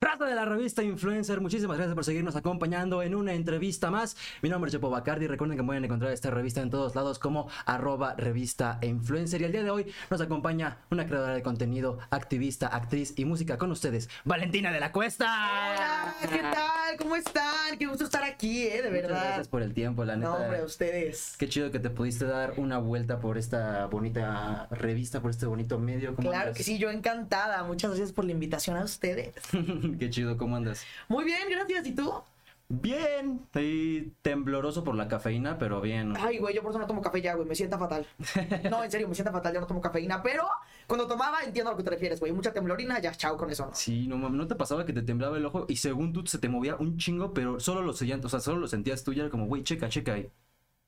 Raza de la revista Influencer, muchísimas gracias por seguirnos acompañando en una entrevista más. Mi nombre es Jopo Bacardi. Recuerden que pueden encontrar esta revista en todos lados como arroba revista influencer. Y el día de hoy nos acompaña una creadora de contenido, activista, actriz y música con ustedes, Valentina de la Cuesta. Hola, ¿qué tal? ¿Cómo están? Qué gusto estar aquí, ¿eh? De Muchas verdad. gracias por el tiempo, la neta. No, hombre, a ustedes. Qué chido que te pudiste dar una vuelta por esta bonita revista, por este bonito medio. ¿Cómo Claro que sí, yo encantada. Muchas gracias por la invitación a ustedes. Qué chido, ¿cómo andas? Muy bien, gracias. ¿Y tú? Bien, estoy tembloroso por la cafeína, pero bien. Ay, güey, yo por eso no tomo café ya, güey. Me sienta fatal. No, en serio, me sienta fatal. Yo no tomo cafeína. Pero cuando tomaba, entiendo a lo que te refieres, güey. Mucha temblorina, ya, chao con eso, ¿no? Sí, no mames, ¿no te pasaba que te temblaba el ojo y según tú se te movía un chingo, pero solo lo sentías, o sea, solo lo sentías tú y era como, güey, checa, checa ahí.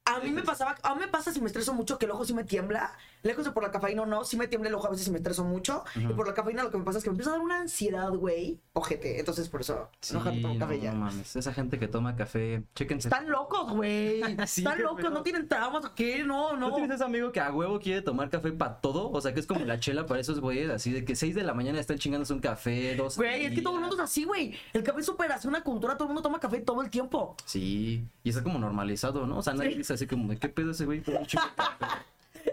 A mí me pasaba, a mí me pasa si me estreso mucho que el ojo sí me tiembla. Lejos de por la cafeína o no, sí me tiembla el ojo a veces si me estreso mucho. Y por la cafeína lo que me pasa es que me empieza a dar una ansiedad, güey. Ojete. Entonces por eso, Sí, no tomo no, café ya. no mames, esa gente que toma café, chéquense. Están locos, güey. Sí, Están locos, no tienen traumas o qué, no, ¿No no. tienes ese amigo que a huevo quiere tomar café para todo? O sea, que es como la chela para esos güeyes, así de que 6 de la mañana están chingándose un café, dos. Güey, es que todo el mundo es así, güey. El café es súper así una cultura, todo el mundo toma café todo el tiempo. Sí, y está como normalizado, ¿no? O sea, nadie dice así como, ¿qué pedo ese güey?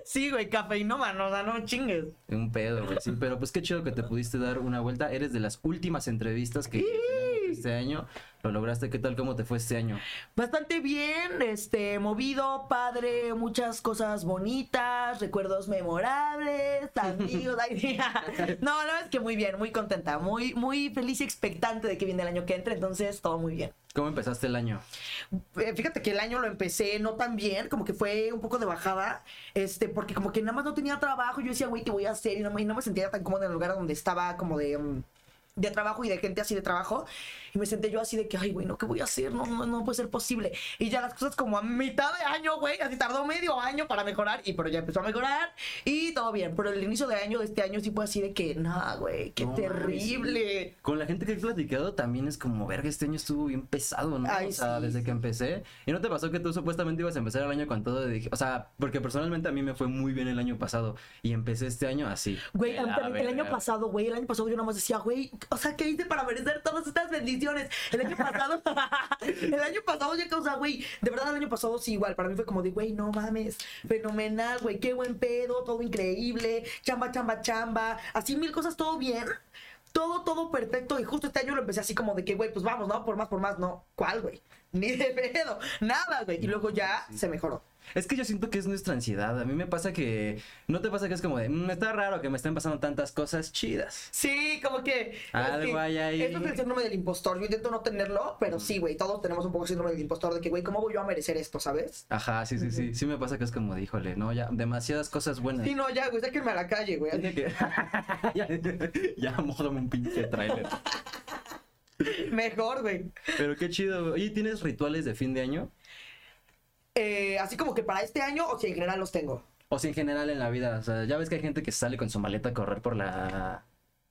Sí, güey, cafeinómano, o sea, no chingues. Un pedo, güey. Sí, pero pues qué chido que te pudiste dar una vuelta. Eres de las últimas entrevistas que tenemos este año. Lo lograste. ¿Qué tal? ¿Cómo te fue este año? Bastante bien, este, movido, padre, muchas cosas bonitas, recuerdos memorables, amigos. No, la verdad es que muy bien, muy contenta, muy, muy feliz y expectante de que viene el año que entra, entonces todo muy bien. ¿Cómo empezaste el año? Eh, Fíjate que el año lo empecé no tan bien, como que fue un poco de bajada, este, porque como que nada más no tenía trabajo, yo decía, güey, ¿qué voy a hacer? Y no, me- y no me sentía tan cómoda en el lugar donde estaba, como de, mm, de trabajo y de gente así de trabajo, y me senté yo así de que, ay, güey, no, ¿qué voy a hacer? No, no, no puede ser posible. Y ya las cosas como a mitad de año, güey, así tardó medio año para mejorar, y pero ya empezó a mejorar, y todo bien, pero el inicio de año de este año sí fue así de que, nada, güey, qué No terrible. Con la gente que he platicado también es como, verga, este año estuvo bien pesado, ¿no? Ay, o sea, sí. desde que empecé. ¿Y no te pasó que tú supuestamente ibas a empezar el año con todo? Dije, o sea, porque personalmente a mí me fue muy bien el año pasado. Y empecé este año así. Güey, De el año pasado, güey, el año pasado yo nada más decía, güey, o sea, ¿qué hice para merecer todas estas bendiciones? El año pasado, el año pasado ya causa, güey, de verdad el año pasado sí, igual, para mí fue como de, güey, no mames, fenomenal, güey, qué buen pedo, todo increíble, chamba, chamba, chamba, así mil cosas, todo bien. Todo, todo perfecto. Y justo este año lo empecé así como de que, güey, pues vamos, ¿no? Por más, por más, no. ¿Cuál, güey? Ni de pedo. Nada, güey. Y luego ya se mejoró. Es que yo siento que es nuestra ansiedad. A mí me pasa que. ¿No te pasa que es como de. "Mm, está raro que me estén pasando tantas cosas chidas? Sí, como que. Algo es que hay ahí. Eso es el síndrome del impostor. Yo intento no tenerlo, pero sí, güey. Todos tenemos un poco el síndrome del impostor de que, güey, ¿cómo voy yo a merecer esto, sabes? Ajá, sí, sí, sí. Sí me pasa que es como de, híjole, no, ya, demasiadas cosas buenas. Sí, no, ya, güey, sáquenme a la calle, güey. Ya, ya módame un pinche trailer. Mejor, güey. Pero qué chido. Oye, ¿tienes rituales de fin de año? Eh, así como que para este año, o si en general los tengo. O si en general en la vida. O sea, ya ves que hay gente que sale con su maleta a correr por la.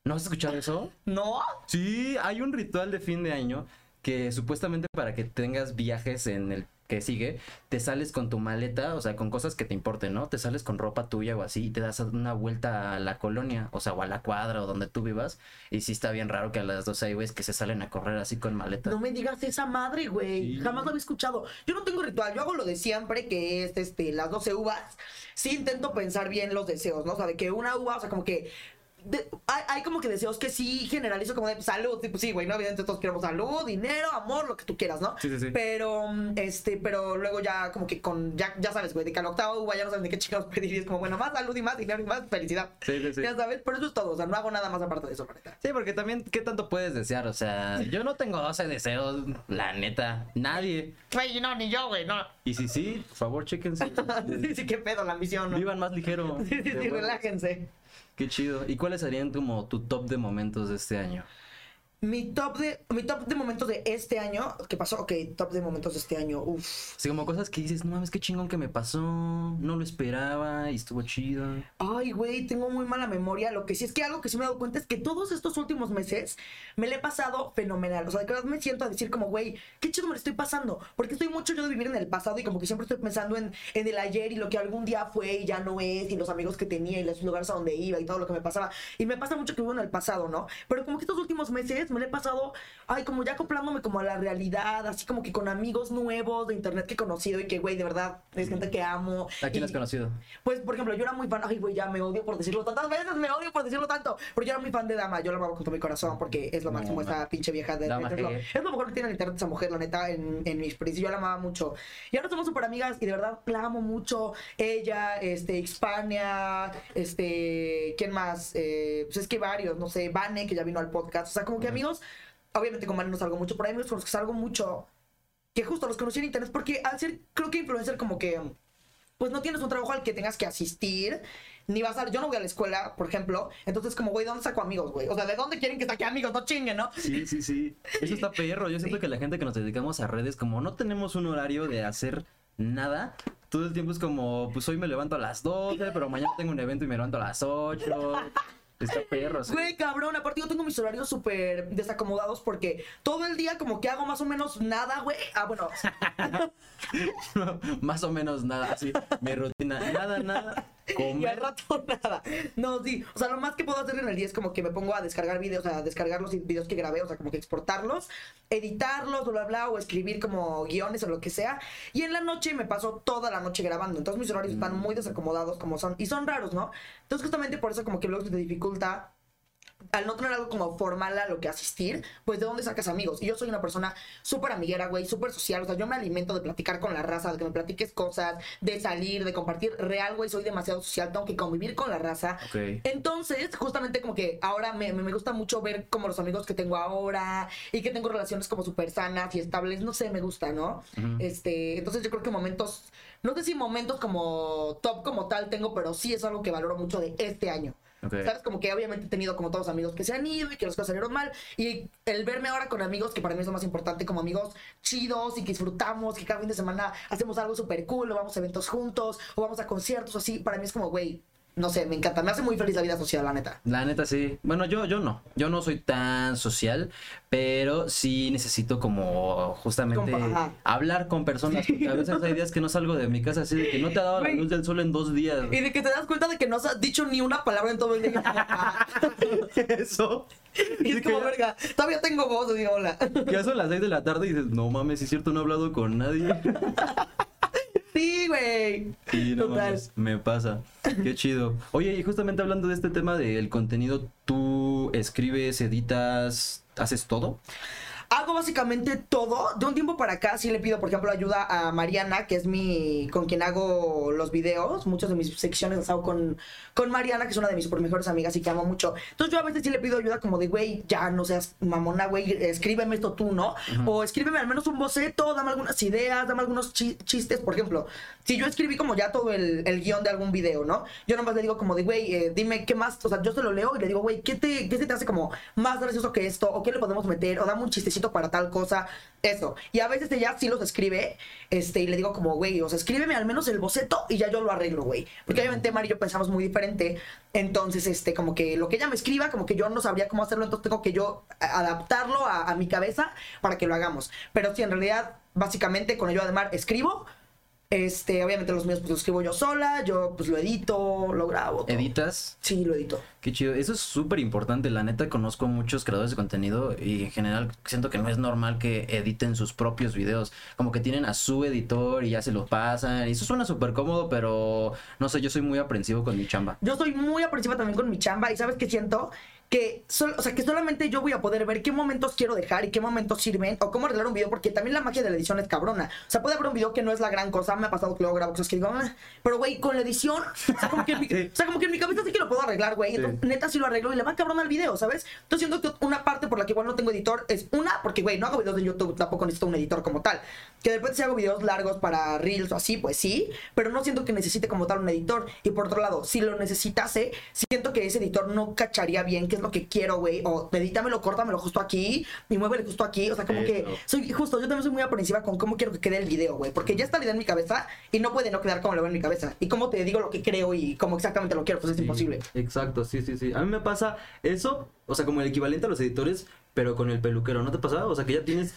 ¿No has escuchado eso? ¿No? Sí, hay un ritual de fin de año que supuestamente para que tengas viajes en el que sigue, te sales con tu maleta, o sea, con cosas que te importen, ¿no? Te sales con ropa tuya o así y te das una vuelta a la colonia, o sea, o a la cuadra o donde tú vivas. Y sí está bien raro que a las 12 hay güeyes que se salen a correr así con maleta. No me digas esa madre, güey. Sí. Jamás lo había escuchado. Yo no tengo ritual. Yo hago lo de siempre, que es este, las 12 uvas. Sí intento pensar bien los deseos, ¿no? O sea, de que una uva, o sea, como que. De- hay, hay como que deseos que sí generalizo como de salud, tipo, sí, güey, ¿no? Evidentemente todos queremos salud, dinero, amor, lo que tú quieras, ¿no? Sí, sí, sí. Pero, este, pero luego ya como que con, ya, ya sabes, güey, de que a la octava uva ya no sabes ni qué chingados pedir y es como, bueno, más salud y más dinero y más felicidad. Sí, sí, sí. Ya sabes, pero eso es todo, o sea, no hago nada más aparte de eso, la neta. Sí, porque también, ¿qué tanto puedes desear? O sea, yo no tengo 12 deseos, la neta. Nadie. Güey, no, ni yo, güey, no. Y si sí, por favor, chéquense. sí, sí, qué pedo la ambición, ¿no? Vivan más ligero. Sí, sí, De sí, relájense. Qué chido. ¿Y cuáles serían como tu top de momentos de este año? Mi top de mi top de momentos de este año, ¿qué pasó? Ok, top de momentos de este año. Uf. Así como cosas que dices, no mames, qué chingón que me pasó, no lo esperaba y estuvo chido. Ay, güey, tengo muy mala memoria. Lo que sí es que algo que sí me he dado cuenta es que todos estos últimos meses me le he pasado fenomenal. O sea, de verdad me siento a decir como, güey, qué chido me lo estoy pasando. Porque estoy mucho yo de vivir en el pasado y como que siempre estoy pensando en, en el ayer y lo que algún día fue y ya no es, y los amigos que tenía y los lugares a donde iba y todo lo que me pasaba. Y me pasa mucho que vivo en el pasado, ¿no? Pero como que estos últimos meses me la he pasado, ay, como ya acoplándome como a la realidad, así como que con amigos nuevos de internet que he conocido y que, güey, de verdad, es gente que amo. ¿A quién Y- has conocido? Pues, por ejemplo, yo era muy fan, ay, güey, ya me odio por decirlo tantas veces, me odio por decirlo tanto, pero yo era muy fan de Dama, yo la amaba con todo mi corazón porque es lo No, máximo, esa pinche vieja de Dama es, lo, mejor que tiene en internet esa mujer, la neta, en, en mi experiencia, yo la amaba mucho. Y ahora somos súper amigas y de verdad la amo mucho, ella, este, Hispania, este, ¿quién más? Eh, pues es que varios, no sé, Vane, que ya vino al podcast, o sea, como que amigos, obviamente con Vane no salgo mucho, pero hay amigos con los que salgo mucho, que justo los conocí en internet, porque al ser, creo que influencer como que pues no tienes un trabajo al que tengas que asistir, ni vas a... Yo no voy a la escuela, por ejemplo, entonces como, güey, ¿dónde saco amigos, güey? O sea, ¿de dónde quieren que saque amigos? No chinguen, ¿no? Sí, sí, sí. Eso está perro. Yo siento que la gente que nos dedicamos a redes, como no tenemos un horario de hacer nada, todo el tiempo es como, pues hoy me levanto a las 12, pero mañana tengo un evento y me levanto a las 8. Está perro, sí. Güey, cabrón, aparte yo tengo mis horarios súper desacomodados porque todo el día como que hago más o menos nada, güey. Ah, bueno, Más o menos nada, así. Mi rutina, nada, nada. Y al Comer. rato nada. No, sí. O sea, lo más que puedo hacer en el día es como que me pongo a descargar videos, a descargar los videos que grabé, o sea, como que exportarlos, editarlos, bla, bla, bla, o escribir como guiones o lo que sea. Y en la noche me paso toda la noche grabando. Entonces mis horarios están muy desacomodados como son. Y son raros, ¿no? Entonces justamente por eso como que luego se te dificulta al no tener algo como formal a lo que asistir, pues de dónde sacas amigos. Y yo soy una persona súper amiguera, güey, súper social. O sea, yo me alimento de platicar con la raza, de que me platiques cosas, de salir, de compartir real, güey. Soy demasiado social, tengo que convivir con la raza. Entonces, justamente como que ahora me, me- gusta mucho ver como los amigos que tengo ahora y que tengo relaciones como súper sanas y estables. No sé, me gusta, ¿no? Este, entonces yo creo que momentos, no sé si momentos como top como tal tengo, pero sí es algo que valoro mucho de este año. Ok. ¿Sabes? Como que obviamente he tenido como todos amigos que se han ido y que las cosas salieron mal. Y el verme ahora con amigos, que para mí es lo más importante, como amigos chidos y que disfrutamos, que cada fin de semana hacemos algo súper cool, o vamos a eventos juntos, o vamos a conciertos, así. Para mí es como, güey, no sé, me encanta. Me hace muy feliz la vida social, la neta. La neta sí. Bueno, yo, yo no. Yo no soy tan social, pero sí necesito como justamente Compa- hablar con personas. Porque a veces hay días que no salgo de mi casa así de que no te ha dado la luz del sol en dos días. Y de que te das cuenta de que no has dicho ni una palabra en todo el día. Eso. y es como, verga, todavía tengo voz, digo, hola. Que ya son las 6 de la tarde y dices, no mames, es cierto, no he hablado con nadie. sí, güey. Sí, no Total. mames, me pasa. Qué chido. Oye, y justamente hablando de este tema del contenido, ¿tú escribes, editas, haces todo? Hago básicamente todo. De un tiempo para acá sí le pido, por ejemplo, ayuda a Mariana, que es mi con quien hago los videos. Muchas de mis secciones las hago con, con Mariana, que es una de mis super mejores amigas y que amo mucho. Entonces yo a veces sí le pido ayuda como de, güey, ya no seas mamona, güey, escríbeme esto tú, ¿no? O escríbeme al menos un boceto, dame algunas ideas, dame algunos chi- chistes. Por ejemplo, si yo escribí como ya todo el, el guion de algún video, ¿no? Yo nomás le digo como de, güey, eh, dime qué más, o sea, yo se lo leo y le digo, güey, ¿qué, te, ¿qué te hace como más gracioso que esto? ¿O qué le podemos meter? O dame un para tal cosa, eso. Y a veces ella sí los escribe, este, y le digo como, güey, o sea, escríbeme al menos el boceto y ya yo lo arreglo, güey. Porque obviamente Mari y yo pensamos muy diferente, entonces, este, como que lo que ella me escriba, como que yo no sabría cómo hacerlo, entonces tengo que yo adaptarlo a, a mi cabeza para que lo hagamos. Pero sí, en realidad, básicamente con ayuda de Mar escribo. Este, obviamente los míos pues los escribo yo sola, yo pues lo edito, lo grabo. todo. ¿Editas? Sí, lo edito. Qué chido. Eso es súper importante. La neta, conozco muchos creadores de contenido y en general siento que no es normal que editen sus propios videos. Como que tienen a su editor y ya se lo pasan. Y eso suena súper cómodo, pero no sé, yo soy muy aprensivo con mi chamba. Yo soy muy aprensiva también con mi chamba y sabes qué siento que sol- o sea, que solamente yo voy a poder ver qué momentos quiero dejar y qué momentos sirven o cómo arreglar un video porque también la magia de la edición es cabrona. O sea, puede haber un video que no es la gran cosa, me ha pasado que luego grabo cosas que digo, "Ah", pero güey, con la edición, o sea, como que en mi, Sí. o sea, como que en mi cabeza sí que lo puedo arreglar, güey. Sí. Entonces, neta sí lo arreglo y le va cabrón al video, ¿sabes? Entonces siento que una parte por la que igual no tengo editor es una, porque güey, no hago videos de YouTube, tampoco necesito un editor como tal. Que de repente si hago videos largos para Reels o así, pues sí, pero no siento que necesite como tal un editor. Y por otro lado, si lo necesitase, siento que ese editor no cacharía bien qué es lo que quiero, güey. O edítamelo, córtamelo justo aquí y muévele justo aquí. O sea, como que soy justo, yo también soy muy aprensiva con cómo quiero que quede el video, güey. Porque ya está la idea en mi cabeza y no puede no quedar como lo veo en mi cabeza. Y cómo te digo lo que creo y cómo exactamente lo quiero, pues es Sí, imposible. Exacto, sí, sí, sí. A mí me pasa eso, o sea, como el equivalente a los editores, pero con el peluquero, ¿no te pasa? O sea, que ya tienes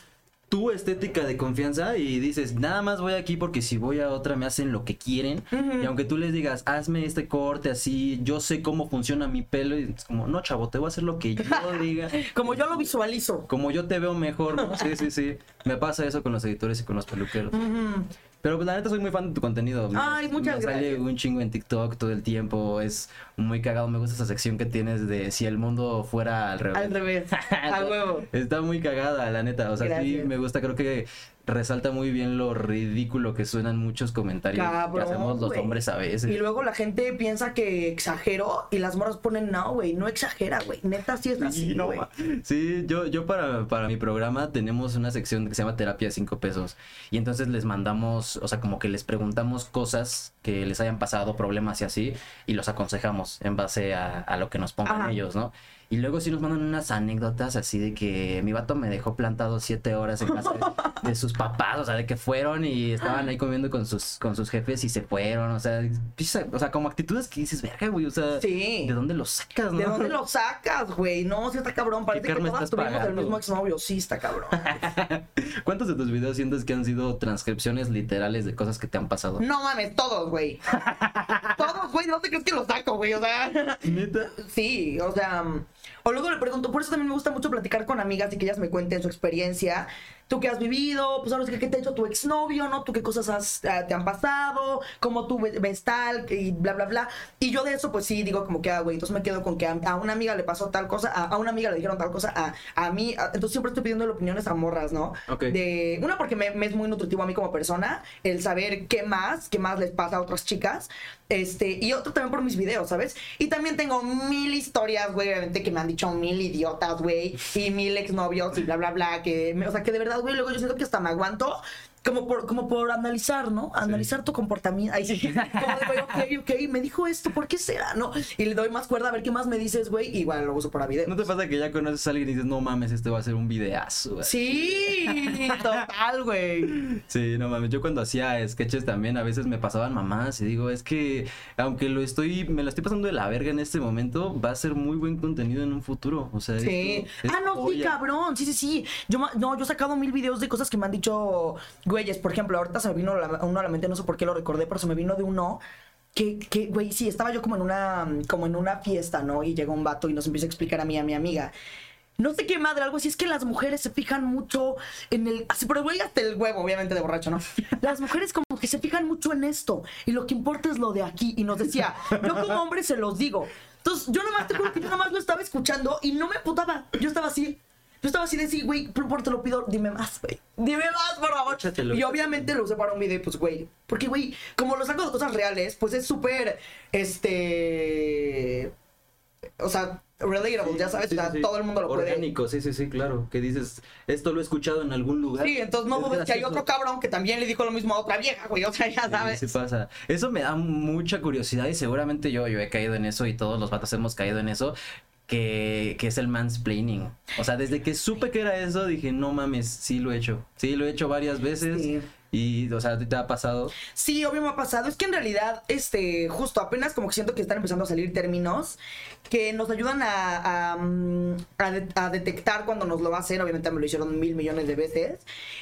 tu estética de confianza y dices, nada más voy aquí porque si voy a otra me hacen lo que quieren. Y aunque tú les digas, hazme este corte así, yo sé cómo funciona mi pelo, y es como, no, chavo, te voy a hacer lo que yo diga. Como yo lo visualizo. Como yo te veo mejor, ¿no? Sí, sí, sí. Me pasa eso con los editores y con los peluqueros. Ujú. Pero pues, la neta soy muy fan de tu contenido. Me- Ay, muchas me sale gracias. un chingo en TikTok todo el tiempo. Es muy cagado. Me gusta esa sección que tienes de si el mundo fuera al revés. Al revés. A huevo. Está muy cagada, la neta. O sea, sí Gracias. me gusta. Creo que resalta muy bien lo ridículo que suenan muchos comentarios Cabrón, que hacemos los hombres a veces. Y luego la gente piensa que exagero y las morras ponen, no, güey, no exagera, güey. Neta, sí es así, Sí, no, sí, yo, yo para, para mi programa tenemos una sección que se llama Terapia de 5 pesos. Y entonces les mandamos, o sea, como que les preguntamos cosas que les hayan pasado, problemas y así, y los aconsejamos en base a, a lo que nos pongan Ajá. ellos, ¿no? Y luego sí nos mandan unas anécdotas así de que mi vato me dejó plantado siete horas en casa de, de sus papás, o sea, de que fueron y estaban ahí comiendo con sus, con sus jefes y se fueron, o sea, o sea, como actitudes que dices, verga, güey, o sea, Sí. ¿de dónde los sacas, no? ¿De dónde lo sacas, güey? No, sí está cabrón. Parece que todas tuvimos el pagando? mismo exnovio. Sí está cabrón. ¿Cuántos de tus videos sientes que han sido transcripciones literales de cosas que te han pasado? No mames, todos, güey. todos, güey. ¿De dónde crees que los saco, güey? O sea... ¿Neta? Sí, o sea, o luego le pregunto, por eso también me gusta mucho platicar con amigas y que ellas me cuenten su experiencia. Tú qué has vivido, pues ahora sí que qué te ha hecho tu exnovio, ¿no? Tú qué cosas has, ah, te han pasado, cómo tú ve- ves tal y bla, bla, bla. Y yo de eso, pues sí, digo como que, ah, güey, entonces me quedo con que a, a una amiga le pasó tal cosa, a, a una amiga le dijeron tal cosa, a, a mí, entonces siempre estoy pidiendo opiniones a morras, ¿no? Ok. De, una, porque me, me es muy nutritivo a mí como persona, el saber qué más, qué más les pasa a otras chicas. Este, y otro también por mis videos, ¿sabes? Y también tengo mil historias, güey, obviamente que me han dicho mil idiotas, güey, y mil exnovios y bla, bla, bla, que, me- o sea, que de verdad, güey, luego yo siento que hasta me aguanto. Como por, como por analizar, ¿no? Analizar tu comportamiento. Ahí sí. Como de, ok, ok, me dijo esto, ¿por qué será? ¿No? Y le doy más cuerda a ver qué más me dices, güey, y igual lo uso para video. ¿No te pasa que ya conoces a alguien y dices, no mames, este va a ser un videazo? güey"? Sí, total, güey. Sí, no mames. Yo cuando hacía sketches también a veces me pasaban mamás y digo, es que aunque lo estoy, me lo estoy pasando de la verga en este momento, va a ser muy buen contenido en un futuro. O sea, Sí. esto es Ah, no, sí, cabrón. Sí, sí, sí. Yo, no, yo he sacado mil videos de cosas que me han dicho güeyes. Por ejemplo, ahorita se me vino la- uno a la mente, no sé por qué lo recordé, pero se me vino de uno. Que, que, güey, sí, estaba yo como en una, como en una fiesta, ¿no? Y llega un vato y nos empieza a explicar a mí, a mi amiga. No sé qué madre, algo así. Es que las mujeres se fijan mucho en el. Así, pero güey, hasta el huevo, obviamente, de borracho, ¿no? Las mujeres como que se fijan mucho en esto. Y lo que importa es lo de aquí. Y nos decía, yo como hombre se los digo. Entonces, yo nomás te juro que yo nomás lo estaba escuchando y no me putaba. Yo estaba así. Yo estaba así de sí, güey, por favor, te lo pido, dime más, güey. Dime más, por favor. Échatelo. Y obviamente lo usé para un video, y pues, güey. Porque, güey, como lo saco de cosas reales, pues es súper, este... O sea, relatable, ya sabes, Sí, o sea, sí, sí. todo el mundo lo puede. Orgánico, sí, sí, sí, claro. Que dices, esto lo he escuchado en algún lugar. Sí, entonces no Es dudes que hay otro cabrón que también le dijo lo mismo a otra vieja, güey. O sea, ya Sí, sabes. sí pasa. Eso me da mucha curiosidad y seguramente yo, yo he caído en eso y todos los vatos hemos caído en eso. Que, que es el mansplaining. O sea, desde que supe que era eso, dije, no mames, sí lo he hecho. Sí, lo he hecho varias veces. Sí. Y, o sea, ¿te ha pasado? Sí, obvio me ha pasado. Es que en realidad, este, justo apenas como que siento que están empezando a salir términos que nos ayudan a, a, mm, a de- a detectar cuando nos lo va a hacer. Obviamente me lo hicieron mil millones de veces.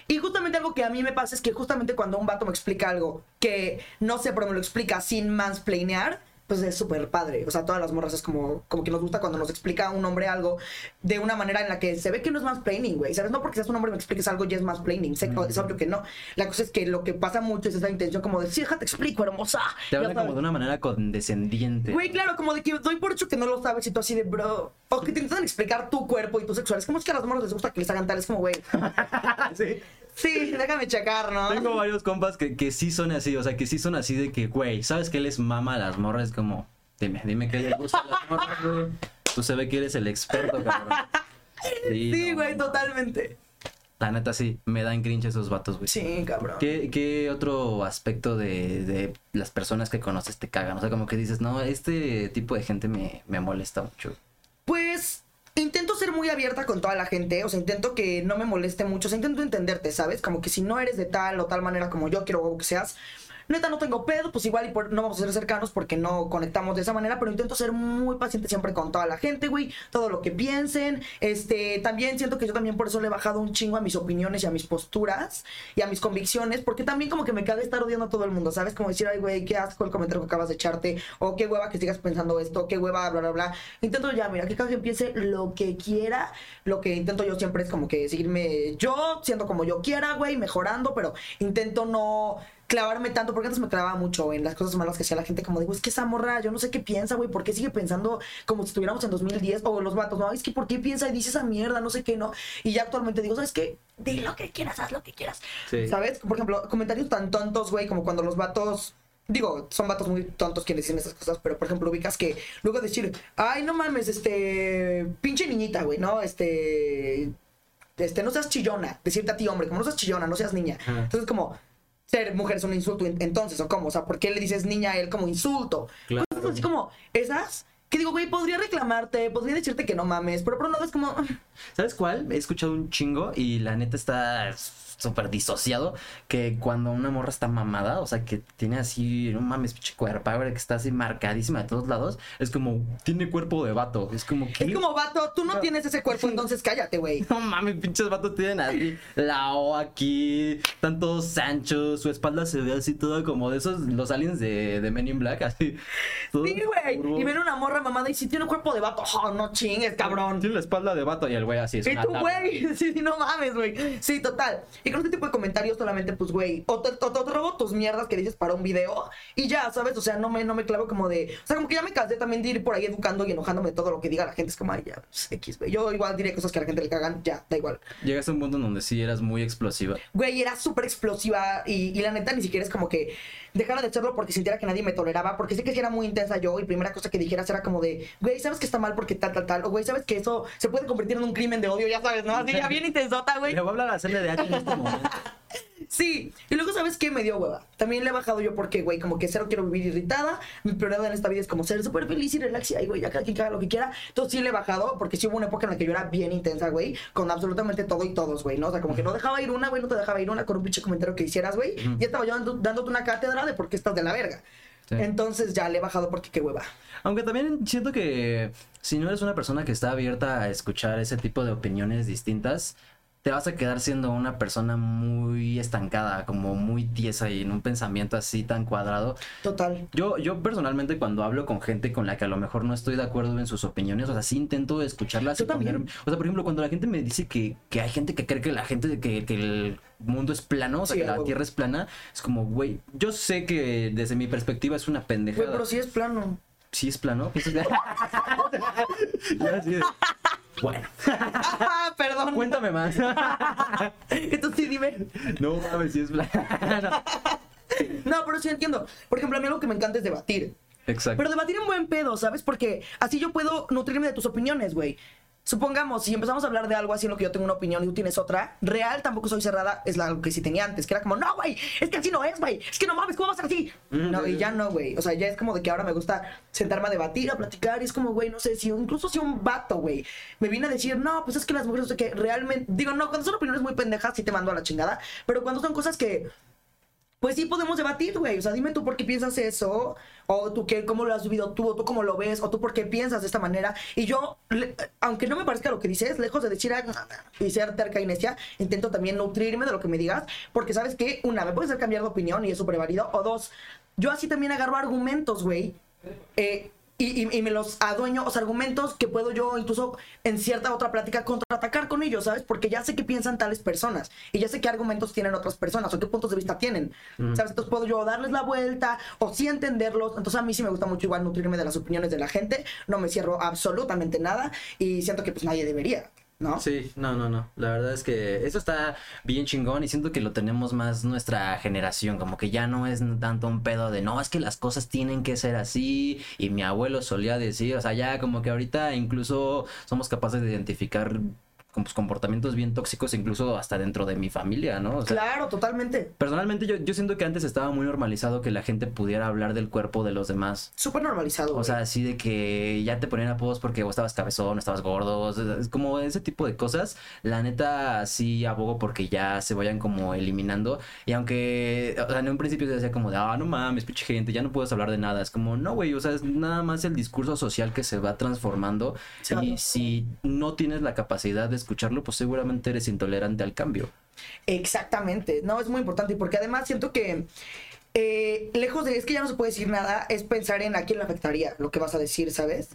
Y justamente algo que a mí me pasa es que justamente cuando un vato me explica algo que no sé, pero me lo explica sin mansplainear, pues es súper padre. O sea, todas las morras es como, como que nos gusta cuando nos explica un hombre algo de una manera en la que se ve que no es mansplaining, güey. ¿Sabes? No porque seas un hombre y me expliques algo ya es mansplaining. Sé, Es obvio que no. La cosa es que lo que pasa mucho es esa intención como de, sí, déjate explico, hermosa. Te hablan como de una manera condescendiente. Güey, claro, como de que doy por hecho que no lo sabes y tú así de, bro. O que te intentan explicar tu cuerpo y tu sexual. Es como es que a las morras les gusta que les hagan tal. Es como, güey. sí. Sí, déjame checar, ¿no? Tengo varios compas que, que sí son así, o sea, que sí son así de que, güey, ¿sabes que les mama a las morras? Como, dime, dime que les gusta a las morras, güey. Tú se ve que eres el experto, cabrón. Sí, no, güey, totalmente. La neta sí, me dan cringe esos vatos, güey. Sí, cabrón. ¿Qué, qué otro aspecto de, de las personas que conoces te cagan? O sea, como que dices, no, este tipo de gente me, me molesta mucho. Pues muy abierta con toda la gente, o sea, intento que no me moleste mucho, o sea, intento entenderte, ¿sabes? Como que si no eres de tal o tal manera como yo quiero que seas, neta no tengo pedo, pues igual y no vamos a ser cercanos porque no conectamos de esa manera, pero intento ser muy paciente siempre con toda la gente, güey, todo lo que piensen. Este, también siento que yo también por eso le he bajado un chingo a mis opiniones y a mis posturas y a mis convicciones, porque también como que me caga estar odiando a todo el mundo, ¿sabes? Como decir, ay, güey, qué asco el comentario que acabas de echarte, o qué hueva que sigas pensando esto, qué hueva, bla, bla, bla. Intento ya, mira, que cada quien piense lo que quiera, lo que intento yo siempre es como que seguirme yo, siendo como yo quiera, güey, mejorando, pero intento no clavarme tanto, porque antes me clavaba mucho en las cosas malas que hacía la gente, como digo, es que esa morra, yo no sé qué piensa, güey, ¿por qué sigue pensando como si estuviéramos en 2010? O los vatos, no, es que ¿por qué piensa y dice esa mierda? No sé qué, ¿no? Y ya actualmente digo, ¿sabes qué? Di lo que quieras, haz lo que quieras. Sí. ¿Sabes? Por ejemplo, comentarios tan tontos, güey, como cuando los vatos... Digo, son vatos muy tontos quienes dicen esas cosas, pero por ejemplo, ubicas que luego decir, ay, no mames, este, pinche niñita, güey, ¿no? Este, este, no seas chillona, decirte a ti, hombre, como no seas chillona, no seas niña. Entonces, como, ser mujer es un insulto, en- entonces, o cómo, o sea, ¿por qué le dices niña a él como insulto? Claro. Cosas así como, esas, que digo, güey, podría reclamarte, podría decirte que no mames, pero por un lado es como, ¿Sabes cuál? He escuchado un chingo y la neta está súper disociado que cuando una morra está mamada, o sea, que tiene así, no mames, pinche cuerpo, que está así marcadísima de todos lados, es como, tiene cuerpo de vato, es como que... es como, vato, tú no No. tienes ese cuerpo, entonces cállate, güey. No mames, pinches vatos tienen así la O aquí, están todos anchos, su espalda se ve así todo como de esos, los aliens de, de Men in Black, así. Sí, güey. Y ven una morra mamada y si tiene un cuerpo de vato, oh, no chingues, cabrón. Tiene la espalda de vato y el güey así es Y tú, güey, sí, no mames, güey. Sí, total. Y con este tipo de comentarios solamente, pues, güey, o te, o te robo tus mierdas que dices para un video y ya, ¿sabes? O sea, no me, no me clavo como de... O sea, como que ya me cansé también de ir por ahí educando y enojándome de todo lo que diga la gente. Es como, ay, ya, pues, X, güey. Yo igual diré cosas que a la gente le cagan, ya, da igual. Llegaste a un punto en donde sí eras muy explosiva. Güey, era súper explosiva y, y la neta ni siquiera es como que dejara de hacerlo porque sintiera que nadie me toleraba, porque sé que si era muy intensa yo y primera cosa que dijeras era como de, güey, ¿sabes que está mal porque tal, tal, tal? O güey, ¿sabes que eso se puede convertir en un crimen de odio? Ya sabes, ¿no? Así ya bien intensota, güey. Le voy a hablar a CNDH en este momento. Sí, y luego, ¿sabes qué? Me dio hueva. También le he bajado yo porque, güey, como que cero quiero vivir irritada. Mi prioridad en esta vida es como ser súper feliz y relax y, ay, güey, ya cada quien haga lo que quiera. Entonces sí le he bajado porque sí hubo una época en la que yo era bien intensa, güey, con absolutamente todo y todos, güey, ¿no? O sea, como que no dejaba ir una, güey, no te dejaba ir una con un pinche comentario que hicieras, güey. Ujú. Ya estaba yo dando- dándote una cátedra de por qué estás de la verga. Sí. Entonces ya le he bajado porque qué hueva. Aunque también siento que si no eres una persona que está abierta a escuchar ese tipo de opiniones distintas, te vas a quedar siendo una persona muy estancada, como muy tiesa y en un pensamiento así tan cuadrado. Total. Yo, yo personalmente cuando hablo con gente con la que a lo mejor no estoy de acuerdo en sus opiniones, o sea, sí intento escucharlas. Yo y también. O sea, por ejemplo, cuando la gente me dice que, que hay gente que cree que la gente, que, que el mundo es plano, o sea, Sí, que la. Tierra es plana, es como, güey, yo sé que desde mi perspectiva es una pendejada. Güey, pero sí es plano. Sí es plano. Pues es- Ya así de- Bueno, Ah, perdón. cuéntame más. Entonces sí, dime. No mames, sí es. No, pero sí entiendo. Por ejemplo, a mí algo que me encanta es debatir. Exacto. Pero debatir en buen pedo, ¿sabes? Porque así yo puedo nutrirme de tus opiniones, güey. Supongamos, si empezamos a hablar de algo así en lo que yo tengo una opinión y tú tienes otra, real tampoco soy cerrada, es algo que sí tenía antes, que era como, no, güey, es que así no es, güey, es que no mames, ¿cómo va a ser así? Mm, No, y ya no, güey. O sea, ya es como de que ahora me gusta sentarme a debatir, a platicar, y es como, güey, no sé, si incluso si un vato, güey, me viene a decir, no, pues es que las mujeres, no sé qué, realmente, digo, no, cuando son opiniones muy pendejas, sí te mando a la chingada, pero cuando son cosas que pues sí podemos debatir, güey. O sea, dime tú por qué piensas eso, o tú qué, cómo lo has vivido tú, o tú cómo lo ves, o tú por qué piensas de esta manera. Y yo, le- aunque no me parezca lo que dices, lejos de decir "Ah, y ser terca y necia, intento también nutrirme de lo que me digas, porque sabes que, una, me puedes hacer cambiar de opinión y es súper válido, o dos, yo así también agarro argumentos, güey. eh, y, y- y me los adueño, o sea, argumentos que puedo yo incluso en cierta otra plática contraatacar con ellos, ¿sabes? Porque ya sé qué piensan tales personas y ya sé qué argumentos tienen otras personas o qué puntos de vista tienen, ¿sabes? Entonces puedo yo darles la vuelta o sí entenderlos. Entonces a mí sí me gusta mucho igual nutrirme de las opiniones de la gente, no me cierro absolutamente nada y siento que pues nadie debería, ¿no? Sí, no, no, no. La verdad es que eso está bien chingón y siento que lo tenemos más nuestra generación, como que ya no es tanto un pedo de no, es que las cosas tienen que ser así y mi abuelo solía decir, o sea, ya como que ahorita incluso somos capaces de identificar pues, comportamientos bien tóxicos, incluso hasta dentro de mi familia, ¿no? O sea, Claro, totalmente. personalmente yo, yo siento que antes estaba muy normalizado que la gente pudiera hablar del cuerpo de los demás. Súper normalizado. O sea, así de que ya te ponían apodos porque vos estabas cabezón, estabas gordo, es como ese tipo de cosas. La neta sí abogo porque ya se vayan como eliminando. Y aunque, o sea, en un principio se decía como de, ah, no mames, pinche gente, ya no puedes hablar de nada. Es como, no, güey, o sea, es nada más el discurso social que se va transformando. Claro. Y si no tienes la capacidad de escucharlo, pues seguramente eres intolerante al cambio. Exactamente, no, es muy importante porque además siento que eh, lejos de es que ya no se puede decir nada, es pensar en a quién le afectaría lo que vas a decir, ¿sabes?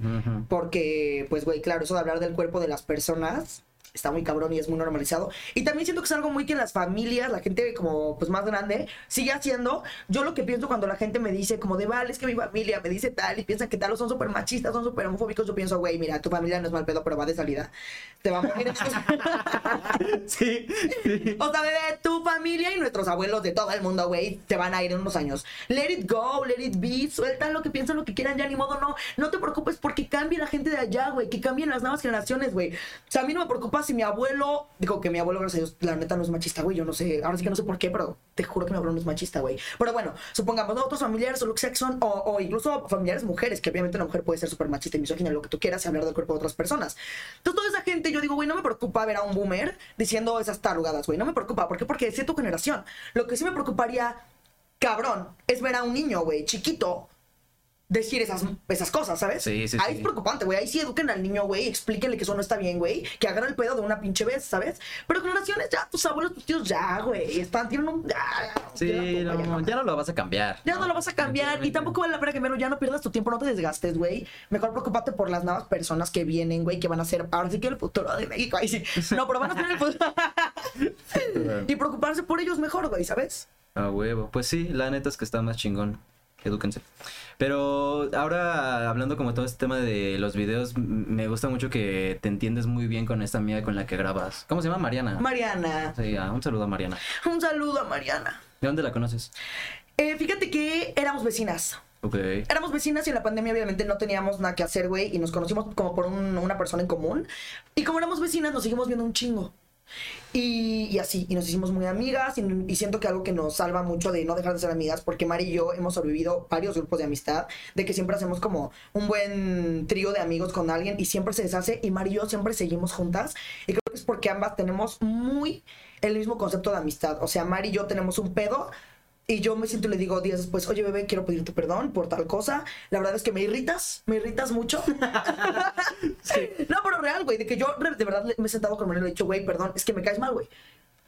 Porque, pues, güey, claro, eso de hablar del cuerpo de las personas está muy cabrón y es muy normalizado. Y también siento que es algo muy que las familias, la gente como, pues, más grande, sigue haciendo. Yo lo que pienso cuando la gente me dice como de, vale, es que mi familia me dice tal y piensan que tal o son súper machistas, son súper homofóbicos, yo pienso, güey, mira, tu familia no es mal pedo, pero va de salida. Te va a morir. Sí, sí. O sea, bebé, tu familia y nuestros abuelos de todo el mundo, güey, te van a ir en unos años. Let it go, let it be, sueltan lo que piensan, lo que quieran, ya ni modo, no. No te preocupes porque cambie la gente de allá, güey, que cambien las nuevas generaciones, güey. O sea, a mí no me preocupa si mi abuelo, digo que mi abuelo, gracias a Dios, la neta no es machista, güey, yo no sé, ahora sí que no sé por qué, pero te juro que mi abuelo no es machista, güey. Pero bueno, supongamos, ¿no? Otros familiares o lo que sea son, o, o incluso familiares mujeres, que obviamente una mujer puede ser súper machista y misógina, lo que tú quieras, y hablar del cuerpo de otras personas. Entonces, toda esa gente, yo digo, güey, no me preocupa ver a un boomer diciendo esas tarugadas, güey. No me preocupa. ¿Por qué? Porque es de tu generación. Lo que sí me preocuparía, cabrón, es ver a un niño, güey, chiquito, decir esas, esas cosas, ¿sabes? Sí, sí, Ahí sí. es preocupante, güey. Ahí sí eduquen al niño, güey. Explíquenle que eso no está bien, güey. Que agarra el pedo de una pinche vez, ¿sabes? Pero generaciones ya, tus abuelos, tus tíos ya, güey. Están, tienen un. Ya, ya, Sí, ya, no, ya no lo vas a cambiar. ya no lo vas a cambiar y tampoco vale la pena cambiarlo. Ya no pierdas tu tiempo, no te desgastes, güey. Mejor preocúpate por las nuevas personas que vienen, güey, que van a ser ahora sí que el futuro de México. Ahí sí. No, pero van a ser el futuro. y preocuparse por ellos mejor, güey, ¿sabes? A huevo. Pues sí, la neta es que está más chingón. Edúquense. Pero ahora hablando como todo este tema de los videos, me gusta mucho que te entiendes muy bien con esta amiga con la que grabas. ¿Cómo se llama? Mariana. Mariana. Sí, ah, un saludo a Mariana. Un saludo a Mariana. ¿De dónde la conoces? Eh, fíjate que éramos vecinas. Ok. Éramos vecinas y en la pandemia obviamente no teníamos nada que hacer, güey, y nos conocimos como por un- una persona en común. Y como éramos vecinas, nos seguimos viendo un chingo. Y, así, y nos hicimos muy amigas y, y siento que algo que nos salva mucho de no dejar de ser amigas, porque Mari y yo hemos sobrevivido varios grupos de amistad, de que siempre hacemos como un buen trío de amigos con alguien y siempre se deshace y Mari y yo siempre seguimos juntas y creo que es porque ambas tenemos muy el mismo concepto de amistad, o sea, Mari y yo tenemos un pedo y yo me siento y le digo días después, oye bebé, quiero pedirte perdón por tal cosa. La verdad es que me irritas, me irritas mucho. No, pero real, güey, de que yo de verdad me he sentado con María y le he dicho, güey, perdón, es que me caes mal, güey.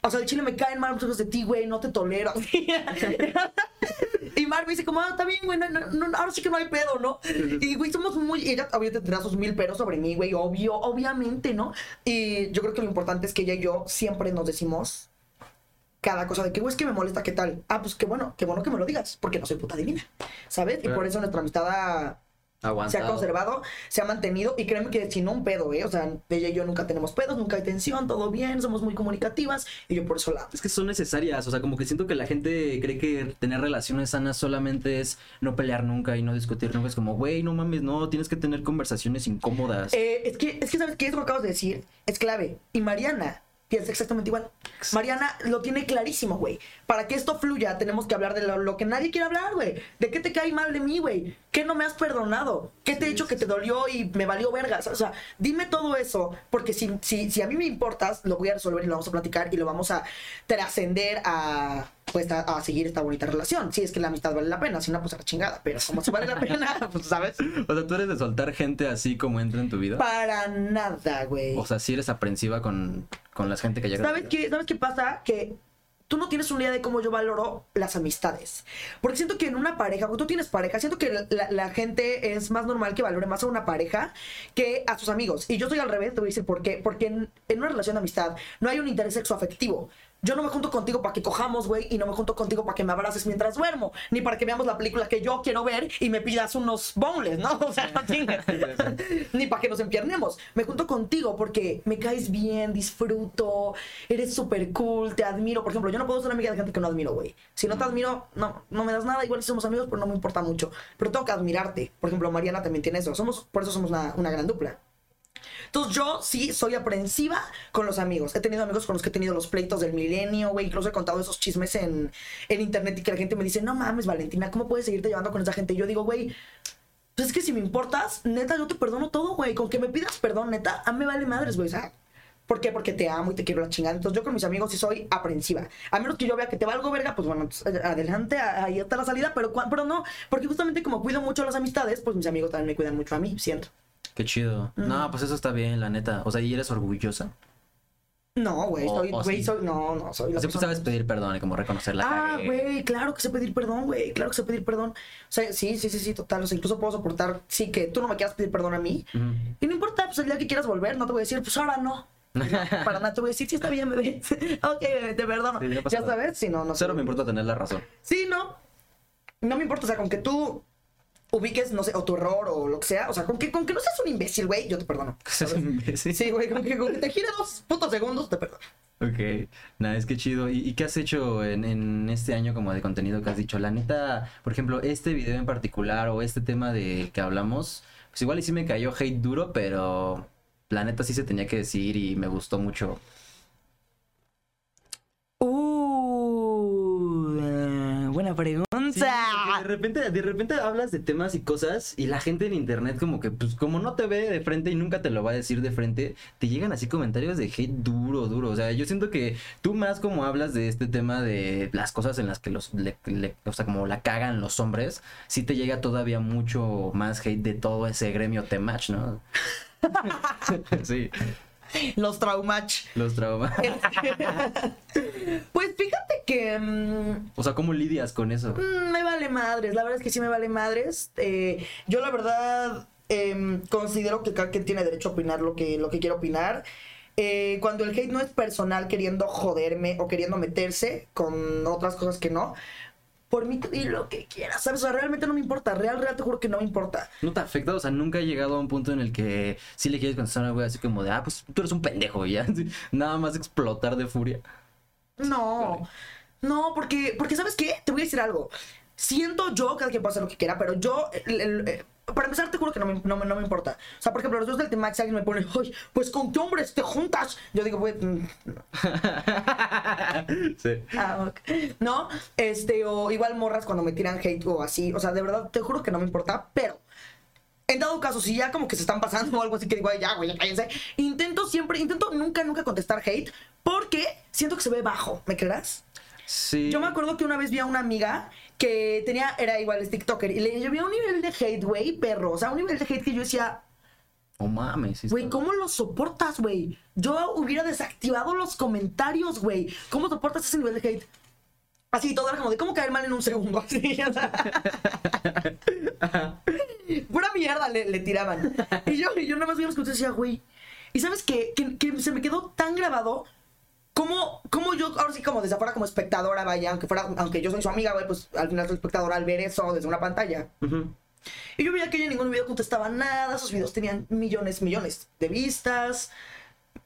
O sea, el chile me caen mal muchas cosas de ti, güey, no te tolero. y Mar me dice como, ah, está bien, güey, no, no, no, ahora sí que no hay pedo, ¿no? Y, güey, somos muy... y Ella obviamente tendrá sus mil peros sobre mí, güey, obvio, obviamente, ¿no? Y yo creo que lo importante es que ella y yo siempre nos decimos cada cosa de que, güey, es que me molesta, ¿qué tal? Ah, pues qué bueno, qué bueno que me lo digas, porque no soy puta divina, ¿sabes? Y por eso nuestra amistad ha- se ha conservado, se ha mantenido y créeme que sin un pedo, ¿eh? O sea, ella y yo nunca tenemos pedos, nunca hay tensión, todo bien, somos muy comunicativas y yo por eso la... Es que son necesarias, o sea, como que siento que la gente cree que tener relaciones sanas solamente es no pelear nunca y no discutir nunca. Es como, güey, no mames, no, tienes que tener conversaciones incómodas. Eh, es, que, es que, ¿sabes qué? Eso que acabas de decir es clave. Y Mariana piensa exactamente igual. Mariana lo tiene clarísimo, güey. Para que esto fluya, tenemos que hablar de lo, lo que nadie quiere hablar, güey. ¿De qué te cae mal de mí, güey? ¿Qué no me has perdonado? ¿Qué te he hecho que te dolió y me valió vergas? O sea, dime todo eso, porque si, si, si a mí me importas, lo voy a resolver y lo vamos a platicar y lo vamos a trascender a, pues, a, a seguir esta bonita relación. Si es que la amistad vale la pena, si no, pues a la chingada. Pero como se vale la pena, pues, ¿sabes? O sea, tú eres de soltar gente así como entra en tu vida. Para nada, güey. O sea, si eres aprensiva con, con la gente que llega. ¿Sabes qué, ¿Sabes qué pasa? Que tú no tienes una idea de cómo yo valoro las amistades. Porque siento que en una pareja, cuando tú tienes pareja, siento que la, la- la gente es más normal que valore más a una pareja que a sus amigos. Y yo soy al revés, te voy a decir por qué. Porque en, en una relación de amistad no hay un interés sexoafectivo. Yo no me junto contigo para que cojamos, güey, y no me junto contigo para que me abraces mientras duermo, ni para que veamos la película que yo quiero ver y me pidas unos boneless, ¿no? O sea, no chingues. ni para que nos empiernemos. Me junto contigo porque me caes bien, disfruto, eres súper cool, te admiro. Por ejemplo, yo no puedo ser amiga de gente que no admiro, güey. Si no te admiro, no, no me das nada. Igual si somos amigos, pero no me importa mucho. Pero tengo que admirarte. Por ejemplo, Mariana también tiene eso. Somos, por eso somos una, una gran dupla. Entonces yo sí soy aprensiva con los amigos. He tenido amigos con los que he tenido los pleitos del milenio, güey. Incluso he contado esos chismes en, en internet y que la gente me dice, no mames, Valentina, ¿cómo puedes seguirte llevando con esa gente? Y yo digo, güey, pues es que si me importas, neta, yo te perdono todo, güey. Con que me pidas perdón, neta, a mí me vale madres, güey. ¿Por qué? Porque te amo y te quiero la chingada. Entonces yo con mis amigos sí soy aprensiva. A menos que yo vea que te va algo verga, pues bueno, pues, adelante, ahí está la salida, pero, pero no, porque justamente como cuido mucho las amistades, pues mis amigos también me cuidan mucho a mí, siento. Qué chido. No, pues eso está bien, la neta. O sea, ¿y eres orgullosa? No, güey, soy, güey, soy, no, no, soy la Siempre sabes pedir perdón y como reconocer la Ah, güey, claro que sé pedir perdón, güey, claro que sé pedir perdón. O sea, sí, sí, sí, sí, total, o sea, incluso puedo soportar, sí, que tú no me quieras pedir perdón a mí. Y no importa, pues el día que quieras volver, no te voy a decir, pues ahora no. para nada te voy a decir, sí, está bien, bebé. ok, bebé, te perdono. ya sabes, si no, no. Cero me importa tener la razón. Sí, no. No me importa, o sea, con que tú ubiques, no sé, o tu error o lo que sea. O sea, con que, con que no seas un imbécil, güey, yo te perdono. ¿Seas un imbécil? Sí, güey, con que, con que te gire dos putos segundos, te perdono. Ok, nada, es que chido. ¿Y, qué has hecho en, en, este año como de contenido que has dicho? La neta, por ejemplo, este video en particular o este tema de que hablamos, pues igual y sí me cayó hate duro, pero la neta sí se tenía que decir y me gustó mucho pregunta. de repente, de repente hablas de temas y cosas y la gente en internet como que, pues como no te ve de frente y nunca te lo va a decir de frente, te llegan así comentarios de hate duro, duro. O sea, yo siento que tú más como hablas de este tema de las cosas en las que los, o sea, como la cagan los hombres, sí te llega todavía mucho más hate de todo ese gremio T-Match, ¿no? sí. Los traumach. Los traumas. pues fíjate que. Mm, o sea, ¿cómo lidias con eso? Mm, me vale madres. La verdad es que sí me vale madres. Eh, yo, la verdad, em, considero que cada quien tiene derecho a opinar lo que, lo que quiere opinar. Eh, cuando el hate no es personal queriendo joderme o queriendo meterse con otras cosas que no, por mí y lo que quieras, ¿sabes? O sea, realmente no me importa. Real, real, te juro que no me importa. ¿No te afecta? O sea, nunca he llegado a un punto en el que sí le quieres contestar a una wea así como de, ah, pues tú eres un pendejo, ya. Nada más explotar de furia. No, no, porque, porque ¿sabes qué? Te voy a decir algo. Siento yo, cada quien puede hacer lo que quiera, pero yo, eh, para empezar, te juro que no me, no, me, importa. O sea, por ejemplo, los dos del T-Max, alguien me pone, Ay, pues con qué hombres te juntas. Yo digo, güey. Mm, sí. Ah, ¿No? Este, o igual morras cuando me tiran hate o así. O sea, de verdad, te juro que no me importa, pero. En dado caso, si ya como que se están pasando o algo así que digo, ya, güey, cállense. Intento siempre, intento nunca, nunca contestar hate porque siento que se ve bajo, ¿me creerás? Sí. Yo me acuerdo que una vez vi a una amiga que tenía, era igual es TikToker, y le llevé un nivel de hate, güey, perro. O sea, un nivel de hate que yo decía. Oh mames. Güey, ¿cómo lo soportas, güey? Yo hubiera desactivado los comentarios, güey. ¿Cómo soportas ese nivel de hate? Así, todo era como de cómo caer mal en un segundo. Así, Pura mierda le, tiraban. Y yo, y yo nada más vi los comentarios y decía, güey. Y sabes qué? Que, que se me quedó tan grabado ¿Cómo, ¿Cómo yo, ahora sí como desde afuera como espectadora, vaya, aunque fuera, aunque yo soy su amiga, güey, pues al final soy espectadora al ver eso desde una pantalla. Y yo veía que ella en ningún video contestaba nada, sus videos tenían millones, millones de vistas,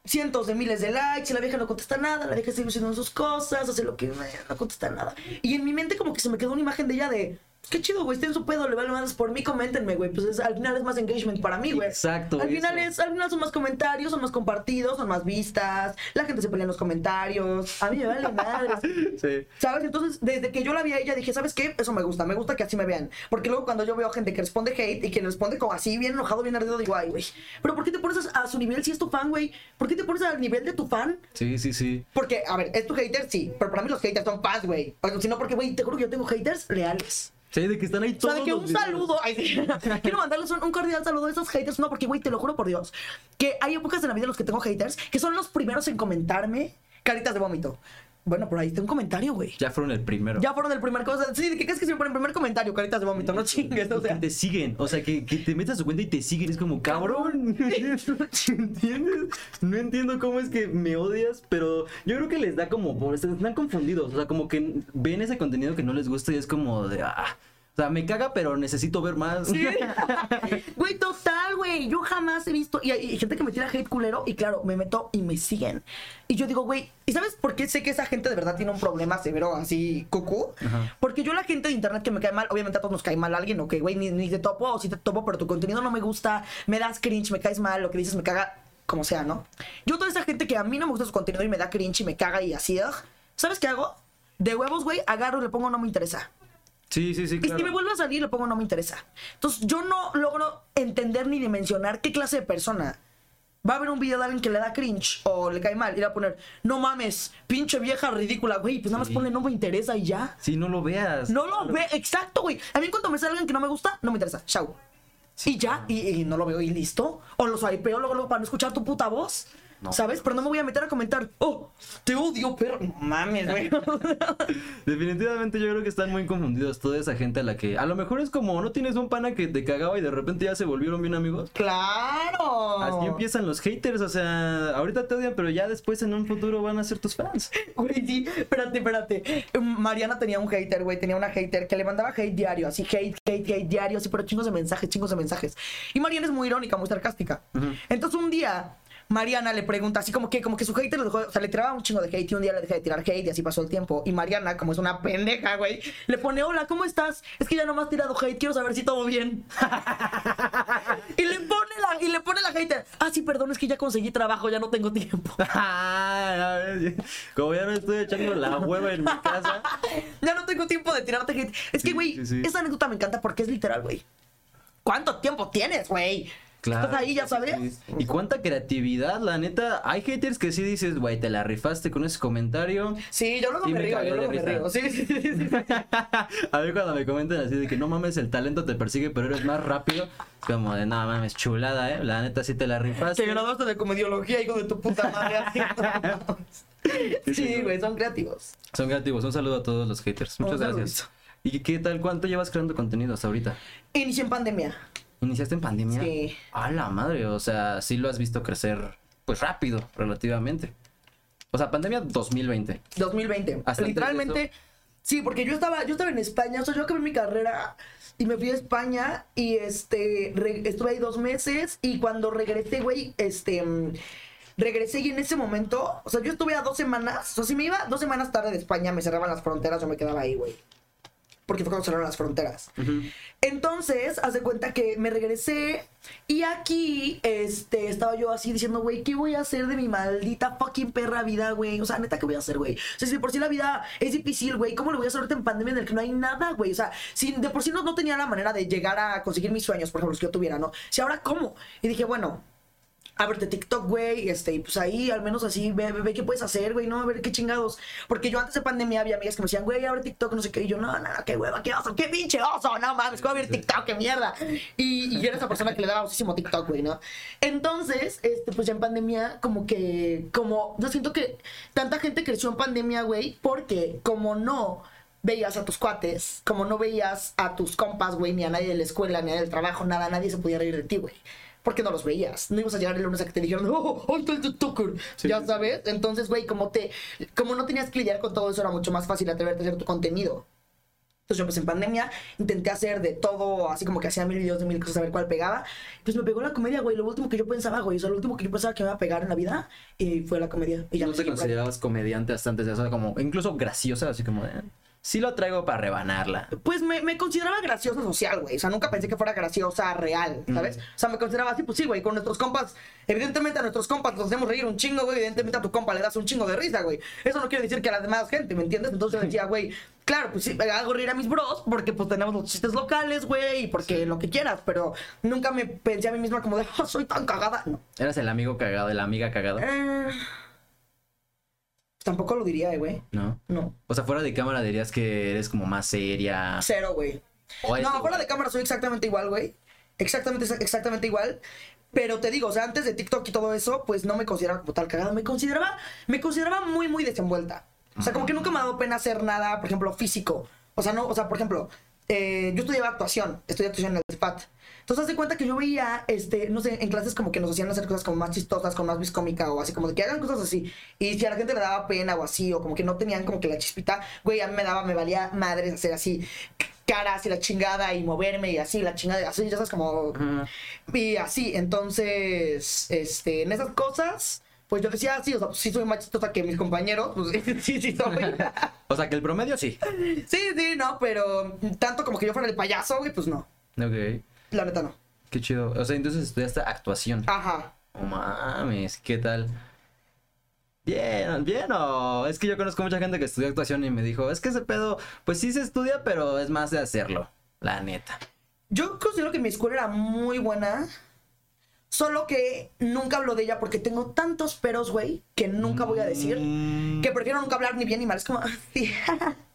cientos de miles de likes, y la vieja no contesta nada, la vieja sigue haciendo sus cosas, hace lo que no contesta nada. Y en mi mente como que se me quedó una imagen de ella de, qué chido, güey, estén su pedo, le vale más por mí, coméntenme, güey. Pues al final es más engagement para mí, güey. Exacto. Al final, es, al final son más comentarios, son más compartidos, son más vistas. La gente se pelea en los comentarios. A mí me vale madre. sí. ¿Sabes? Entonces, desde que yo la vi a ella, dije, ¿sabes qué? Eso me gusta, me gusta que así me vean. Porque luego cuando yo veo gente que responde hate y que responde como así, bien enojado, bien ardido, digo, ay, güey. Pero ¿por qué te pones a, su nivel si es tu fan, güey? ¿Por qué te pones al nivel de tu fan? Sí, sí, sí. Porque, a ver, es tu hater, sí. Pero para mí los haters son fans, güey. Si no, porque, güey, te juro que yo tengo haters reales. Sí, de que están ahí todos. O sea, de que un saludo. Quiero mandarles un, cordial saludo a esos haters. No, porque, güey, te lo juro por Dios. Que hay épocas en la vida en los que tengo haters que son los primeros en comentarme caritas de vómito. Bueno, por ahí está un comentario, güey. Ya fueron el primero. Ya fueron el primer cosa. Sí, ¿qué crees que se pone el primer comentario? Caritas de vómito, no chingues. O sea. te siguen. O sea, que, que te metas a su cuenta y te siguen. Es como, cabrón. ¿Entiendes? No entiendo cómo es que me odias, pero yo creo que les da como. Están confundidos. O sea, como que ven ese contenido que no les gusta y es como de. Ah, o sea, me caga, pero necesito ver más. Sí. güey, total, güey. Yo jamás he visto. Y hay gente que me tira hate culero. Y claro, me meto y me siguen. Y yo digo, güey, ¿y sabes por qué sé que esa gente de verdad tiene un problema severo así, cucú? Porque yo, la gente de internet que me cae mal, obviamente a todos nos cae mal alguien, o que, güey, ni, ni te topo, o si te topo, pero tu contenido no me gusta, me das cringe, me caes mal, lo que dices me caga como sea, ¿no? Yo toda esa gente que a mí no me gusta su contenido y me da cringe y me caga y así, ugh, ¿sabes qué hago? De huevos, güey, agarro y le pongo no me interesa. Sí, sí, sí, Y claro. si me vuelve a salir, le pongo no me interesa. Entonces, yo no logro entender ni dimensionar qué clase de persona va a ver un video de alguien que le da cringe o le cae mal y le va a poner, no mames, pinche vieja ridícula, güey, pues nada más Sí. ponle no me interesa y ya. Sí, no lo veas. No lo ve, exacto, güey. A mí cuando me sale alguien que no me gusta, no me interesa. Chau. y ya, y, y no lo veo y listo. O lo swipeo luego, luego para no escuchar tu puta voz. No. ¿Sabes? Pero no me voy a meter a comentar, oh, te odio, pero. No mames, güey. Definitivamente yo creo que están muy confundidos toda esa gente a la que a lo mejor es como no tienes un pana que te cagaba y de repente ya se volvieron bien amigos. ¡Claro! Así empiezan los haters, o sea, ahorita te odian, pero ya después en un futuro van a ser tus fans. Güey, sí, espérate, espérate. Mariana tenía un hater, güey, tenía una hater que le mandaba hate diario, así hate, hate, hate diario, así, pero chingos de mensajes, chingos de mensajes. Y Mariana es muy irónica, muy sarcástica. Entonces un día Mariana le pregunta, así como que, como que su hater le dejó, o sea, le tiraba un chingo de hate y un día le dejé de tirar hate y así pasó el tiempo. Y Mariana, como es una pendeja, güey, le pone, hola, ¿cómo estás? Es que ya no me has tirado hate, quiero saber si todo bien. y le pone la, y le pone la hater, ah, sí, perdón, es que ya conseguí trabajo, ya no tengo tiempo. Como ya no estoy echando la hueva en mi casa. Ya no tengo tiempo de tirarte hate. Es que, güey, sí, sí. esa anécdota me encanta porque es literal, güey. ¿Cuánto tiempo tienes, güey? Estás ahí, ya sabes. Y cuánta creatividad, la neta. Hay haters que sí dices, güey, te la rifaste con ese comentario. Sí, yo luego me me río, yo luego me río. Sí, sí, sí, sí. A ver cuando me comentan así de que no mames, el talento te persigue, pero eres más rápido. Como de, no mames, chulada, eh. La neta sí te la rifaste. Te graduaste de comediología, hijo de tu puta madre. Sí, güey, son creativos. Son creativos. Un saludo a todos los haters. Muchas gracias. ¿Y qué tal? ¿Cuánto llevas creando contenido hasta ahorita? Inicié en pandemia. ¿Iniciaste en pandemia? Sí. A la madre, o sea, sí lo has visto crecer, pues rápido, relativamente. O sea, pandemia 2020. 2020. Hasta Literalmente, sí, porque yo estaba, yo estaba en España, o sea, yo acabé mi carrera y me fui a España y este, re- estuve ahí dos meses y cuando regresé, güey, este, regresé y en ese momento, o sea, yo estuve a dos semanas, o sea, si me iba dos semanas tarde de España, me cerraban las fronteras, yo me quedaba ahí, güey. Porque fue cuando cerraron las fronteras. Entonces, haz de cuenta que me regresé y aquí, este, estaba yo así diciendo, güey, ¿qué voy a hacer de mi maldita fucking perra vida, güey? O sea, neta, ¿qué voy a hacer, güey? O sea, si de por sí la vida es difícil, güey, ¿cómo le voy a hacer ahorita en pandemia en el que no hay nada, güey? O sea, si de por sí no, no tenía la manera de llegar a conseguir mis sueños, por ejemplo, los que yo tuviera, ¿no? Si ahora, ¿cómo? Y dije, bueno, ábrete TikTok, güey, este, y pues ahí al menos así, ve, ve, qué puedes hacer, güey, no, a ver qué chingados. Porque yo antes de pandemia había amigas que me decían, güey, abre TikTok, no sé qué, y yo, no, no, no, qué hueva, qué oso, qué pinche oso, no mames, ¿cómo abrir TikTok, qué mierda? Y, y yo era esa persona que le daba muchísimo TikTok, güey, ¿no? Entonces, este, pues ya en pandemia, como que, como, yo siento que tanta gente creció en pandemia, güey, porque como no veías a tus cuates, como no veías a tus compas, güey, ni a nadie de la escuela, ni a nadie del trabajo, nada, nadie se podía reír de ti, güey. Porque no los veías. No ibas a llegar el lunes a que te dijeran, oh, oh, TikToker. Sí, ya sabes. Entonces, güey, como te, como no tenías que lidiar con todo eso, era mucho más fácil atreverte a hacer tu contenido. Entonces yo empecé en pandemia, intenté hacer de todo, así como que hacía mil videos de mil cosas a ver cuál pegaba. Pues me pegó la comedia, güey. Lo último que yo pensaba, güey. O sea, lo último que yo pensaba que me iba a pegar en la vida y fue la comedia. Y ya ¿No te considerabas comediante hasta antes de eso? Como, incluso graciosa, así como de, sí lo traigo para rebanarla. Pues me, me consideraba graciosa social, güey. O sea, nunca pensé que fuera graciosa real, ¿sabes? O sea, me consideraba así, pues sí, güey, con nuestros compas. Evidentemente a nuestros compas los hacemos reír un chingo, güey. Evidentemente a tu compa le das un chingo de risa, güey. Eso no quiere decir que a la demás gente, ¿me entiendes? Entonces yo decía, güey, claro, pues sí, hago reír a mis bros porque pues tenemos los chistes locales, güey, y porque lo que quieras. Pero nunca me pensé a mí misma como de, "Ah, soy tan cagada. No. ¿Eras el amigo cagado, la amiga cagada? Eh, tampoco lo diría, eh, güey. No. No. O sea, fuera de cámara dirías que eres como más seria. Cero, güey. No, fuera de cámara soy exactamente igual, güey. Exactamente, exactamente igual. Pero te digo, o sea, antes de TikTok y todo eso, pues no me consideraba como tal cagada. Me consideraba, me consideraba muy, muy desenvuelta. O sea, como que nunca me ha dado pena hacer nada, por ejemplo, físico. O sea, no, o sea, por ejemplo, eh, yo estudiaba actuación, estudié actuación en el SPAT. Entonces, haz de cuenta que yo veía, este, no sé, en clases como que nos hacían hacer cosas como más chistosas, con más vis cómica o así, como de que hagan cosas así. Y si a la gente le daba pena o así, o como que no tenían como que la chispita, güey, a mí me daba, me valía madre hacer así caras y la chingada y moverme y así, la chingada, así, ya sabes, como... Y así, entonces, este, en esas cosas, pues yo decía, sí, o sea, sí soy más chistosa que mis compañeros, pues sí, sí soy. O sea, que el promedio sí. sí, sí, no, pero tanto como que yo fuera el payaso, güey, pues no, Ok. La neta no. Qué chido. O sea, entonces estudiaste actuación. Ajá. No mames, ¿qué tal? Bien, bien, o es que yo conozco mucha gente que estudió actuación y me dijo, es que ese pedo, pues sí se estudia, pero es más de hacerlo, la neta. Yo considero que mi escuela era muy buena. Solo que nunca hablo de ella porque tengo tantos peros, güey, que nunca voy a decir. Mm. Que prefiero nunca hablar ni bien ni mal. Es como, "Ah, sí,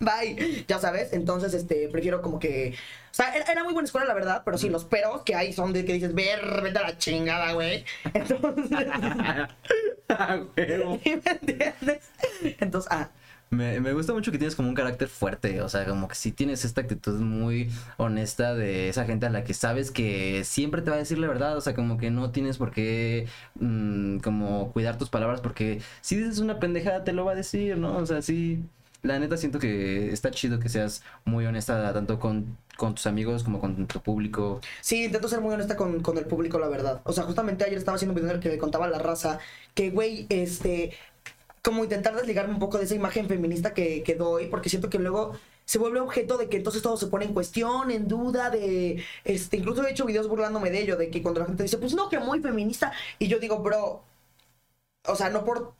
bye. Ya sabes. Entonces, este, prefiero como que. O sea, era, era muy buena escuela, la verdad, pero sí, los peros que hay son de que dices, ver, vete a la chingada, güey. Entonces. Ah. ¿sí ¿Me entiendes? Entonces, ah. Me, me gusta mucho que tienes como un carácter fuerte, o sea, como que sí tienes esta actitud muy honesta de esa gente a la que sabes que siempre te va a decir la verdad, o sea, como que no tienes por qué mm, como cuidar tus palabras porque si dices una pendejada te lo va a decir, ¿no? O sea, sí, la neta siento que está chido que seas muy honesta tanto con, con tus amigos como con tu público. Sí, intento ser muy honesta con, con el público, la verdad. O sea, justamente ayer estaba haciendo un video en el que le contaba a la raza que, güey, este, como intentar desligarme un poco de esa imagen feminista que, que doy, porque siento que luego se vuelve objeto de que entonces todo se pone en cuestión, en duda, de, este, incluso he hecho videos burlándome de ello, de que cuando la gente dice, pues no, que muy feminista, y yo digo, bro, o sea, no por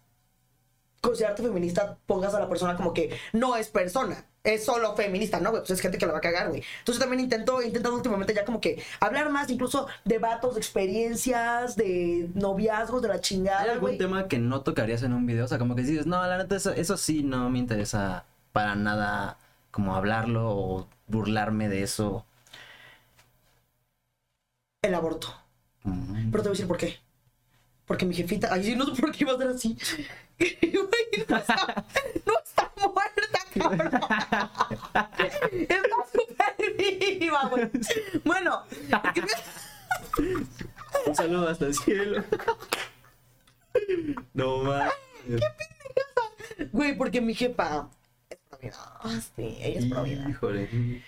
considerarte feminista pongas a la persona como que no es persona, es solo feminista, ¿no? güey? Pues es gente que la va a cagar, güey. Entonces también intento, he intentado últimamente ya como que hablar más, incluso de vatos, de experiencias, de noviazgos, de la ¿Hay chingada, algún güey. tema que no tocarías en un video? O sea, como que dices, no, la neta, eso, eso sí no me interesa para nada como hablarlo o burlarme de eso. El aborto. Mm. Pero te voy a decir por qué. Porque mi jefita, ay, sí, no sé por qué iba a ser así. No está, no está muerta, cabrón. Está súper viva, güey. Bueno, Un saludo hasta el cielo. No más. güey, porque mi jefa es provida. Ah, sí, ella es provida. Híjole.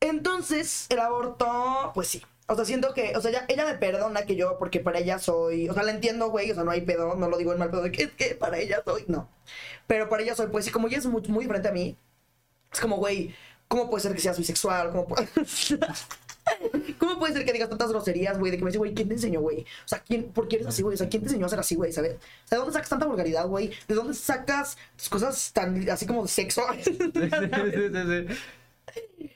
Entonces, el aborto, pues sí. O sea, siento que, o sea, ella, ella me perdona que yo, porque para ella soy, o sea, la entiendo, güey, o sea, no hay pedo, no lo digo en mal pedo de que que para ella soy, no. Pero para ella soy, pues, y como ella es muy, muy diferente a mí, es como, güey, ¿cómo puede ser que seas bisexual? ¿Cómo puede... ¿Cómo puede ser que digas tantas groserías, güey? De que me dice, güey, ¿quién te enseñó, güey? O sea, ¿quién, ¿por qué eres así, güey? O sea, ¿quién te enseñó a ser así, güey? ¿Sabes? O sea, ¿de dónde sacas tanta vulgaridad, güey? ¿De dónde sacas tus cosas tan así como de sexo? Sí, sí, sí, sí.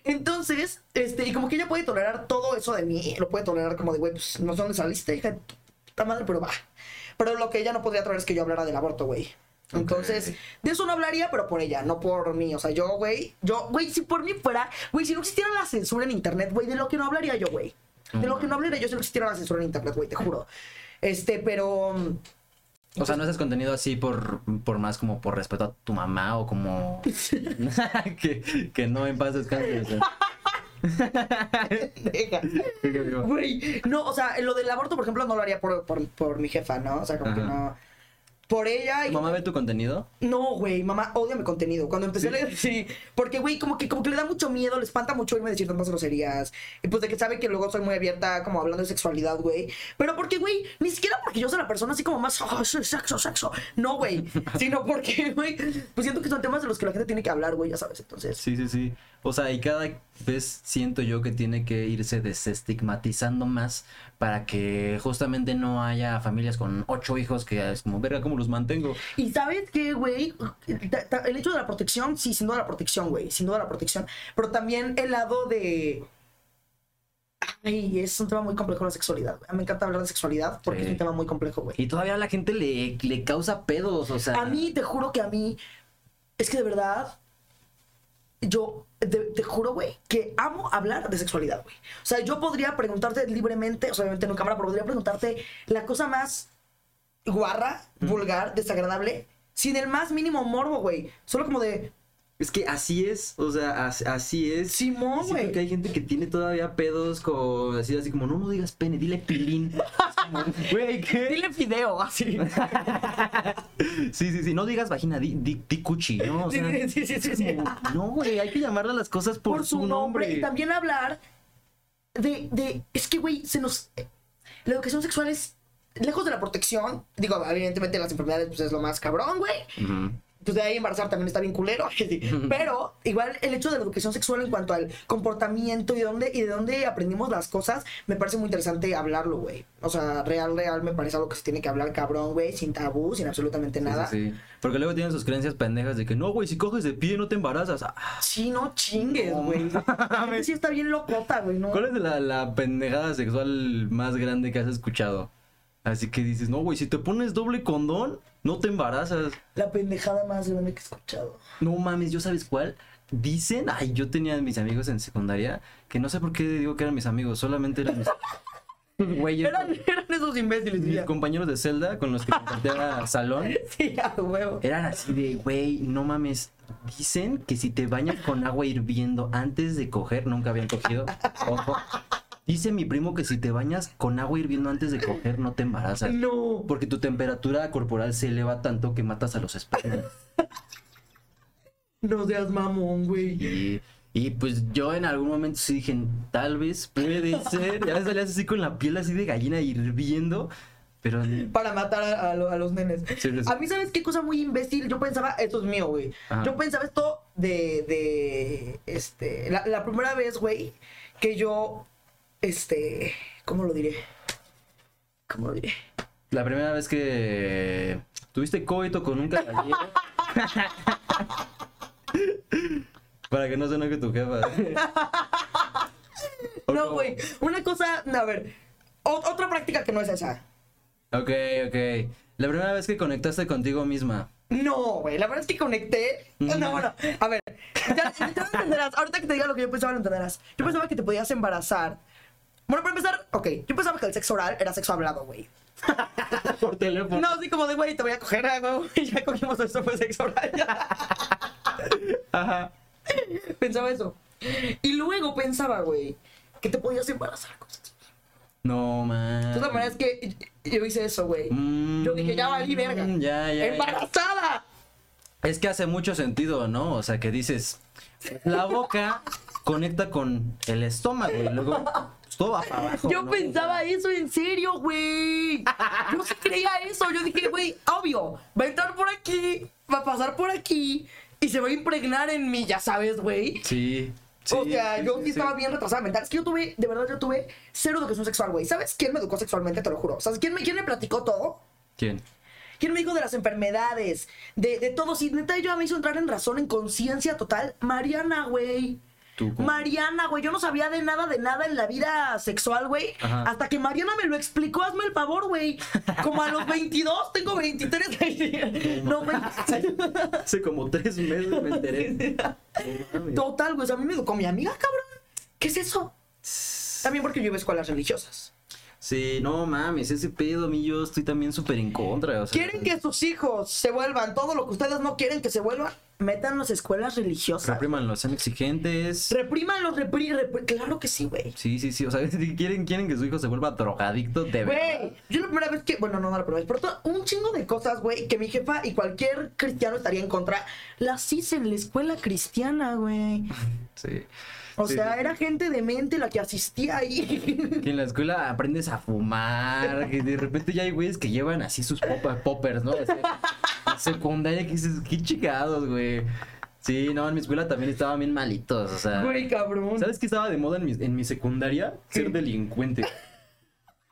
Entonces, este, y como que ella puede tolerar todo eso de mí, lo puede tolerar como de, güey, pues no sé dónde saliste, hija de puta madre, pero va. Pero lo que ella no podría tolerar es que yo hablara del aborto, güey. Entonces, de eso no hablaría, pero por ella, no por mí. O sea, yo, güey, yo, güey, si por mí fuera, güey, si no existiera la censura en internet, güey, de lo que no hablaría yo, güey. De lo que no hablaría yo si no existiera la censura en internet, güey, te juro. Este, pero. O sea, no haces contenido así por, por más como por respeto a tu mamá o como que, que no en paz descanse. o sea. Deja. Güey, no, o sea, lo del aborto, por ejemplo, no lo haría por, por, por mi jefa, ¿no? O sea, como que no. Por ella y. ¿Tu mamá ve tu contenido? No, güey, mamá odia mi contenido. Cuando empecé ¿Sí? a leer, sí. Porque, güey, como que, como que le da mucho miedo, le espanta mucho irme a decir tantas groserías. Y pues de que sabe que luego soy muy abierta, como hablando de sexualidad, güey. Pero porque, güey, ni siquiera porque yo soy la persona así como más, oh, sexo, sexo. No, güey. Sino porque, güey, pues siento que son temas de los que la gente tiene que hablar, güey, ya sabes. Entonces. Sí, sí, sí. O sea, y cada vez siento yo que tiene que irse desestigmatizando más para que justamente no haya familias con ocho hijos que es como, verga, ¿cómo los mantengo? Y sabes qué, güey, el hecho de la protección, sí, sin duda la protección, güey, sin duda la protección, pero también el lado de... Ay, es un tema muy complejo la sexualidad, güey. Me encanta hablar de sexualidad porque Sí. es un tema muy complejo, güey. Y todavía a la gente le, le causa pedos, o sea. A mí, te juro que a mí, es que de verdad, yo te juro, güey, que amo hablar de sexualidad, güey. O sea, yo podría preguntarte libremente, o sea, obviamente no en cámara, pero podría preguntarte la cosa más guarra, vulgar, desagradable, sin el más mínimo morbo, güey. Solo como de, Es que así es, o sea, as- así es. Simón, güey. que hay gente que tiene todavía pedos con así, así como, no, no digas pene, dile pilín. Es como, Güey, ¿qué? Dile fideo, así. Sí, sí, sí, no digas vagina, di, di, di cuchi, ¿no? O sea, sí, sí, sí, sí. No, güey, hay que llamarle a las cosas por, Por su nombre. Y también hablar de, de, es que, güey, se nos... La educación sexual es, lejos de la protección, digo, evidentemente las enfermedades, pues es lo más cabrón, güey. Ujú. Pues de ahí embarazar también está bien culero. Pero igual el hecho de la educación sexual en cuanto al comportamiento y de dónde, y de dónde aprendimos las cosas, me parece muy interesante hablarlo, güey. O sea, real, real me parece algo que se tiene que hablar cabrón, güey, sin tabú, sin absolutamente nada. Sí, sí. Porque luego tienen sus creencias pendejas de que no, güey, si coges de pie no te embarazas. Ah, Sí, no chingues, güey. Gente sí está bien locota, güey, ¿no? ¿Cuál es la, la pendejada sexual más grande que has escuchado? Así que dices, no, güey, si te pones doble condón, no te embarazas. La pendejada más grande que he escuchado. No mames, ¿yo sabes cuál? Dicen, ay, yo tenía mis amigos en secundaria, que no sé por qué digo que eran mis amigos, solamente eran mis... Güey, Eran, eran esos imbéciles, mis ya. compañeros de celda con los que compartía salón, Sí, a huevo. eran así de, güey, no mames. Dicen que si te bañas con agua hirviendo antes de coger, nunca habían cogido. Ojo. Dice mi primo que si te bañas con agua hirviendo antes de coger, no te embarazas. No. Porque tu temperatura corporal se eleva tanto que matas a los espermas. No seas mamón, güey. Y, y pues yo en algún momento sí dije, tal vez puede ser. Ya me salías así con la piel así de gallina hirviendo. Pero Para matar a, a lo- a los nenes. Sí, sí. A mí, ¿sabes qué cosa muy imbécil? Yo pensaba, esto es mío, güey. Ajá. Yo pensaba esto de, de, este, la, la primera vez, güey, que yo, este, ¿cómo lo diré? ¿Cómo lo diré? la primera vez que tuviste coito con un caballero. Para que no se enoje tu jefa. ¿O No, güey, una cosa, a ver, o- otra práctica que no es esa. Ok, ok. La primera vez que conectaste contigo misma. No, güey, la verdad es que conecté. Mm. No, bueno, a ver, ya, ya lo entenderás. Ahorita que te diga lo que yo pensaba, lo entenderás. Yo pensaba que te podías embarazar. Bueno, para empezar, ok, yo pensaba que el sexo oral era sexo hablado, güey. Por teléfono. No, así como de, güey, te voy a coger, ah, güey, y ya cogimos esto, fue sexo oral. Ajá. pensaba eso. Y luego pensaba, güey, que te podías embarazar. con sexo oral. No, man. De todas maneras, que yo hice eso, güey. Mm, Yo dije, ya valí verga. Ya, ya, ya. ¡Embarazada! Es que hace mucho sentido, ¿no? O sea, que dices, la boca conecta con el estómago y luego todo va para abajo. Yo ¿no? pensaba eso en serio, güey. Yo sí creía eso. Yo dije, güey, obvio, va a entrar por aquí, va a pasar por aquí y se va a impregnar en mí, ya sabes, güey. Sí. sí, o sea, yo sí, estaba sí. bien retrasada mental. Es que yo tuve, de verdad, yo tuve cero educación sexual, güey. ¿Sabes quién me educó sexualmente? Te lo juro. ¿Sabes quién me, quién me platicó todo? ¿Quién? ¿Quién me dijo de las enfermedades? De, de todo. Sí, neta, yo me hizo entrar en razón, en conciencia total. Mariana, güey. Mariana, güey, yo no sabía de nada, de nada en la vida sexual, güey. Hasta que Mariana me lo explicó, hazme el favor, güey. Como a los 22, tengo 23. no, güey. Hace como tres meses me enteré. Total, güey. o sea, a mí me educó mi amiga, cabrón. ¿Qué es eso? También porque yo iba a escuelas religiosas. Sí, no mames, ese pedo a mí yo estoy también súper en contra. O sea, ¿Quieren que sus hijos se vuelvan todo lo que ustedes no quieren que se vuelvan? Métanlos a escuelas religiosas. Reprimanlo, sean exigentes. Reprímanlos, repri, repri- Claro que sí, güey. Sí, sí, sí. O sea, si quieren, quieren que su hijo se vuelva drogadicto, de. Güey, yo la primera vez que, bueno, no, no la primera vez, pero to- un chingo de cosas, güey, que mi jefa y cualquier cristiano estaría en contra, las hice en la escuela cristiana, güey. Sí. O Sí, sea, sí, era gente demente la que asistía ahí. Que en la escuela aprendes a fumar, que de repente ya hay güeyes que llevan así sus pop- poppers, ¿no? Secundaria que dices, qué chicados, güey. Sí, no, en mi escuela también estaban bien malitos, o sea. Güey, cabrón. ¿Sabes qué estaba de moda en mi, en mi secundaria? Ser delincuente.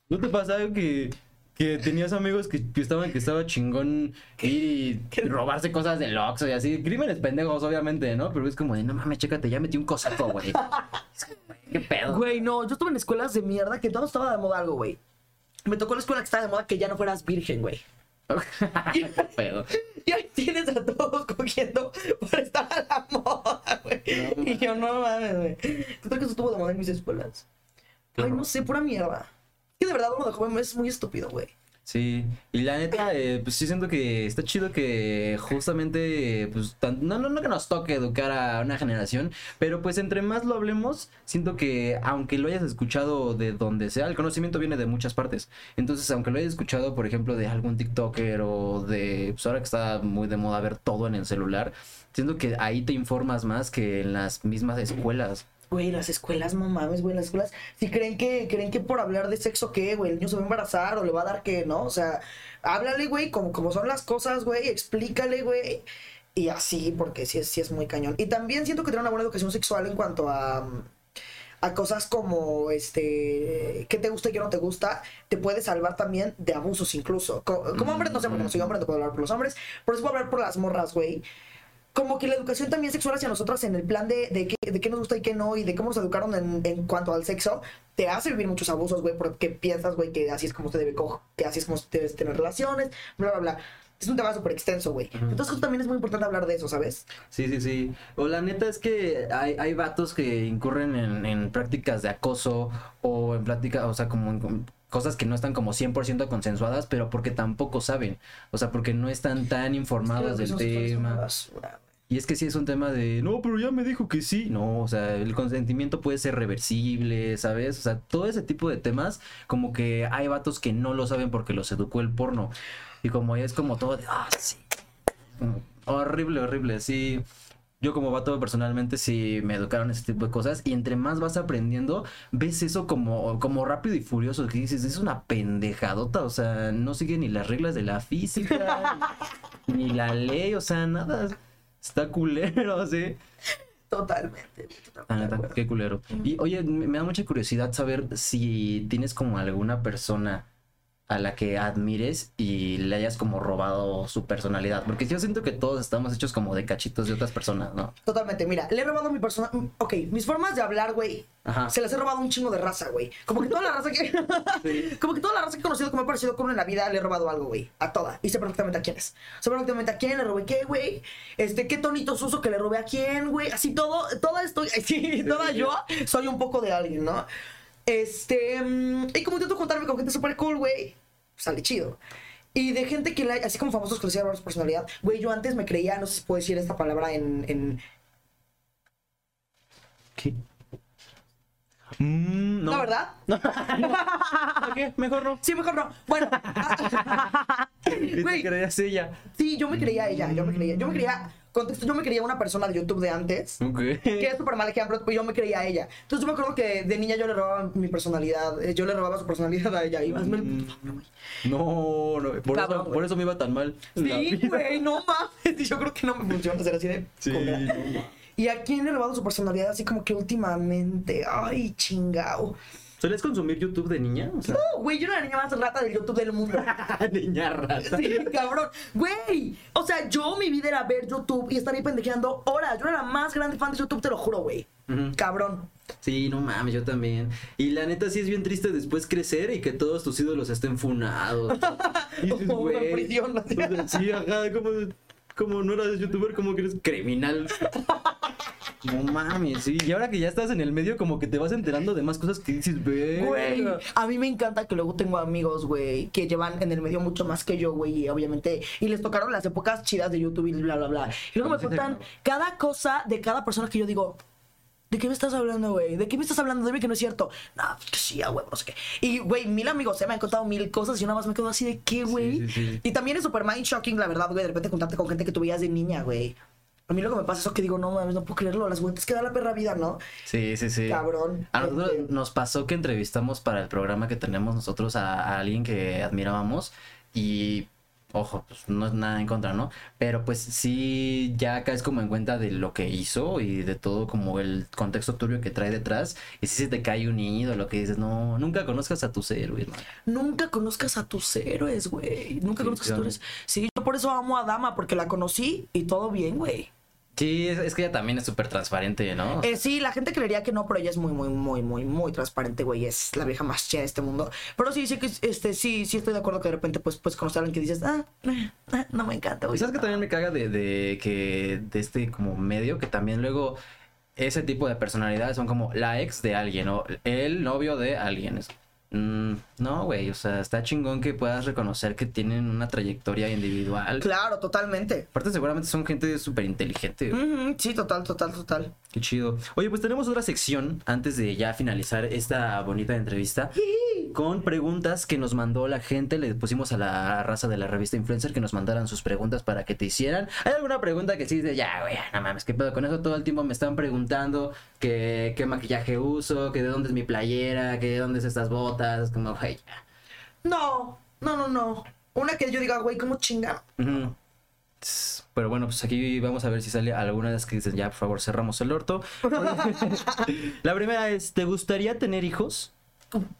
¿No te pasaba que, que tenías amigos que, que estaban que estaba chingón ir y robarse cosas del Oxxo y así? Crímenes pendejos, obviamente, ¿no? Pero es como de, no mames, chécate, ya metí un cosaco, güey. ¿Qué pedo? Güey, no, yo estuve en escuelas de mierda que todo estaba de moda algo, güey. Me tocó la escuela que estaba de moda que ya no fueras virgen, güey. ¿Qué pedo? Y ahí tienes a todos cogiendo por estar a la moda, güey. No, y yo, no mames, güey. ¿Qué tal que eso estuvo de moda en mis escuelas? Ay, no sé, pura mierda. Que de verdad uno de joven es muy estúpido, güey. Sí, y la neta, eh, pues sí siento que está chido que justamente, pues, no, no, no que nos toque educar a una generación, pero pues entre más lo hablemos, siento que aunque lo hayas escuchado de donde sea, el conocimiento viene de muchas partes. Entonces, aunque lo hayas escuchado, por ejemplo, de algún TikToker o de, pues ahora que está muy de moda ver todo en el celular, siento que ahí te informas más que en las mismas escuelas. Güey, las escuelas, no mames, güey, las escuelas, si creen que, creen que por hablar de sexo, ¿qué, güey? El niño se va a embarazar o le va a dar qué, ¿no? O sea, háblale, güey, como, como son las cosas, güey, explícale, güey. y así, porque sí es, sí es muy cañón. Y también siento que tener una buena educación sexual en cuanto a, a cosas como, este, qué te gusta y qué no te gusta, te puede salvar también de abusos incluso. Co- Como, hombre, no sé, porque no soy hombre, no puedo hablar por los hombres, pero sí puedo hablar por las morras, güey. Como que la educación también sexual hacia nosotras en el plan de, de, qué, de qué nos gusta y qué no, y de cómo nos educaron en, en cuanto al sexo, te hace vivir muchos abusos, güey, porque piensas, güey, que así es como se debe coger, que así es como se debe tener relaciones, bla, bla, bla. Es un tema súper extenso, güey. Entonces también es muy importante hablar de eso, ¿sabes? Sí, sí, sí. O la neta es que hay, hay vatos que incurren en, en prácticas de acoso o en prácticas, o sea, como en cosas que no están como 100% consensuadas, pero porque tampoco saben. O sea, porque no están tan informados del tema. Y es que sí es un tema de, no, pero ya me dijo que sí. No, o sea, el consentimiento puede ser reversible, ¿sabes? O sea, todo ese tipo de temas, como que hay vatos que no lo saben porque los educó el porno. Y como es como todo de, ah, sí. Horrible, horrible, sí. Yo como vato personalmente sí me educaron ese tipo de cosas y entre más vas aprendiendo, ves eso como, como rápido y furioso, que dices, es una pendejadota, o sea, no sigue ni las reglas de la física, ni la ley, o sea, nada, está culero, sí. Totalmente. Totalmente acuerdo. qué culero. Y oye, me da mucha curiosidad saber si tienes como alguna persona a la que admires y le hayas como robado su personalidad. Porque yo siento que todos estamos hechos como de cachitos de otras personas, ¿no? Totalmente, mira, le he robado mi persona. mm, Ok, mis formas de hablar, güey. Ajá. Se las he robado un chingo de raza, güey. Como que toda la raza que. Como que toda la raza que he conocido, que me ha parecido como en la vida, le he robado algo, güey. A toda. Y sé perfectamente a quién es. Sé perfectamente a quién le robé qué, güey. Este, qué tonitos uso que le robé a quién, güey. Así todo, toda estoy. Sí, toda yo soy un poco de alguien, ¿no? Este. mm, Y como intento juntarme con gente súper cool, güey. Sale chido. Y de gente que, la- así como famosos robar su personalidad, güey, yo antes me creía, no sé si puedo decir esta palabra en, en, ¿Qué? Mm, no. ¿La verdad? ¿Qué? Mejor no. Sí, mejor no. Bueno. ¿Qué te creías ella? sí, yo me creía ella. Yo me creía. Yo me creía. Contexto, yo me creía una persona de YouTube de antes. Ok. Que es súper mal ejemplo, pero yo me creía a ella. Entonces yo me acuerdo que de niña yo le robaba mi personalad. eh, Yo le robaba su personalidad a ella. Y favor, güey. No, no. Por, Cabrón, eso, por eso me iba tan mal. Sí, güey, no mames. Yo creo que no me funciona ser así de. Sí. ¿Y a quién le he robado su personalidad así como que últimamente? Ay, chingao. ¿Solías consumir YouTube de niña? O sea, No, güey, yo era la niña más rata del YouTube del mundo. niña rata. Sí, cabrón. Güey. O sea, yo mi vida era ver YouTube y estar ahí pendejeando horas. Yo era la más grande fan de YouTube, te lo juro, güey. Cabrón. Sí, no mames, yo también. Y la neta sí es bien triste después crecer y que todos tus ídolos estén funados. Y dices, "Güey". prisión, así. O sea, Sí, ajá, como, como no eras youtuber, como que eres criminal. No mames, sí. Y ahora que ya estás en el medio, como que te vas enterando de más cosas que dices. Güey, a mí me encanta que luego tengo amigos, güey, que llevan en el medio mucho más que yo, güey, y obviamente, y les tocaron las épocas chidas de YouTube y bla, bla, bla. Y luego me cuentan cada cosa de cada persona que yo digo, ¿de qué me estás hablando, güey? ¿De qué me estás hablando? Dime que no es cierto. No, que sí, güey, no sé qué. Y, güey, mil amigos, se me han contado mil cosas y yo nada más me quedo así de qué, güey. sí, sí. Y también es super mind shocking, la verdad, güey, de repente juntarte con gente que tú veías de niña, güey. A mí lo que me pasa es que digo, no mames, no puedo creerlo, las vueltas que da la perra vida, ¿no? Sí, sí, sí. Cabrón. A nosotros Este, nos pasó que entrevistamos para el programa que tenemos nosotros a, a alguien que admirábamos y, ojo, pues no es nada en contra, ¿no? Pero pues sí, ya caes como en cuenta de lo que hizo y de todo como el contexto turbio que trae detrás y si se te cae un ídolo que dices, no, nunca conozcas a tus héroes, hermano. Nunca conozcas a tus héroes, güey. Nunca Sí, conozcas a tus héroes. Sí, yo por eso amo a Dama, porque la conocí y todo bien, güey. Sí, es, es que ella también es súper transparente, ¿no? Eh, sí, la gente creería que no, pero ella es muy, muy, muy, muy, muy transparente, güey. Es la vieja más chida de este mundo. Pero sí, sí que este, sí, sí estoy de acuerdo que de repente pues, pues conocer a alguien que dices, ah, eh, eh, no me encanta, güey. ¿Y sabes que también me caga de, de que de este como medio que también luego ese tipo de personalidades son como la ex de alguien o el novio de alguien? Mm, no, güey, o sea, está chingón que puedas reconocer que tienen una trayectoria individual. Claro, totalmente. Aparte seguramente son gente súper inteligente. Sí, total, total, total. Qué chido. Oye, pues tenemos otra sección antes de ya finalizar esta bonita entrevista con preguntas que nos mandó la gente. Le pusimos a la raza de la revista Influencer que nos mandaran sus preguntas para que te hicieran. ¿Hay alguna pregunta que sí dices, ya, güey, no mames, qué pedo? Con eso todo el tiempo me están preguntando que qué maquillaje uso, que de dónde es mi playera, que de dónde es estas botas. Como, güey, ya. No, no, no, no. Una que yo diga, güey, ¿cómo chinga? Pero bueno, pues aquí vamos a ver si sale alguna de las que dicen, ya, por favor, cerramos el orto. la primera es, ¿te gustaría tener hijos?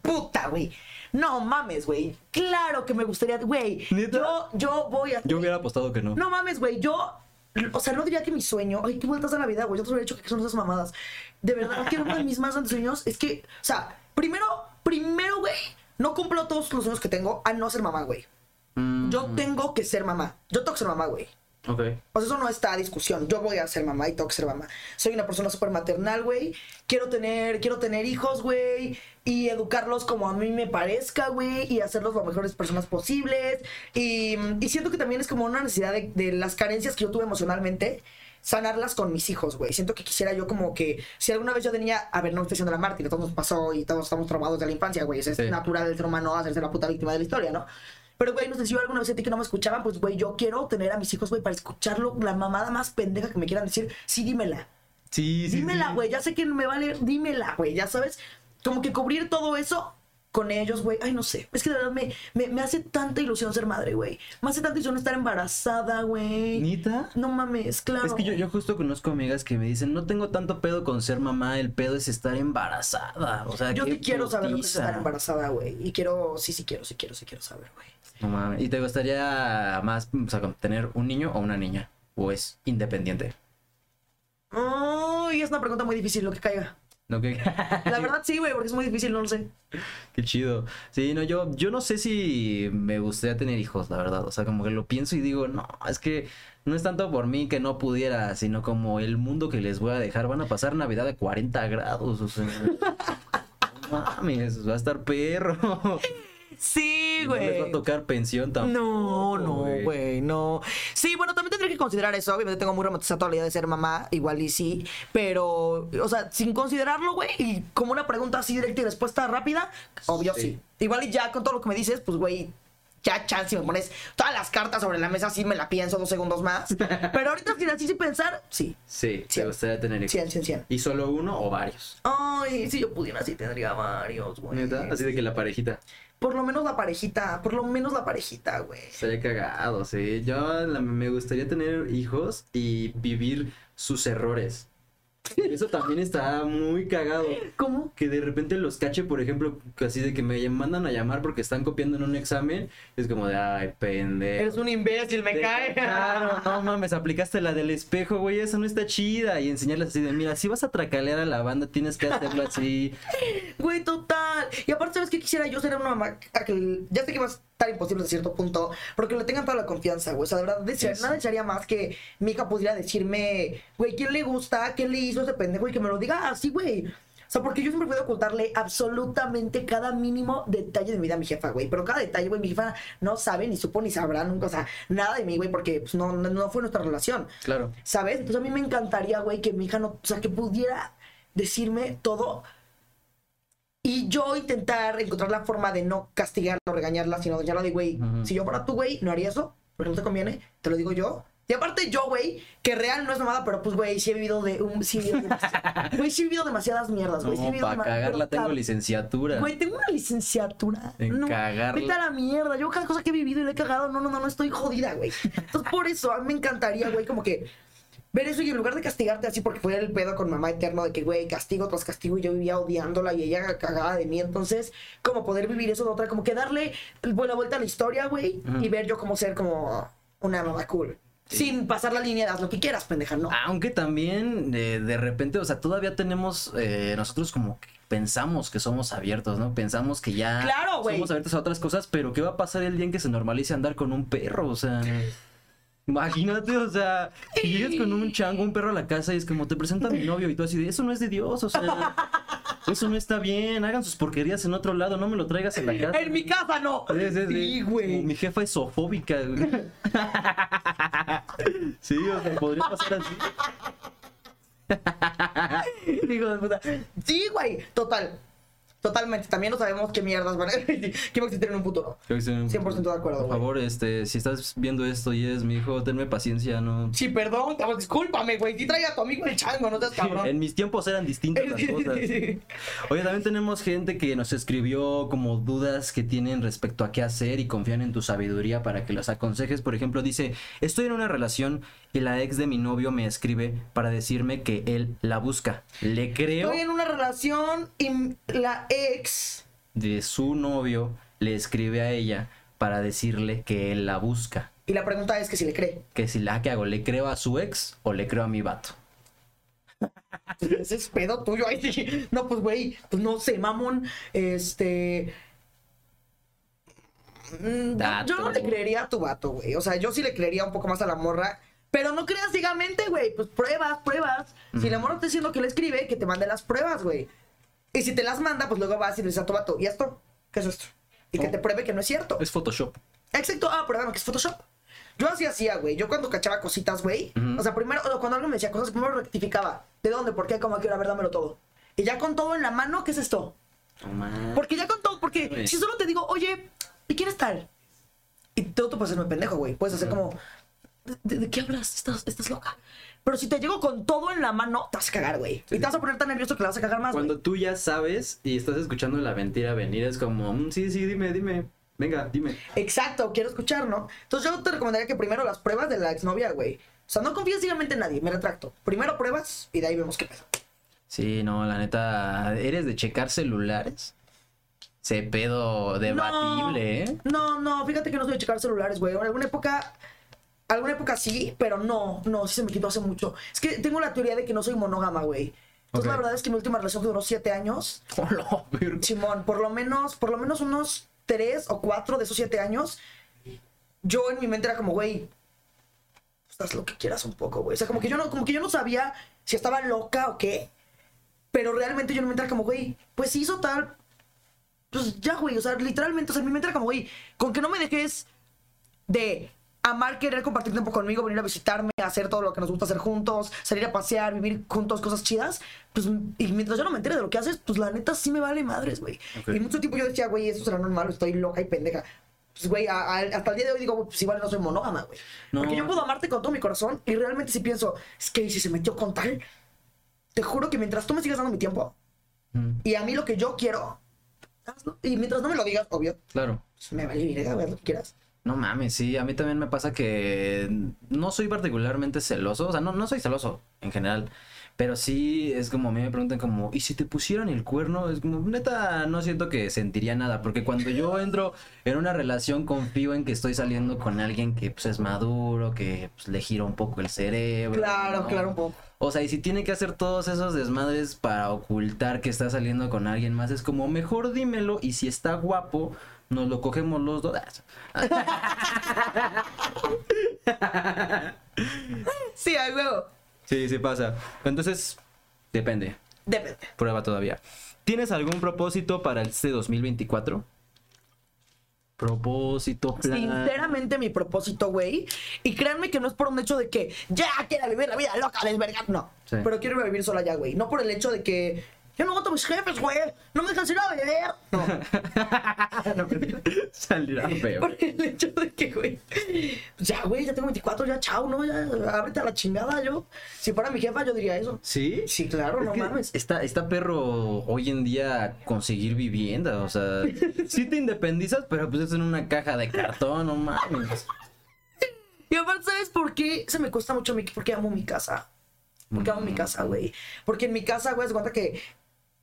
Puta, güey. No mames, güey. Claro que me gustaría, güey. Yo, yo voy a. Yo hubiera apostado que no. No mames, güey. Yo. O sea, no diría que mi sueño. Ay, qué vueltas a la vida, güey. Yo te hubiera dicho que son esas mamadas. De verdad, que uno de mis más grandes sueños es que. O sea, primero, primero, güey. No cumplo todos los sueños que tengo a no ser mamá, güey. Mm, Yo tengo que ser mamá. Yo tengo que ser mamá, güey. Ok. O sea, eso no está a discusión. Yo voy a ser mamá y tengo que ser mamá. Soy una persona súper maternal, güey. Quiero tener, quiero tener hijos, güey. Y educarlos como a mí me parezca, güey. Y hacerlos las mejores personas posibles. Y, y siento que también es como una necesidad de, de las carencias que yo tuve emocionalmente. Sanarlas con mis hijos, güey. Siento que quisiera yo como que... Si alguna vez yo tenía... A ver, no estoy siendo la mártir. Todos nos pasó y todos estamos traumados de la infancia, güey. Es Sí. natural del ser humano hacerse la puta víctima de la historia, ¿no? Pero, güey, no sé si yo alguna vez sentí que no me escuchaban, pues, güey, yo quiero tener a mis hijos, güey, para escucharlo, la mamada más pendeja que me quieran decir. Sí, dímela. Sí, sí. dímela, sí. güey. Ya sé que me vale. Dímela, güey. Ya sabes. Como que cubrir todo eso con ellos, güey. Ay, no sé. Es que de verdad me, me, me hace tanta ilusión ser madre, güey. Me hace tanta ilusión estar embarazada, güey. ¿Nita? No mames, claro. Es que yo, yo justo conozco amigas que me dicen, no tengo tanto pedo con ser mamá, el pedo es estar embarazada. O sea, Yo sí quiero saber lo que es putiza. estar embarazada, güey. Y quiero, sí, sí quiero, sí quiero, sí quiero saber, güey. No mames. ¿Y te gustaría más, o sea, tener un niño o una niña? ¿O es independiente? Ay, es una pregunta muy difícil lo que caiga. ¿No que La verdad sí, güey, porque es muy difícil, no lo sé. Qué chido. Sí, no, yo, yo no sé si me gustaría tener hijos, la verdad. O sea, como que lo pienso y digo, no, es que no es tanto por mí que no pudiera, sino como el mundo que les voy a dejar. Van a pasar Navidad de 40 grados, o sea. Mames, va a estar perro. Sí, Y no les va a tocar pensión tampoco. No, no, güey, no. Sí, bueno, también tendría que considerar eso. Obviamente tengo muy romantizada la idea de ser mamá, igual y sí. Pero, o sea, sin considerarlo, güey, y como una pregunta así directa y respuesta rápida, obvio sí. Sí. Igual y ya con todo lo que me dices, pues, güey, ya chance, si me pones todas las cartas sobre la mesa, sí me la pienso dos segundos más. Pero ahorita, sin así sin pensar, sí. Sí, te gustaría tener hijos. 100, 100, 100. ¿Y solo uno o varios? Ay, si yo pudiera, sí tendría varios, güey. ¿Neta? Así de que la parejita. Por lo menos la parejita, por lo menos la parejita, güey. Estaría cagado, sí. Yo me gustaría tener hijos y vivir sus errores. Eso también está muy cagado. ¿Cómo? Que de repente los cache, por ejemplo, así de que me mandan a llamar porque están copiando en un examen. Es como de, ay, pendejo. Eres un imbécil, me cae. cacharon, no mames, aplicaste la del espejo, güey, esa no está chida. Y enseñarles así de, mira, si vas a tracalear a la banda, tienes que hacerlo así. Güey, total. Y aparte, ¿sabes qué quisiera yo ser una mamá? Ya sé que va estar imposible hasta cierto punto, porque le tengan toda la confianza, güey. O sea, de verdad, desea- Eso. nada desearía más que mi hija pudiera decirme, güey, ¿quién le gusta? ¿Quién le hizo ese pendejo? Y que me lo diga así, güey. O sea, porque yo siempre puedo ocultarle absolutamente cada mínimo detalle de mi vida a mi jefa, güey. Pero cada detalle, güey, mi jefa no sabe, ni supo, ni sabrá nunca, o sea, nada de mí, güey, porque pues, no, no, no fue nuestra relación. Claro. ¿Sabes? Entonces a mí me encantaría, güey, que mi hija no, o sea, que pudiera decirme todo y yo intentar encontrar la forma de no castigarla o regañarla, sino ya de, güey, si yo fuera tú, güey, no haría eso, porque no te conviene, te lo digo yo. Y aparte yo, güey, que real no es mamada, pero pues, güey, sí he vivido de un... Sí he vivido demasiadas, güey, sí he vivido demasiadas mierdas, güey. sí he No, vivido para cagarla tengo licenciatura. Güey, tengo una licenciatura. En no, cagarla. Vete a la mierda. Yo cada cosa que he vivido y le he cagado, no, no, no, no estoy jodida, güey. Entonces, por eso, a mí me encantaría, güey, como que ver eso y en lugar de castigarte así, porque fue el pedo con mamá eterno de que, güey, castigo tras castigo y yo vivía odiándola y ella cagada de mí. Entonces, como poder vivir eso de otra, como que darle buena vuelta a la historia, güey, y ver yo como ser como una mamá cool. Sin pasar la línea de haz lo que quieras, pendeja, no. Aunque también eh, de repente, o sea, todavía tenemos, eh, nosotros como que pensamos que somos abiertos, ¿no? Pensamos que ya Claro, somos abiertos a otras cosas, pero ¿qué va a pasar el día en que se normalice andar con un perro? O sea, imagínate, o sea, que llegues con un chango, un perro a la casa y es como te presenta a mi novio y tú así de, eso no es de Dios, o sea, eso no está bien, hagan sus porquerías en otro lado, no me lo traigas en la casa. En mi casa no. Sí, sí, sí. Sí, güey. Mi jefa es zoofóbica. güey. sí, o sea, podría pasar así. Hijo de puta. Sí, güey. Total. Totalmente. También no sabemos qué mierdas van a que va a existir en un futuro. Creo que sí. 100% de acuerdo, Por favor, este, si estás viendo esto y es mi hijo, tenme paciencia, no. Sí, perdón, discúlpame, güey. Sí trae a tu amigo el chango, no seas cabrón. En mis tiempos eran distintas las cosas. Oye, también tenemos gente que nos escribió como dudas que tienen respecto a qué hacer y confían en tu sabiduría para que los aconsejes. Por ejemplo, dice, estoy en una relación y la ex de mi novio me escribe para decirme que él la busca. Le creo Estoy en una relación y la ex. de su novio le escribe a ella para decirle que él la busca. Y la pregunta es que si le cree. Que si la que hago, ¿le creo a su ex o le creo a mi vato? Ese es pedo tuyo. Ay, sí. No, pues, güey, pues no sé, mamón. Este. Mm, Dato. Yo no le creería a tu vato, güey. O sea, yo sí le creería un poco más a la morra. Pero no creas ciegamente, güey. Pues pruebas, pruebas. Si la morra está diciendo que le escribe, que te mande las pruebas, güey. Y si te las manda, pues luego vas y le dices a tu vato, ¿y esto? ¿Qué es esto? Y que Oh. te pruebe que no es cierto. Es Photoshop. Exacto, ah, perdón, que es Photoshop. Yo así hacía, güey. Yo cuando cachaba cositas, güey. O sea, primero, cuando alguien me decía cosas, primero rectificaba. ¿De dónde? ¿Por qué? ¿Cómo? ¿A qué hora? A ver, dámelo todo. Y ya con todo en la mano, ¿qué es esto? Porque ya con todo, porque si solo te digo, oye, ¿y quién es tal? Y tú, tú puedes hacerme pendejo, güey. Puedes hacer como, ¿de, qué hablas? Estás, estás loca. Pero si te llego con todo en la mano, te vas a cagar, güey. Y te vas a poner tan nervioso que la vas a cagar más, güey. Cuando tú ya sabes y estás escuchando la mentira venir, es como, "Mm, sí, sí, dime, dime. Venga, dime. Exacto, quiero escuchar, ¿no? Entonces yo te recomendaría que primero las pruebas de la exnovia, güey. O sea, no confíes ciegamente en nadie, me retracto. Primero pruebas y de ahí vemos qué pedo. Sí, no, la neta, ¿eres de checar celulares? Se pedo debatible, ¿eh? No, no, fíjate que no soy de checar celulares, güey. En alguna época, alguna época sí, pero no, no, sí se me quitó hace mucho. Es que tengo la teoría de que no soy monógama, güey. Entonces la verdad es que mi última relación duró siete años. Hola, verga. Simón, por lo menos, por lo menos unos tres o cuatro de esos siete años, yo en mi mente era como, güey, pues haz lo que quieras un poco, güey. O sea, como que yo no, como que yo no sabía si estaba loca o qué. Pero realmente yo en mi mente era como, güey, pues hizo tal. Pues ya, güey. O sea, literalmente, o sea, en mi mente era como, güey, con que no me dejes de amar, querer compartir tiempo conmigo, venir a visitarme, hacer todo lo que nos gusta hacer juntos, salir a pasear, vivir juntos cosas chidas, pues, y mientras yo no me entere de lo que haces, pues la neta sí me vale madres, güey. Ok. Y mucho tiempo yo decía, güey, eso será normal, estoy loca y pendeja. Pues, güey, a- a- hasta el día de hoy digo, pues igual no soy monógama, güey. No. Porque yo puedo amarte con todo mi corazón y realmente si pienso, es que si se metió con tal, te juro que mientras tú me sigas dando mi tiempo Mm, y a mí lo que yo quiero, hazlo. y mientras no me lo digas, obvio, Claro. pues me vale verga, güey, lo que quieras. No mames, sí, a mí también me pasa que no soy particularmente celoso, o sea, no, no soy celoso en general, pero sí es como a mí me preguntan como, ¿y si te pusieran el cuerno? Es como, neta, no siento que sentiría nada, porque cuando yo entro en una relación confío en que estoy saliendo con alguien que pues es maduro, que pues, le gira un poco el cerebro. Claro, ¿no? claro, un poco. O sea, y si tiene que hacer todos esos desmadres para ocultar que está saliendo con alguien más, es como, mejor dímelo y si está guapo, nos lo cogemos los dos. Sí, a huevo. Sí, sí pasa. Entonces, depende. Depende. Prueba todavía. ¿Tienes algún propósito para este 2024? Propósito, plan. Sinceramente, mi propósito, güey. Y créanme que no es por un hecho de que ya quiero vivir la vida loca, desvergar. No. Sí. Pero quiero vivir sola ya, güey. No por el hecho de que yo no aguanto a mis jefes, güey. No me dejan ir a beber. No. no, mentira. Salirá feo. Por el hecho de que, güey. Ya, güey, ya tengo 24, ya chao, ¿no? Ya, ábrete a la chingada, yo. Si fuera mi jefa, yo diría eso. ¿Sí? Sí, claro, no Es que mames. Está, está perro hoy en día conseguir vivienda, o sea, sí te independizas, pero pues es en una caja de cartón, no mames. Y aparte, ¿sabes por qué se me cuesta mucho mi Porque amo mi casa. Porque amo mi casa, güey. Porque en mi casa, güey, se cuenta que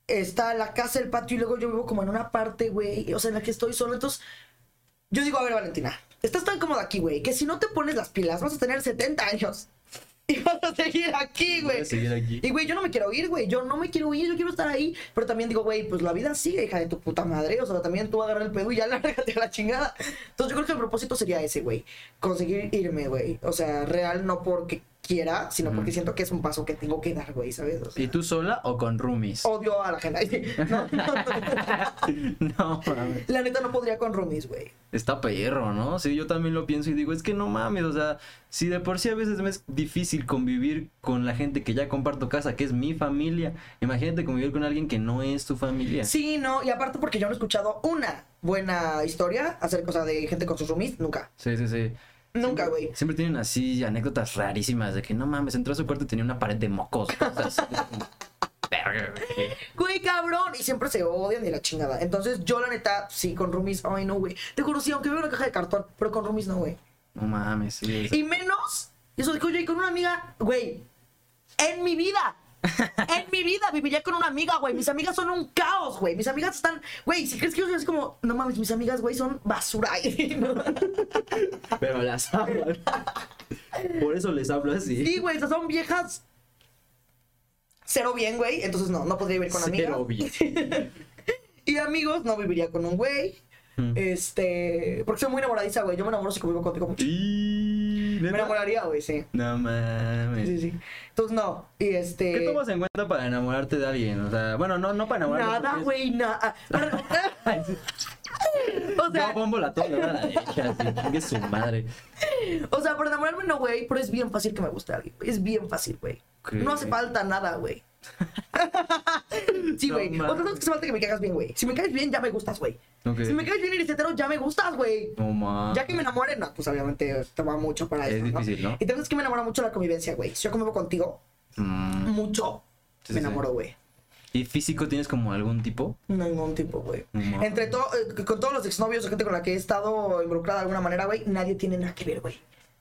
está la casa, el patio y luego yo vivo como en una parte, güey. O sea, en la que estoy solo. Entonces, yo digo, a ver, Valentina, estás tan cómoda aquí, güey, que si no te pones las pilas vas a tener 70 años. Y vas a seguir aquí, güey. Y, güey, yo no me quiero ir, güey. Yo no me quiero ir, yo quiero estar ahí. Pero también digo, güey, pues la vida sigue, hija de tu puta madre. O sea, también tú agarras el pedo y ya lárgate a la chingada. Entonces, yo creo que el propósito sería ese, güey. Conseguir irme, güey. O sea, real, no porque quiera, sino porque siento que es un paso que tengo que dar, güey, ¿sabes? O sea, ¿Y tú sola o con roomies? odio a la gente. No, no, No, mames. La neta no podría con roomies, güey. Está perro, ¿no? Sí, yo también lo pienso y digo, es que no mames, o sea, si de por sí a veces me es difícil convivir con la gente que ya comparto casa, que es mi familia, imagínate convivir con alguien que no es tu familia. Sí, no, y aparte porque yo no he escuchado una buena historia acerca o sea, de gente con sus roomies, nunca. Sí, sí, sí. Nunca, güey. Siempre tienen así anécdotas rarísimas de que no mames, entró a su cuarto y tenía una pared de mocos. cosas así. Verga, güey. Güey, cabrón. Y siempre se odian de la chingada. Entonces, yo, la neta, sí, con roomies. Ay, no, güey. Te juro, sí, aunque veo una caja de cartón, pero con roomies no, güey. No mames, sí. Y menos eso dijo yo, y con una amiga, güey, en mi vida. En mi vida viviría con una amiga, güey. Mis amigas son un caos, güey. Mis amigas están, güey, si crees que yo soy así como, no mames, mis amigas, güey, son basura. Pero las amo. Por eso les hablo así. Sí, güey, esas son viejas. Cero bien, güey. Entonces no, no podría vivir con amigas. Cero bien. Y amigos, no viviría con un güey. Mm. Este. Porque soy muy enamoradiza, güey. Yo me enamoro si convivo contigo mucho. Y... Me enamoraría, güey, sí. No mames. Sí, sí. Entonces no. Y este. ¿Qué tomas en cuenta para enamorarte de alguien? O sea, bueno, no, no para enamorarte. Nada, porque güey, nada. o sea, bombo la toda la derecha, así, chingue su madre. o sea, por enamorarme no, güey, pero es bien fácil que me guste alguien. Es bien fácil, güey. No hace falta nada, güey. sí, No güey. mames. Otra cosa es que hace falta que me caigas bien, güey. Si me caes bien, ya me gustas, güey. Si me caes bien y eres hetero, ya me gustas, güey. No mames. Ya que me enamore, no, pues obviamente toma mucho para Es eso, ¿no? difícil, ¿no? Y también es que me enamora mucho la convivencia, güey. Si yo convivo contigo, Mm. mucho, Sí, me sí, enamoro, güey. ¿Y físico tienes como algún tipo? Ningún tipo, güey. No. Entre todo, eh, con todos los exnovios o gente con la que he estado involucrada de alguna manera, güey, nadie tiene nada que ver, güey.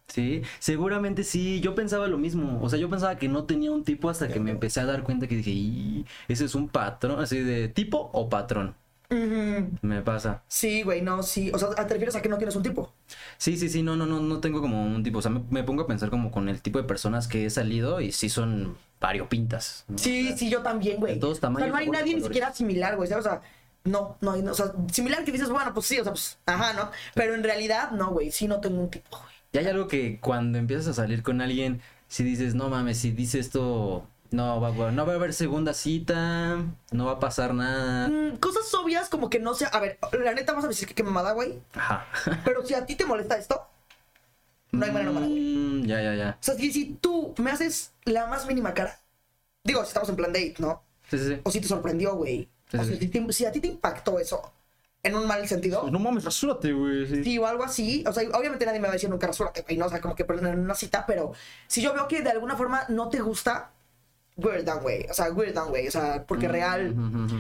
Sí, seguramente sí. Yo pensaba lo mismo. O sea, yo pensaba que no tenía un tipo hasta que me empecé a dar cuenta que dije, "Y, ese es un patrón, así de tipo o patrón. Ujú. Me pasa. Sí, güey, no, sí. O sea, ¿te refieres a que no tienes un tipo? Sí, sí, sí, no, no, no, no tengo como un tipo. O sea, me, me pongo a pensar como con el tipo de personas que he salido y sí son variopintas. ¿no? Sí, O sea, sí, yo también, güey. de todos O sea, tamaños, no hay nadie ni siquiera similar, güey. O sea, no, no hay, no, o sea, similar que dices, bueno, pues sí, o sea, pues, ajá, ¿no? Pero en realidad, no, güey, sí no tengo un tipo, güey. Y hay algo que cuando empiezas a salir con alguien, si dices, no mames, si dice esto, no va, no va a haber segunda cita, no va a pasar nada. Mm, cosas obvias como que no sea, a ver, la neta vamos a decir que qué mamada, güey. Ajá. Pero si a ti te molesta esto, no hay manera güey. Mm, Ya, ya, ya. O sea, si, si tú me haces la más mínima cara, digo, si estamos en plan date, ¿no? Sí, sí, sí. O si te sorprendió, güey. Sí, o sea, si, te- si a ti te impactó eso en un mal sentido, Pues no mames, rasúrate, güey. sí. sí, o algo así, o sea, obviamente nadie me va a decir nunca rasúrate, güey, ¿no? O sea, como que en una cita, pero si yo veo que de alguna forma no te gusta, we're done, güey. O sea, we're done, güey. O sea, porque real Ujú, ujú, ujú.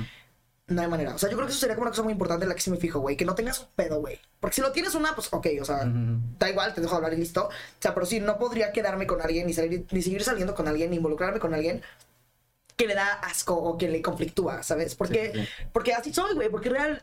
no hay manera. O sea, yo creo que eso sería como una cosa muy importante en la que sí me fijo, güey. Que no tengas un pedo, güey. Porque si lo tienes una, pues ok, o sea, Ujú. da igual, te dejo hablar y listo. O sea, pero sí, no podría quedarme con alguien, ni, salir, ni seguir saliendo con alguien, ni involucrarme con alguien que le da asco o que le conflictúa, ¿sabes? Porque, Sí, sí. porque así soy, güey. Porque real,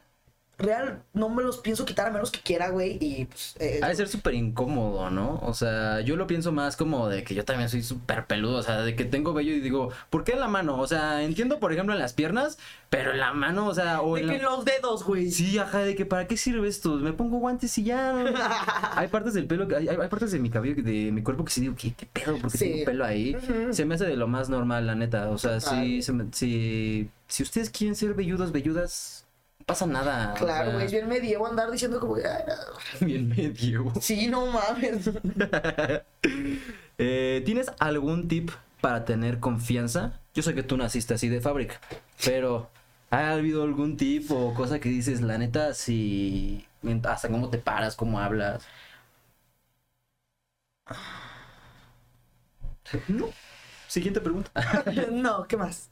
real, no me los pienso quitar a menos que quiera, güey. Y pues. eh, Ha de ser súper incómodo, ¿no? O sea, yo lo pienso más como de que yo también soy súper peludo, o sea, de que tengo vello y digo, ¿por qué en la mano? O sea, entiendo, por ejemplo, en las piernas, pero en la mano, o sea, o de en que la... los dedos, güey. Sí, ajá, de que ¿para qué sirve esto? Me pongo guantes y ya. hay partes del pelo, que- hay, hay partes de mi cabello, de mi cuerpo que sí digo, ¿qué, qué pedo? Porque Sí. tengo pelo ahí. Se me hace de lo más normal, la neta. O sea, sí, se me- sí, si ustedes quieren ser velludos, velludas, pasa nada. o Claro, sea, güey. Es bien medievo andar diciendo como bien medio. Sí, no mames. Eh, ¿Tienes algún tip para tener confianza? Yo sé que tú naciste así de fábrica, pero ¿ha habido algún tip o cosa que dices, la neta, si hasta cómo te paras, cómo hablas? No. Siguiente pregunta. no, ¿qué más?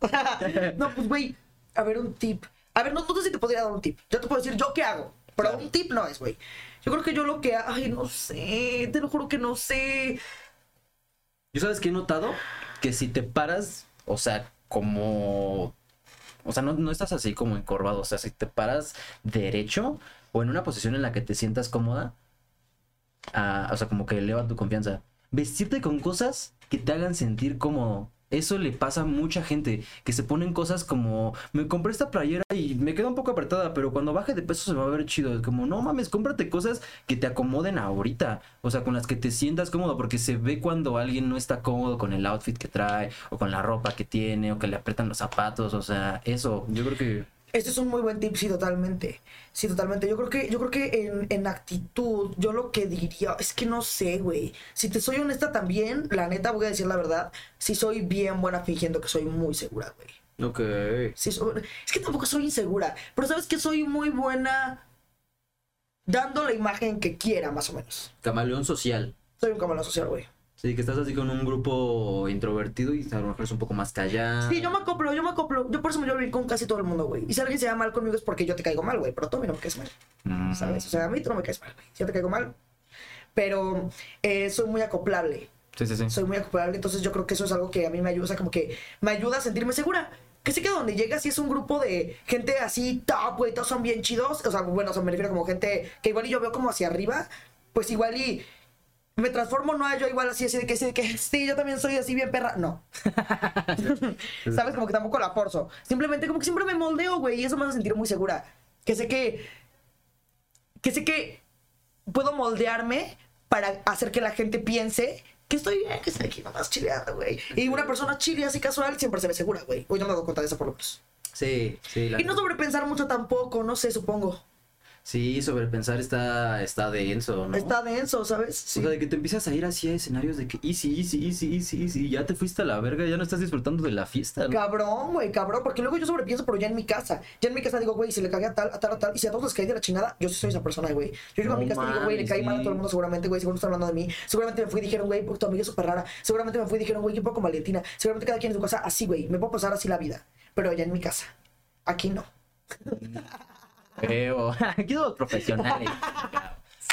no, pues, güey, a ver, un tip. A ver, no, no sé si te podría dar un tip. Yo te puedo decir yo qué hago, pero Claro. un tip no es, güey. Yo creo que yo lo que... Ay, no sé, te lo juro que no sé. Yo sabes que he notado que si te paras, o sea, como... O sea, no, no estás así como encorvado, o sea, si te paras derecho o en una posición en la que te sientas cómoda, ah, o sea, como que eleva tu confianza. Vestirte con cosas que te hagan sentir cómodo. Eso le pasa a mucha gente, que se ponen cosas como, me compré esta playera y me queda un poco apretada, pero cuando baje de peso se va a ver chido. Es como, no mames, cómprate cosas que te acomoden ahorita, o sea, con las que te sientas cómodo, porque se ve cuando alguien no está cómodo con el outfit que trae, o con la ropa que tiene, o que le apretan los zapatos, o sea, eso, yo creo que... Este es un muy buen tip, sí, totalmente. Sí, totalmente. Yo creo que, yo creo que en, en actitud, yo lo que diría, es que no sé, güey. Si te soy honesta también, la neta voy a decir la verdad, sí soy bien buena fingiendo que soy muy segura, güey. Ok. Sí, so- es que tampoco soy insegura, pero sabes que soy muy buena dando la imagen que quiera, más o menos. Camaleón social. Soy un camaleón social, güey. Sí, que estás así con un grupo introvertido y a lo mejor es un poco más callado. Sí, yo me acoplo, yo me acoplo. Yo por eso me llevo bien con casi todo el mundo, güey. Y si alguien se va mal conmigo es porque yo te caigo mal, güey. Pero tú a mí no me caes mal, Mm. ¿sabes? O sea, a mí tú no me caes mal, güey. Si yo te caigo mal. Pero eh, soy muy acoplable. Sí, sí, sí. soy muy acoplable, entonces yo creo que eso es algo que a mí me ayuda, o sea, como que me ayuda a sentirme segura. Que sé que donde llegas y es un grupo de gente así top, güey, todos son bien chidos, o sea, bueno, o sea, me refiero como gente que igual y yo veo como hacia arriba, pues igual y me transformo, no yo igual así, así de que, así de que sí, yo también soy así bien perra, no. ¿Sabes? Como que tampoco la forzo. Simplemente como que siempre me moldeo, güey, y eso me hace sentir muy segura. Que sé que, que sé que puedo moldearme para hacer que la gente piense que estoy bien, que estoy aquí nomás chileando, güey. Y una persona chile así casual siempre se ve segura, güey. Hoy no me doy cuenta de eso por lo menos. Sí, sí. la Y no sobrepensar mucho tampoco, no sé, supongo. Sí, sobrepensar está, está denso, ¿no? Está denso, ¿sabes? Sí. O sea, de que te empiezas a ir así a escenarios de que easy, easy, easy, easy, easy, ya te fuiste a la verga, ya no estás disfrutando de la fiesta, ¿no? Cabrón, güey, cabrón, porque luego yo sobrepienso, pero ya en mi casa. Ya en mi casa digo, güey, si le cagué a tal, a tal, a tal, y si a todos les caí de la chingada, yo sí soy esa persona, güey. Yo llego a mi No casa y digo, güey, le caí mal a todo el mundo, seguramente, güey, seguro están hablando de mí. Seguramente me fui y dijeron, güey, tu amiga es súper rara. Seguramente me fui y dijeron, güey, qué poco Valentina. Seguramente cada quien en su casa, así, güey, me puedo pasar así la vida. Pero ya en mi casa. Aquí no. Feo. Aquí somos profesionales.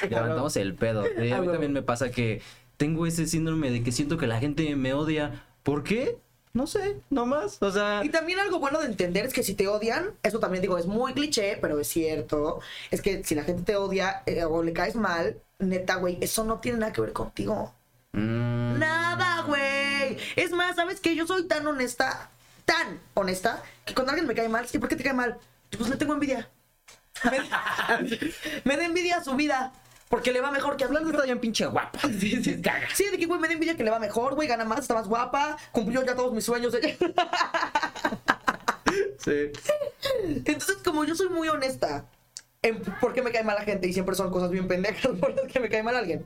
Levantamos el pedo. Eh, a Ah, mí también me pasa que tengo ese síndrome de que siento que la gente me odia. ¿Por qué? No sé, nomás. O sea, Y también algo bueno de entender es que si te odian, eso también digo, es muy cliché, pero es cierto, es que si la gente te odia eh, o le caes mal, neta, güey, eso no tiene nada que ver contigo. mm, Nada, güey. Es más, ¿sabes qué? Yo soy tan honesta, tan honesta, que cuando alguien me cae mal, ¿y por qué te cae mal? Pues le tengo envidia. Me, me da envidia su vida. Porque le va mejor que hablando está bien pinche guapa. Sí, sí, sí, de que güey me da envidia que le va mejor, güey, gana más, está más guapa, cumplió ya todos mis sueños. sí. Entonces, como yo soy muy honesta en por qué me cae mal la gente y siempre son cosas bien pendejas por las que me cae mal alguien.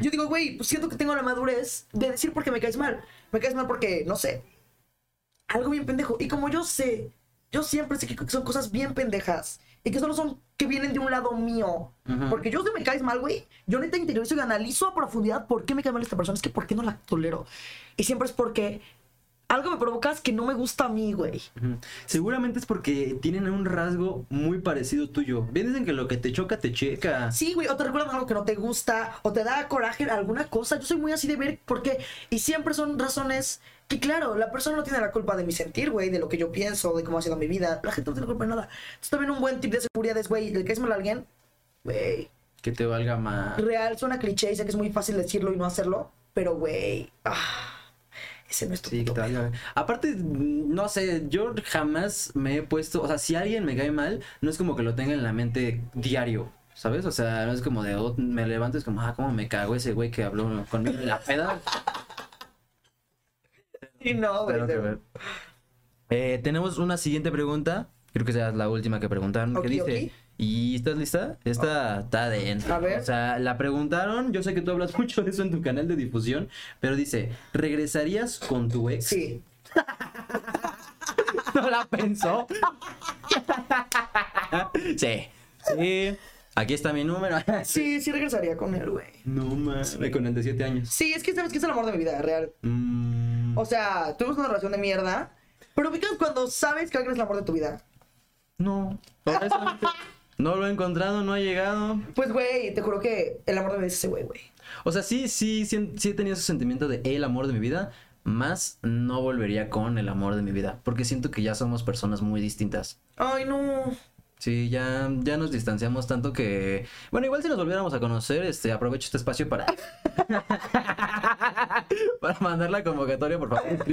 Yo digo, güey, pues siento que tengo la madurez de decir por qué me caes mal. Me caes mal porque, no sé, algo bien pendejo. Y como yo sé, yo siempre sé que son cosas bien pendejas y que solo son que vienen de un lado mío. Porque yo si me caes mal, güey, yo neta interiorizo y analizo a profundidad por qué me cae mal esta persona. Es que por qué no la tolero. Y siempre es porque algo me provocas que no me gusta a mí, güey. Seguramente es porque tienen un rasgo muy parecido tuyo. Bien dicen que lo que te choca, te checa. Sí, güey, o te recuerdan algo que no te gusta, o te da coraje alguna cosa. Yo soy muy así de ver por qué. Y siempre son razones que, claro, la persona no tiene la culpa de mi sentir, güey, de lo que yo pienso, de cómo ha sido mi vida. La gente no tiene culpa de nada. Entonces, también un buen tip de seguridad es, güey, le caes mal a alguien, güey. Que te valga más. Real, suena cliché y sé que es muy fácil decirlo y no hacerlo, pero, güey, ah, ese no es tu Sí, que puto te valga. Aparte, no sé, yo jamás me he puesto, o sea, si alguien me cae mal, no es como que lo tenga en la mente diario, ¿sabes? O sea, no es como de, oh, me levanto, es como, ah, cómo me cago ese güey que habló conmigo en la peda. Y no, güey. Tengo que de- ver. Eh, tenemos una siguiente pregunta, creo que sea la última que preguntaron, que dice. ¿y estás lista? Esta está dentro. A ver. O sea, la preguntaron, yo sé que tú hablas mucho de eso en tu canal de difusión, pero dice, ¿regresarías con tu ex? Sí. no la pensó. sí. Sí. Aquí está mi número. Sí, sí regresaría con él, güey. No mames. Con el de 7 años. Sí, es que sabes que es el amor de mi vida, real. Mm, O sea, tuvimos una relación de mierda. Pero ubicas cuando sabes que alguien es el amor de tu vida. no. honestamente, No lo he encontrado, no ha llegado. Pues, güey, te juro que el amor de mi vida es ese güey, güey. O sea, sí, sí, sí, sí he tenido ese sentimiento de el amor de mi vida. Más no volvería con el amor de mi vida. Porque siento que ya somos personas muy distintas. Ay, no. Sí, ya, ya nos distanciamos tanto que. Bueno, igual si nos volviéramos a conocer, este, aprovecho este espacio para. para mandar la convocatoria, por favor.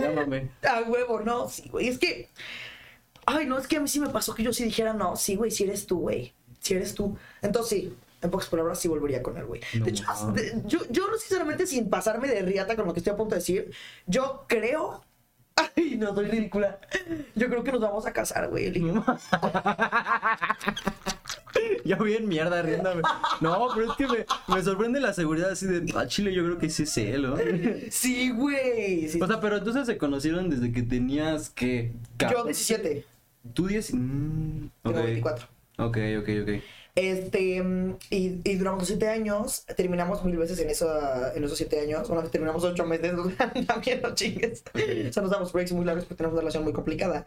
Llámame. A huevo, no. Sí, güey. Es que. Ay, no, es que a mí sí me pasó que yo sí dijera, no, sí, güey, si eres tú, güey. Si eres tú. Entonces, sí. En pocas palabras, sí volvería con él, güey. No de hecho, de- yo, yo, sinceramente, sin pasarme de riata con lo que estoy a punto de decir, yo creo. Ay, no, soy ridícula. Yo creo que nos vamos a casar, güey. él y yo. Yo bien mierda riéndome. No, pero es que me, me sorprende la seguridad así de. Ah, Chile, yo creo que sí es él, ¿no? Sí, güey. sí. O sea, pero entonces se conocieron desde que tenías que. yo 17. Tú 10. Mm, Tengo ok. 24. Ok, ok, ok. Este, y, y duramos siete años, terminamos mil veces en, esa, en esos siete años. Una vez terminamos ocho meses, también no chingues. O sea, nos damos breaks muy largos porque tenemos una relación muy complicada.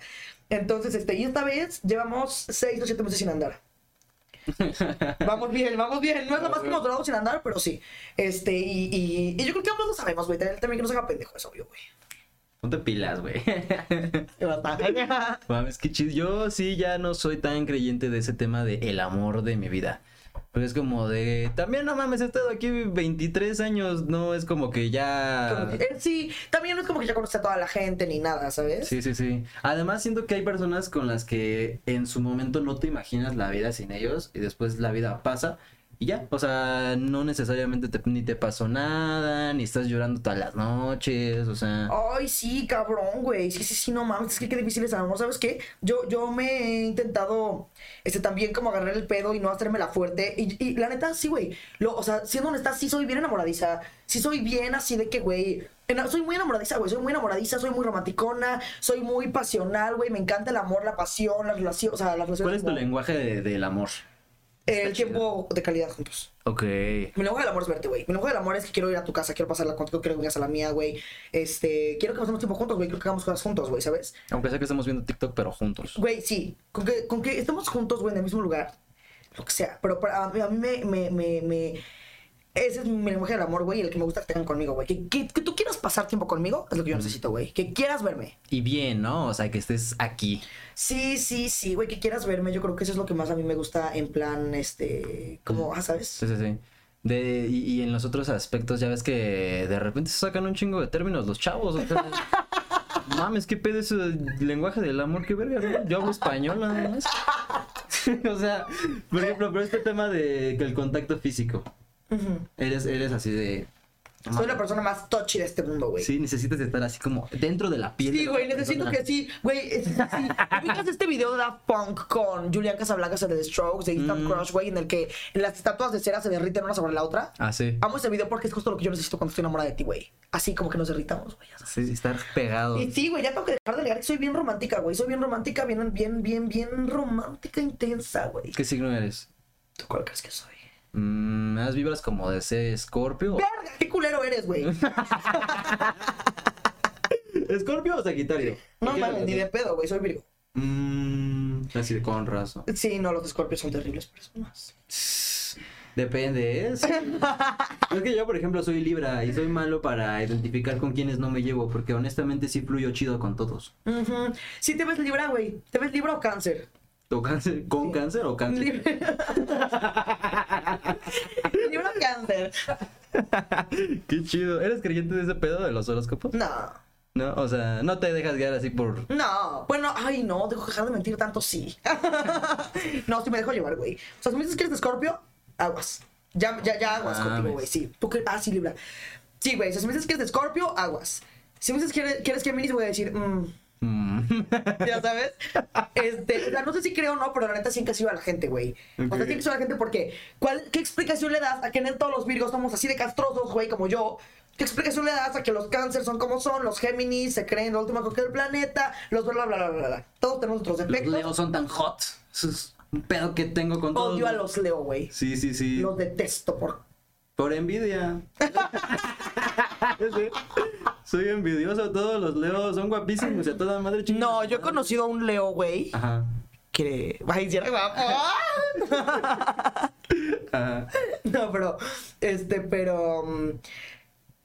Entonces, este, y esta vez llevamos seis o siete meses sin andar. Vamos bien, vamos bien. No es lo más que hemos durado sin andar, pero sí. Este, y, y, y yo creo que ambos lo sabemos, güey. También que no se haga pendejo, es obvio, güey. Ponte pilas, güey. Mames, qué chido. Yo sí ya no soy tan creyente de ese tema de el amor de mi vida. Pero es como de. También no mames, he estado aquí 23 años. No es como que ya. Como que- eh, sí, también no es como que ya conoce a toda la gente ni nada, ¿sabes? Sí, sí, sí. Además, siento que hay personas con las que en su momento no te imaginas la vida sin ellos y después la vida pasa y ya. O sea, no necesariamente te- ni te pasó nada, ni estás llorando todas las noches, o sea. Ay, sí, cabrón, güey. Sí, sí, sí, no mames. Es que qué difícil es el amor. ¿Sabes qué? Yo, yo me he intentado, este, también como agarrar el pedo y no hacerme la fuerte. Y, y la neta, sí, güey. Lo, o sea, siendo honesta, sí soy bien enamoradiza. Sí soy bien así de que, güey. Soy muy enamoradiza, güey. Soy muy enamoradiza, soy muy romanticona, soy muy pasional, güey. Me encanta el amor, la pasión, la relación, o sea, las relaciones. ¿Cuál es tu lenguaje de- del amor? El tiempo de calidad juntos. Ok. Mi lenguaje del amor es verte, güey. Mi lenguaje del amor es que quiero ir a tu casa, quiero pasarla contigo, quiero que vengas a la mía, güey. Este, quiero que pasemos tiempo juntos, güey. Quiero que hagamos cosas juntos, güey, ¿sabes? Aunque sea que estamos viendo TikTok, pero juntos. Güey, sí. Con que, con que estemos juntos, güey, en el mismo lugar. Lo que sea. Pero para, a mí, a mí me, me, me, me- Ese es mi lenguaje del amor, güey. y El que me gusta que tengan conmigo, güey. Que, que, que tú quieras pasar tiempo conmigo es lo que yo necesito, güey. Que quieras verme. Y bien, ¿no? O sea, que estés aquí. Sí, sí, sí, güey. Que quieras verme. Yo creo que eso es lo que más a mí me gusta en plan, este... Como, ah, ¿sabes? Sí, sí, sí. De, y, y en los otros aspectos, ya ves que de repente se sacan un chingo de términos los chavos. o sea, mames, qué pedo ese lenguaje del amor, qué verga, ¿no? Yo hablo español nada más. o sea, por ejemplo, pero este tema de que el contacto físico. Ujú. Eres, eres así de. Soy la persona más touchy de este mundo, güey. Sí, necesitas estar así como dentro de la piel. Sí, güey, necesito persona. que sí. Güey, es-. ¿Ubicas este video de Daft Punk con Julian Casablancas de The Strokes, de Instant Mm. Crush, güey, en el que las estatuas de cera se derriten una sobre la otra? Ah, sí. Amo ese video porque es justo lo que yo necesito cuando estoy enamorada de ti, güey. Así como que nos derritamos, güey. Sí, estar pegado. Y sí, güey, ya tengo que dejar de negar que soy bien romántica, güey. Soy bien romántica, bien, bien, bien, bien romántica, intensa, güey. ¿Qué signo eres? ¿Tú cuál crees que soy? Mm, ¿Me das vibras como de ese Scorpio? Verga, qué culero eres, güey. ¿Escorpio o Sagitario? No mames, ni de pedo, güey. Soy Virgo. Mmm, así de con razón. Sí, no, los escorpios son terribles personas. Depende, ¿eh? Sí. es que yo, por ejemplo, soy Libra y soy malo para identificar con quienes no me llevo, porque honestamente sí fluyo chido con todos. Ujú. Sí, te ves Libra, güey. ¿Te ves Libra o Cáncer? ¿O cáncer? ¿Con cáncer o cáncer? Libra. Libra o Cáncer. Qué chido. ¿Eres creyente de ese pedo de los horóscopos? No. No, o sea, no te dejas guiar así por... No, bueno, ay, no, dejo dejar de mentir tanto, sí. no, sí me dejo llevar, güey. O sea, si me dices que eres de Scorpio, aguas. Ya, ya, ya aguas Mames. contigo, güey, sí. ¿Tú qué? Ah, sí, Libra. Sí, güey, o sea, si me dices que eres de Scorpio, aguas. Si me dices que eres, que eres Géminis, voy a decir, mmm, Mm. ya sabes. Este, o sea, no sé si creo o no, pero la neta sí que a la gente, güey. O sea, sí que a la gente porque, ¿cuál, ¿qué explicación le das a que en todos los Virgos somos así de castrosos, güey, como yo? ¿Qué explicación le das a que los cáncer son como son, los Géminis se creen la última cosa del planeta, los bla, bla, bla, bla, bla? Todos tenemos nuestros Los defectos. leos son tan hot. Eso es un pedo que tengo con todos. Odio a los Leo, güey. Sí, sí, sí. Los detesto por... Por envidia. Soy envidioso, todos los leos son guapísimos y a toda madre chingada. No, yo he conocido a un Leo, güey, Ajá. que... Ay, si era guapo. Ajá. No, pero, este, pero, mm,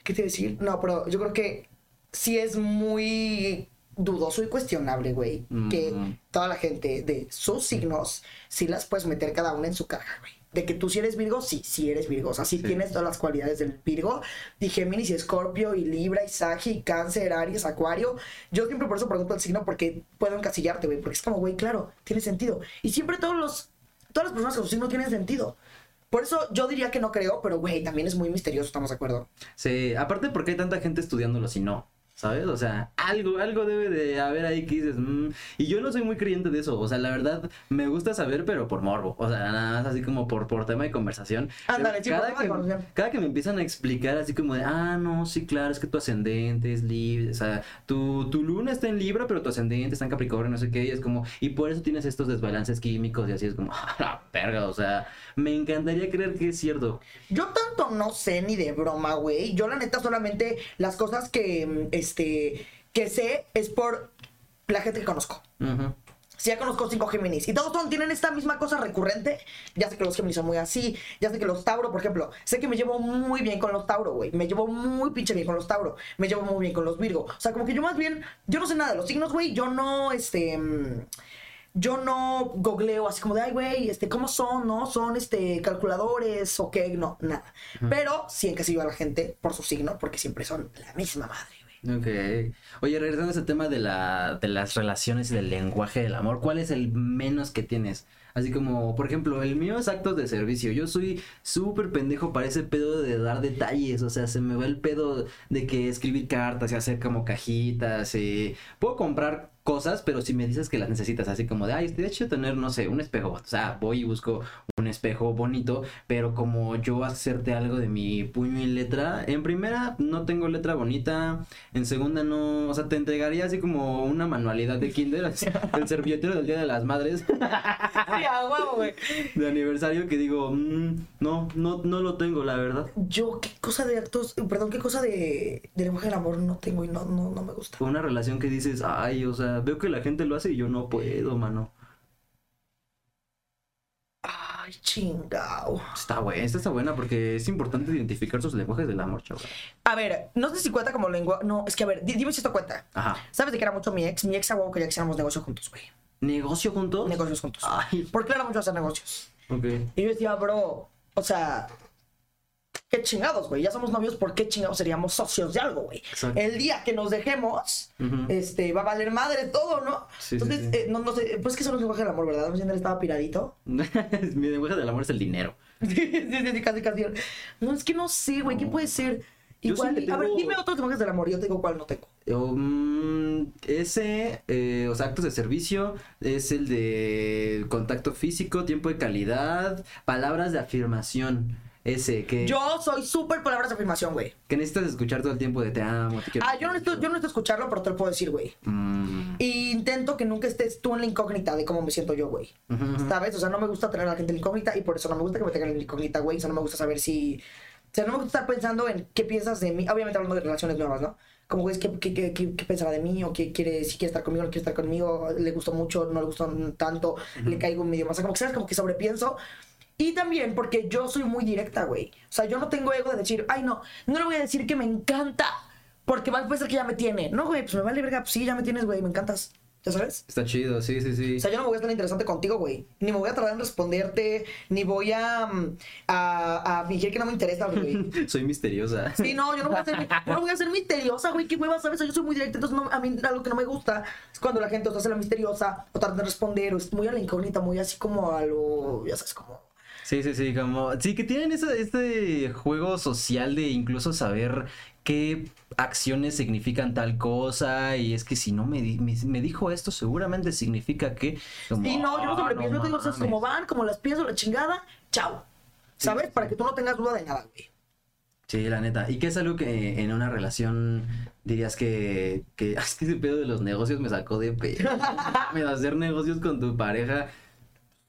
¿qué te iba a decir? No, pero yo creo que sí es muy dudoso y cuestionable, güey, que Mm. toda la gente de sus signos sí las puedes meter cada una en su caja, güey. De que tú sí eres Virgo, sí, sí eres Virgo. O sea, sí, Sí. tienes todas las cualidades del Virgo. Y Géminis y Escorpio y Libra y Sagi y Cáncer, Aries, Acuario. Yo siempre por eso pregunto el signo porque puedo encasillarte, güey. Porque es como, güey, claro, tiene sentido. Y siempre todos los, todas las personas con su signo tienen sentido. Por eso yo diría que no creo, pero, güey, también es muy misterioso, ¿estamos de acuerdo? Sí, aparte porque hay tanta gente estudiándolo si no, ¿sabes? O sea, algo, algo debe de haber ahí que dices, "Mm". y yo no soy muy creyente de eso, o sea, la verdad, me gusta saber, pero por morbo, o sea, nada más así como por, por tema de conversación. Ándale, por cada, que, cada que me empiezan a explicar así como de, ah, no, sí, claro, es que tu ascendente es libre, o sea, tu, tu luna está en Libra, pero tu ascendente está en Capricornio, no sé qué, y es como, y por eso tienes estos desbalances químicos y así es como, a la verga, o sea, me encantaría creer que es cierto. Yo tanto no sé ni de broma, güey. Yo la neta solamente las cosas que, mm, este, que sé es por la gente que conozco. Si ya conozco cinco Géminis y todos son, tienen esta misma cosa recurrente, ya sé que los Géminis son muy así, ya sé que los Tauro, por ejemplo, sé que me llevo muy bien con los Tauro, güey. Me llevo muy pinche bien con los Tauro. Me llevo muy bien con los Virgo. O sea, como que yo más bien, yo no sé nada de los signos, güey. Yo no, este. Yo no googleo así como de, ay, güey, este, ¿cómo son, no? ¿Son, este, calculadores o qué? No, nada. Pero sí encasillo a la gente por su signo, porque siempre son la misma madre. Ok. Oye, regresando a ese tema de, la, de las relaciones y del lenguaje del amor, ¿cuál es el menos que tienes? Así como, por ejemplo, el mío es actos de servicio. Yo soy súper pendejo para ese pedo de dar detalles. O sea, se me va el pedo de que escribir cartas y hacer como cajitas. Y... Puedo comprar cosas, pero si me dices que las necesitas, así como de, ay, estaría chido tener, no sé, un espejo. O sea, voy y busco un espejo bonito, pero como yo hacerte algo de mi puño y letra, en primera no tengo letra bonita, en segunda no, o sea, te entregaría así como una manualidad de kinder, así, el servilletero del Día de las Madres de aniversario que digo, "Mm, no, no, no lo tengo, la verdad. Yo, qué cosa de actos, perdón, qué cosa de, de lenguaje del amor no tengo y no, no, no me gusta. Una relación que dices, ay, o sea, veo que la gente lo hace y yo no puedo, mano. Ay, chingao. Está buena, esta está buena porque es importante identificar sus lenguajes del amor, chaval. A ver, no sé si cuenta como lengua. No, es que a ver, di- dime si esto cuenta. Ajá. ¿Sabes de qué era mucho mi ex? Mi ex a huevo quería que hiciéramos negocio juntos, güey. ¿Negocio juntos? Negocios juntos. Ay, Porque era mucho hacer negocios. ok. Y yo decía, bro, o sea, qué chingados, güey. Ya somos novios, ¿por qué chingados seríamos socios de algo, güey? El día que nos dejemos, este, va a valer madre todo, ¿no? Sí, sí, Entonces, sí. eh, no, no sé, pues es que eso no es lenguaje del amor, ¿verdad? No sé él estaba piradito. Mi lenguaje del amor es el dinero. Sí, sí, sí, casi, casi. No, es que no sé, güey, ¿qué puede ser? Sí Igual, le a ver, tengo- dime otros lenguajes del amor, yo te digo cuál no tengo. O, mm, ese, eh, o sea, actos de servicio, es el de contacto físico, tiempo de calidad, palabras de afirmación. Ese, que, Yo soy súper palabras de afirmación, güey. que necesitas escuchar todo el tiempo de te amo, te quiero. Ah, yo no necesito, yo no necesito escucharlo, pero te lo puedo decir, güey. Mm, Y intento que nunca estés tú en la incógnita de cómo me siento yo, güey. ujú, ujú. ¿Sabes? O sea, no me gusta tener a la gente en la incógnita y por eso no me gusta que me tengan en la incógnita, güey. O sea, no me gusta saber si... O sea, no me gusta estar pensando en qué piensas de mí. Obviamente hablando de relaciones nuevas, ¿no? Como, güey, ¿qué, qué, qué, qué, qué pensará de mí? ¿O qué quiere, si quiere estar conmigo, no quiere estar conmigo? ¿Le gustó mucho? ¿No le gustó tanto? ¿Le caigo medio más? O sea, como que, ¿sabes? Como que sobrepienso. Y también porque yo soy muy directa, güey. O sea, yo no tengo ego de decir, ay, no, no le voy a decir que me encanta porque va a ser que ya me tiene. No, güey, pues me vale verga. Pues sí, ya me tienes, güey, me encantas. ¿Ya sabes? Está chido, sí, sí, sí. O sea, yo no me voy a estar interesante contigo, güey. Ni me voy a tardar en responderte, ni voy a, mm, a, a fingir que no me interesa, güey. Soy misteriosa. Sí, no, yo no voy a ser, no voy a ser misteriosa, güey. Qué hueva, ¿sabes? Yo soy muy directa, entonces no- a mí algo que no me gusta es cuando la gente o se hace la misteriosa o tarda en responder o es muy a la incógnita, muy así como a lo, ya sabes, como... Sí, sí, sí, como... Sí, que tienen ese, este juego social de incluso saber qué acciones significan tal cosa y es que si no me, di- me, me dijo esto seguramente significa que... como, Sí, no, yo no "Ah, sobrepienso, yo digo cosas mames". como van, como las pienso, la chingada, chao. ¿Sabes? Para que tú no tengas duda de nada, güey. Sí, la neta. ¿Y qué es algo que en una relación dirías que, que es que ese pedo de los negocios me sacó de pedo? Hacer negocios con tu pareja.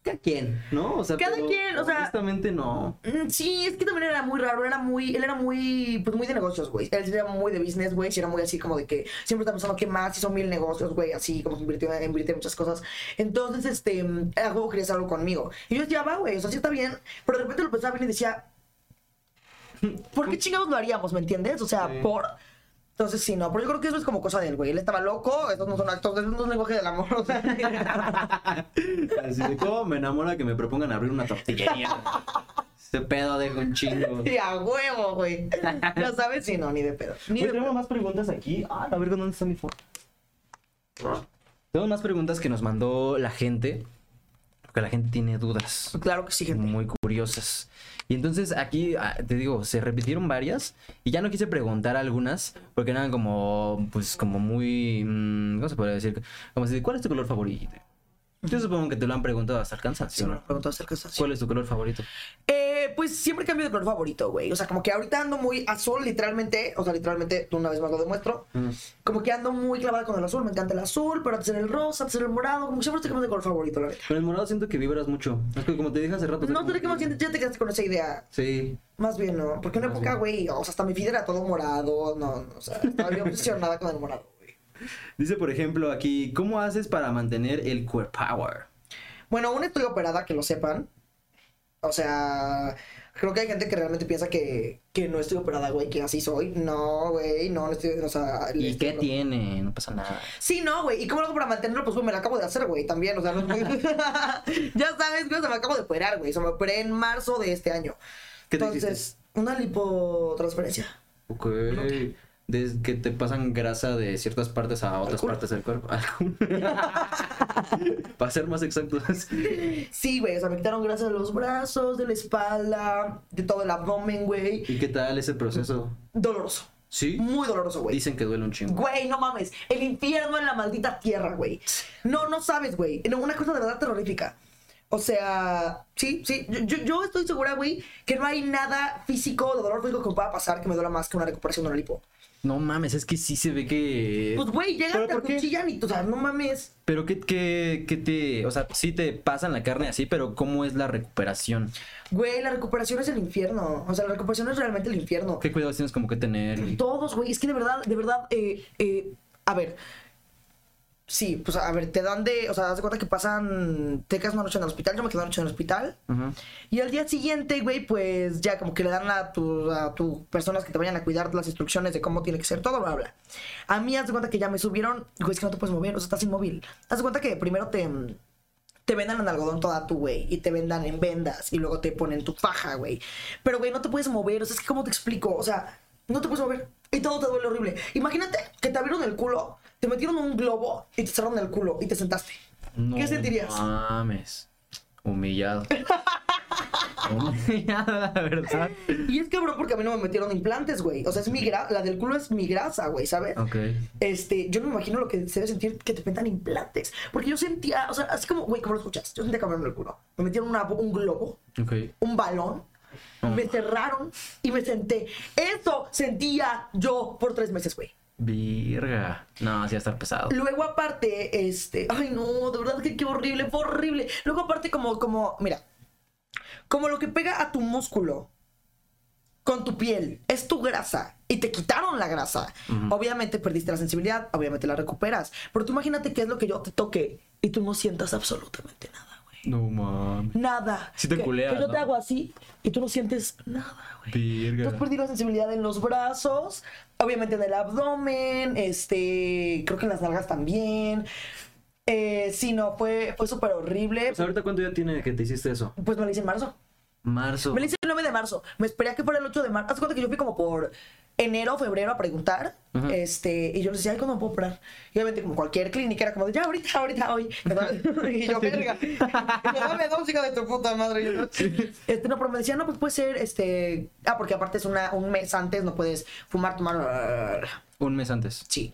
¿Cada quien? ¿No? O sea, Cada pero quien, o sea- Honestamente no. Mm, Sí, es que también era muy raro, era muy, él era muy, pues muy de negocios, güey. Él era muy de business, güey, era muy así como de que siempre está pensando que más, hizo mil negocios, güey, así como que invirtió, invirtió en muchas cosas. Entonces, este, a huevo quería hacer algo conmigo. Y yo decía, va, güey, o sea, sí está bien, pero de repente lo pensaba bien y decía, ¿por qué chingados lo haríamos, me entiendes? O sea, Sí. por... Entonces, sí, no, pero yo creo que eso es como cosa de él, güey. Él estaba loco, estos no son actos, estos no es lenguaje del amor, o sea. Así de cómo me enamora que me propongan abrir una tortillería. Ese pedo de un chingo. Y a huevo, güey. Ya sabes, sí, no, ni de pedo. Ni Oye, de tenemos pedo. más preguntas aquí. Ah, a ver dónde está mi foto. Tengo más preguntas que nos mandó la gente. Porque la gente tiene dudas. Claro que sí, gente. muy curiosas. Y entonces aquí, ah, te digo, se repitieron varias y ya no quise preguntar algunas porque eran como, pues, como muy, mm, ¿cómo se puede decir? Como si, ¿cuál es tu color favorito? Yo supongo que te lo han preguntado hasta el cansancio, Sí, me lo preguntó acerca de eso, sí. ¿Cuál es tu color favorito? Eh, pues siempre cambio de color favorito, güey. O sea, como que ahorita ando muy azul, literalmente. O sea, literalmente, una vez más lo demuestro. Como que ando muy clavada con el azul. Me encanta el azul, pero antes era el rosa, antes era el morado. Como que siempre estoy cambiando de color favorito, la verdad. Con el morado siento que vibras mucho. Es que como te dije hace rato. No más sientes, ya te quedaste con esa idea. Sí. Más bien, ¿no? Porque en una época, güey, o sea, hasta mi vida era todo morado. No, no, o sea, estaba bien obsesionada con el morado. Dice, por ejemplo, aquí, ¿cómo haces para mantener el core power? Bueno, aún estoy operada, que lo sepan. O sea, creo que hay gente que realmente piensa que, que no estoy operada, güey, que así soy. No, güey, no, no estoy, o sea... ¿Y estoy- qué tiene? No pasa nada. Sí, no, güey. ¿Y cómo lo hago para mantenerlo? Pues, güey, me lo acabo de hacer, güey, también. O sea, no es muy... ya sabes, güey, se me acabo de operar, güey. Se me operé en marzo de este año. ¿Qué te Entonces, una lipotransferencia. Ok. Desde que te pasan grasa de ciertas partes a otras partes del cuerpo. Para ser más exactos. Sí, güey, o sea, me quitaron grasa de los brazos, de la espalda, de todo el abdomen, güey. ¿Y qué tal ese proceso? Doloroso. ¿Sí? Muy doloroso, güey. Dicen que duele un chingo. Güey, no mames. El infierno en la maldita tierra, güey. No, no sabes, güey. No, una cosa de verdad terrorífica. O sea, sí, sí. Yo, yo- estoy segura, güey, que no hay nada físico, de dolor físico que pueda pasar que me duela más que una recuperación de una lipo. No mames, es que sí se ve que. Pues, güey, llegan, ¿Pero te por qué? cuchillan y, o sea, no mames. Pero qué, qué, qué te. O sea, sí te pasan la carne así, pero ¿cómo es la recuperación? Güey, la recuperación es el infierno. O sea, la recuperación es realmente el infierno. ¿Qué cuidados tienes como que tener? y- Todos, güey. Es que de verdad, de verdad, eh, eh, a ver. Sí, pues a ver, te dan de. O sea, haz de cuenta que pasan. Te quedas una noche en el hospital. Yo me quedé una noche en el hospital. Y al día siguiente, güey, pues ya como que le dan a tus a tu personas que te vayan a cuidar las instrucciones de cómo tiene que ser todo, bla, bla. A mí, haz de cuenta que ya me subieron. Güey, es que no te puedes mover, o sea, estás inmóvil. Haz de cuenta que primero te. Te vendan en algodón toda tu, güey, y te vendan en vendas, y luego te ponen tu faja, güey. Pero, güey, no te puedes mover, o sea, es que, ¿cómo te explico? O sea, no te puedes mover, y todo te duele horrible. Imagínate que te abrieron el culo, te metieron un globo, y te cerraron el culo, y te sentaste. No ¿Qué sentirías? mames. Humillado. Humillado, la verdad. Y es cabrón porque a mí no me metieron implantes, güey. O sea, es mi gra la del culo es mi grasa, güey, ¿sabes? Ok. Este, yo no me imagino lo que se debe sentir que te metan implantes. Porque yo sentía, o sea, así como, güey, como lo escuchas, yo sentía abrieron el culo. Me metieron una- un globo, un balón, me cerraron y me senté. Eso sentía yo por tres meses, güey. Virga. No, sí va a estar pesado. Luego aparte, este, ay no, de verdad que qué horrible, fue horrible. Luego aparte como, como, mira, como lo que pega a tu músculo con tu piel es tu grasa y te quitaron la grasa. Obviamente perdiste la sensibilidad, obviamente la recuperas. Pero tú imagínate qué es lo que yo te toque y tú no sientas absolutamente nada. No mames. Nada. Sí te que, culeas, que yo te hago así y tú no sientes nada, güey. Virga. Entonces perdí la sensibilidad en los brazos, obviamente en el abdomen, este, creo que en las nalgas también. Eh, sí, no, fue, fue súper horrible. Pues, ¿Ahorita cuánto ya tiene que te hiciste eso? Pues me lo hice en marzo. Marzo. Me lo hice el 9 de marzo. Me esperé a que fuera el 8 de marzo. Haz cuenta que yo fui como por enero, febrero a preguntar. Ujú. Este, y yo les decía, ay, ¿cuándo puedo operar? Y obviamente, como cualquier clínica, era como de, ya, ahorita, ahorita, hoy. y yo, verga. Y yo, dame dos, hija de tu puta madre. Yo, este, no, pero me decían, no, pues puede ser, este. Ah, porque aparte es una, un mes antes, no puedes fumar, tomar. Un mes antes. Sí.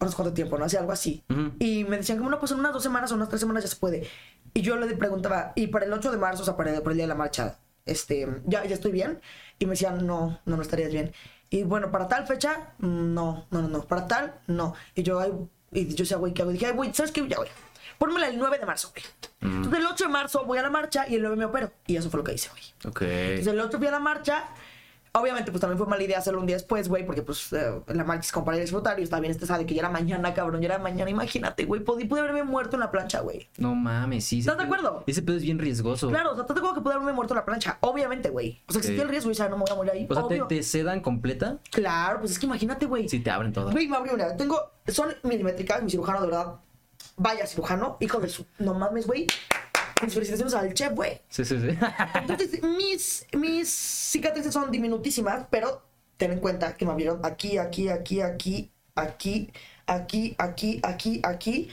No sé cuánto tiempo, ¿no? Hacía algo así. Ujú. Y me decían, como no, pues en unas dos semanas o unas tres semanas ya se puede. Y yo le preguntaba, ¿y para el 8 de marzo, o sea, para el, para el día de la marcha, este, ya, ya estoy bien? Y me decían, no, no, no estarías bien. Y bueno, para tal fecha, no, no, no, no. Para tal, no. Y yo, ay, y yo decía, güey, ¿qué hago? Y dije, ay, güey, ¿sabes qué? Ya, güey. Pónmela el 9 de marzo, güey. Entonces el 8 de marzo voy a la marcha y el 9 me opero. Y eso fue lo que hice, güey. Ok. Entonces el 8 fui a la marcha. Obviamente, pues también fue mala idea hacerlo un día después, güey, porque pues eh, la marcha es como para disfrutar y estaba bien estresada de que ya era mañana, cabrón, ya era mañana. Imagínate, güey, pude, pude haberme muerto en la plancha, güey. No mames, sí. ¿Estás de acuerdo? Ese pedo es bien riesgoso. Claro, o sea, te tengo que pude haberme muerto en la plancha, obviamente, güey. O sea, existía Ok. el riesgo y ya no me voy a morir ahí. O sea, ¿te, te sedan completa? Claro, pues es que imagínate, güey. Sí, te abren todo. Güey, me abrió una. Tengo. Son milimétricas, mi cirujano, de verdad. Vaya cirujano, hijo de su. No mames, güey. Mis felicitaciones al chef, güey. Sí, sí, sí. Entonces, mis, mis cicatrices son diminutísimas, pero ten en cuenta que me abrieron aquí, aquí, aquí, aquí, aquí, aquí, aquí, aquí, aquí,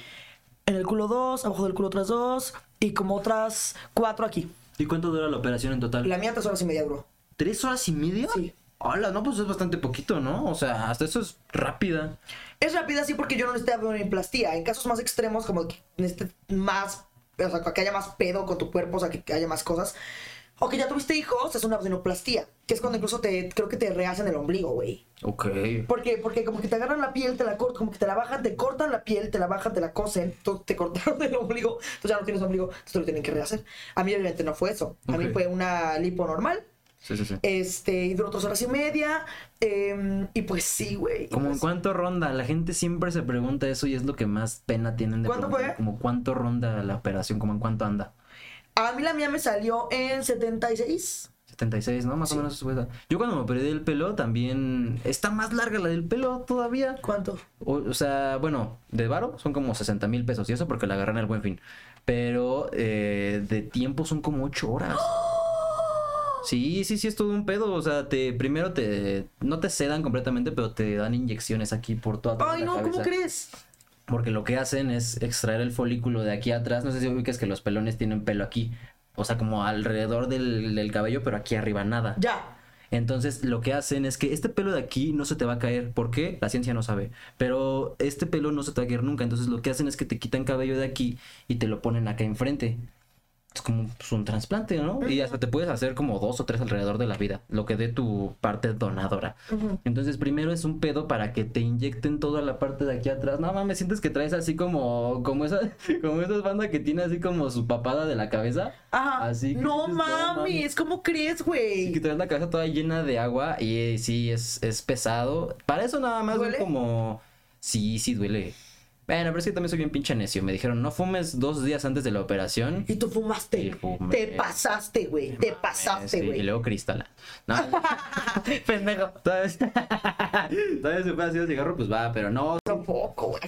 en el culo dos, abajo del culo otras dos, y como otras cuatro aquí. ¿Y cuánto dura la operación en total? La mía tres horas y media duró. ¿Tres horas y media? Sí. Hola, no, pues es bastante poquito, ¿no? O sea, hasta eso es rápida. Es rápida sí porque yo no necesité abdominoplastía. En casos más extremos, como que necesite más, o sea, que haya más pedo con tu cuerpo, o sea, que haya más cosas. O que ya tuviste hijos, es una abdominoplastía. Que es cuando incluso te, creo que te rehacen el ombligo, güey. Ok. Porque, porque como que te agarran la piel, te la cortan, como que te la bajan, te cortan la piel, te la bajan, te la cosen, tú- te cortaron el ombligo, entonces ya no tienes ombligo, entonces te lo tienen que rehacer. A mí obviamente no fue eso. A mí fue una lipo normal, Sí, sí, sí. Este, y duró dos horas y media. em, y pues sí, güey. Como en pues- cuánto ronda, la gente siempre se pregunta eso y es lo que más pena tienen de ¿Cuánto fue? Como cuánto ronda la operación, como en cuánto anda. A mí la mía me salió en 76. 76, ¿no? Más Sí. o menos fue. Yo cuando me operé del pelo también está más larga la del pelo todavía. ¿Cuánto? O, o sea, bueno, de varo son como 60 mil pesos y eso porque la agarran el buen fin. Pero eh, de tiempo son como 8 horas. Sí, sí, sí, es todo un pedo. O sea, te primero te. No te sedan completamente, pero te dan inyecciones aquí por toda Ay, la no, ¿cómo crees? Porque lo que hacen es extraer el folículo de aquí atrás. No sé si ubicas que los pelones tienen pelo aquí. O sea, como alrededor del, del cabello, pero aquí arriba nada. Ya. Entonces, lo que hacen es que este pelo de aquí no se te va a caer. ¿Por qué? La ciencia no sabe. Pero este pelo no se te va a caer nunca. Entonces, lo que hacen es que te quitan cabello de aquí y te lo ponen acá enfrente. Es como pues, un trasplante, ¿no? Y hasta te puedes hacer como dos o tres alrededor de la vida, lo que dé tu parte donadora. Entonces, primero es un pedo para que te inyecten toda la parte de aquí atrás. No mames, sientes que traes así como, como esa, como esas bandas que tiene así como su papada de la cabeza. Ajá. Así que no dices, mames, ¿cómo crees, Sí, güey? que traes la cabeza toda llena de agua y eh, sí, es, es pesado. Para eso nada más ¿Duele? como... Sí, sí duele. Bueno, pero es que también soy bien pinche necio. Me dijeron, no fumes dos días antes de la operación. Y tú fumaste. Y fumé. Te pasaste, güey. Te pasaste, güey. Y luego cristala. No. Pendejo. Todavía todavía se puede hacer cigarro, pues va, pero no. Tampoco, güey.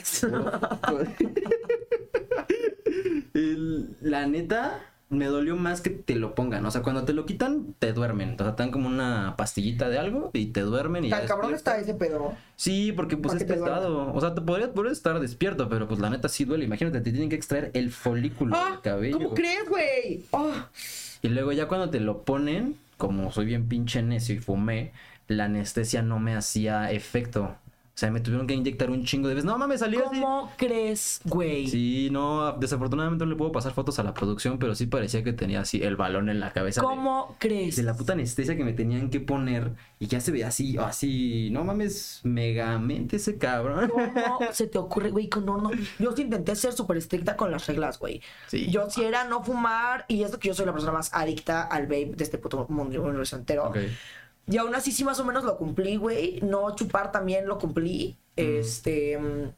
La neta, me dolió más que te lo pongan. O sea, cuando te lo quitan, te duermen. O sea, te dan como una pastillita de algo y te duermen y Tan cabrón está ese pedo. Sí, porque pues es pesado. O sea, te podrías, estar despierto, pero pues la neta sí duele. Imagínate, te tienen que extraer el folículo Ah, del cabello. ¿Cómo crees, güey? Ah, Y luego ya cuando te lo ponen, como soy bien pinche necio y fumé, la anestesia no me hacía efecto. O sea, me tuvieron que inyectar un chingo de veces. No mames, salió así. ¿Cómo crees, güey? Sí, no, desafortunadamente no le puedo pasar fotos a la producción, pero sí parecía que tenía así el balón en la cabeza. de- ¿Cómo crees? De, la puta anestesia que me tenían que poner y ya se veía así, así, no mames, megamente ese cabrón. ¿Cómo se te ocurre, güey? No, no. Yo sí intenté ser súper estricta con las reglas, güey. Sí. Yo sí era no fumar y esto que yo soy la persona más adicta al vape de este puto mundo universo entero. Ok. Y aún así sí más o menos lo cumplí, güey. No chupar también lo cumplí. Este... mm,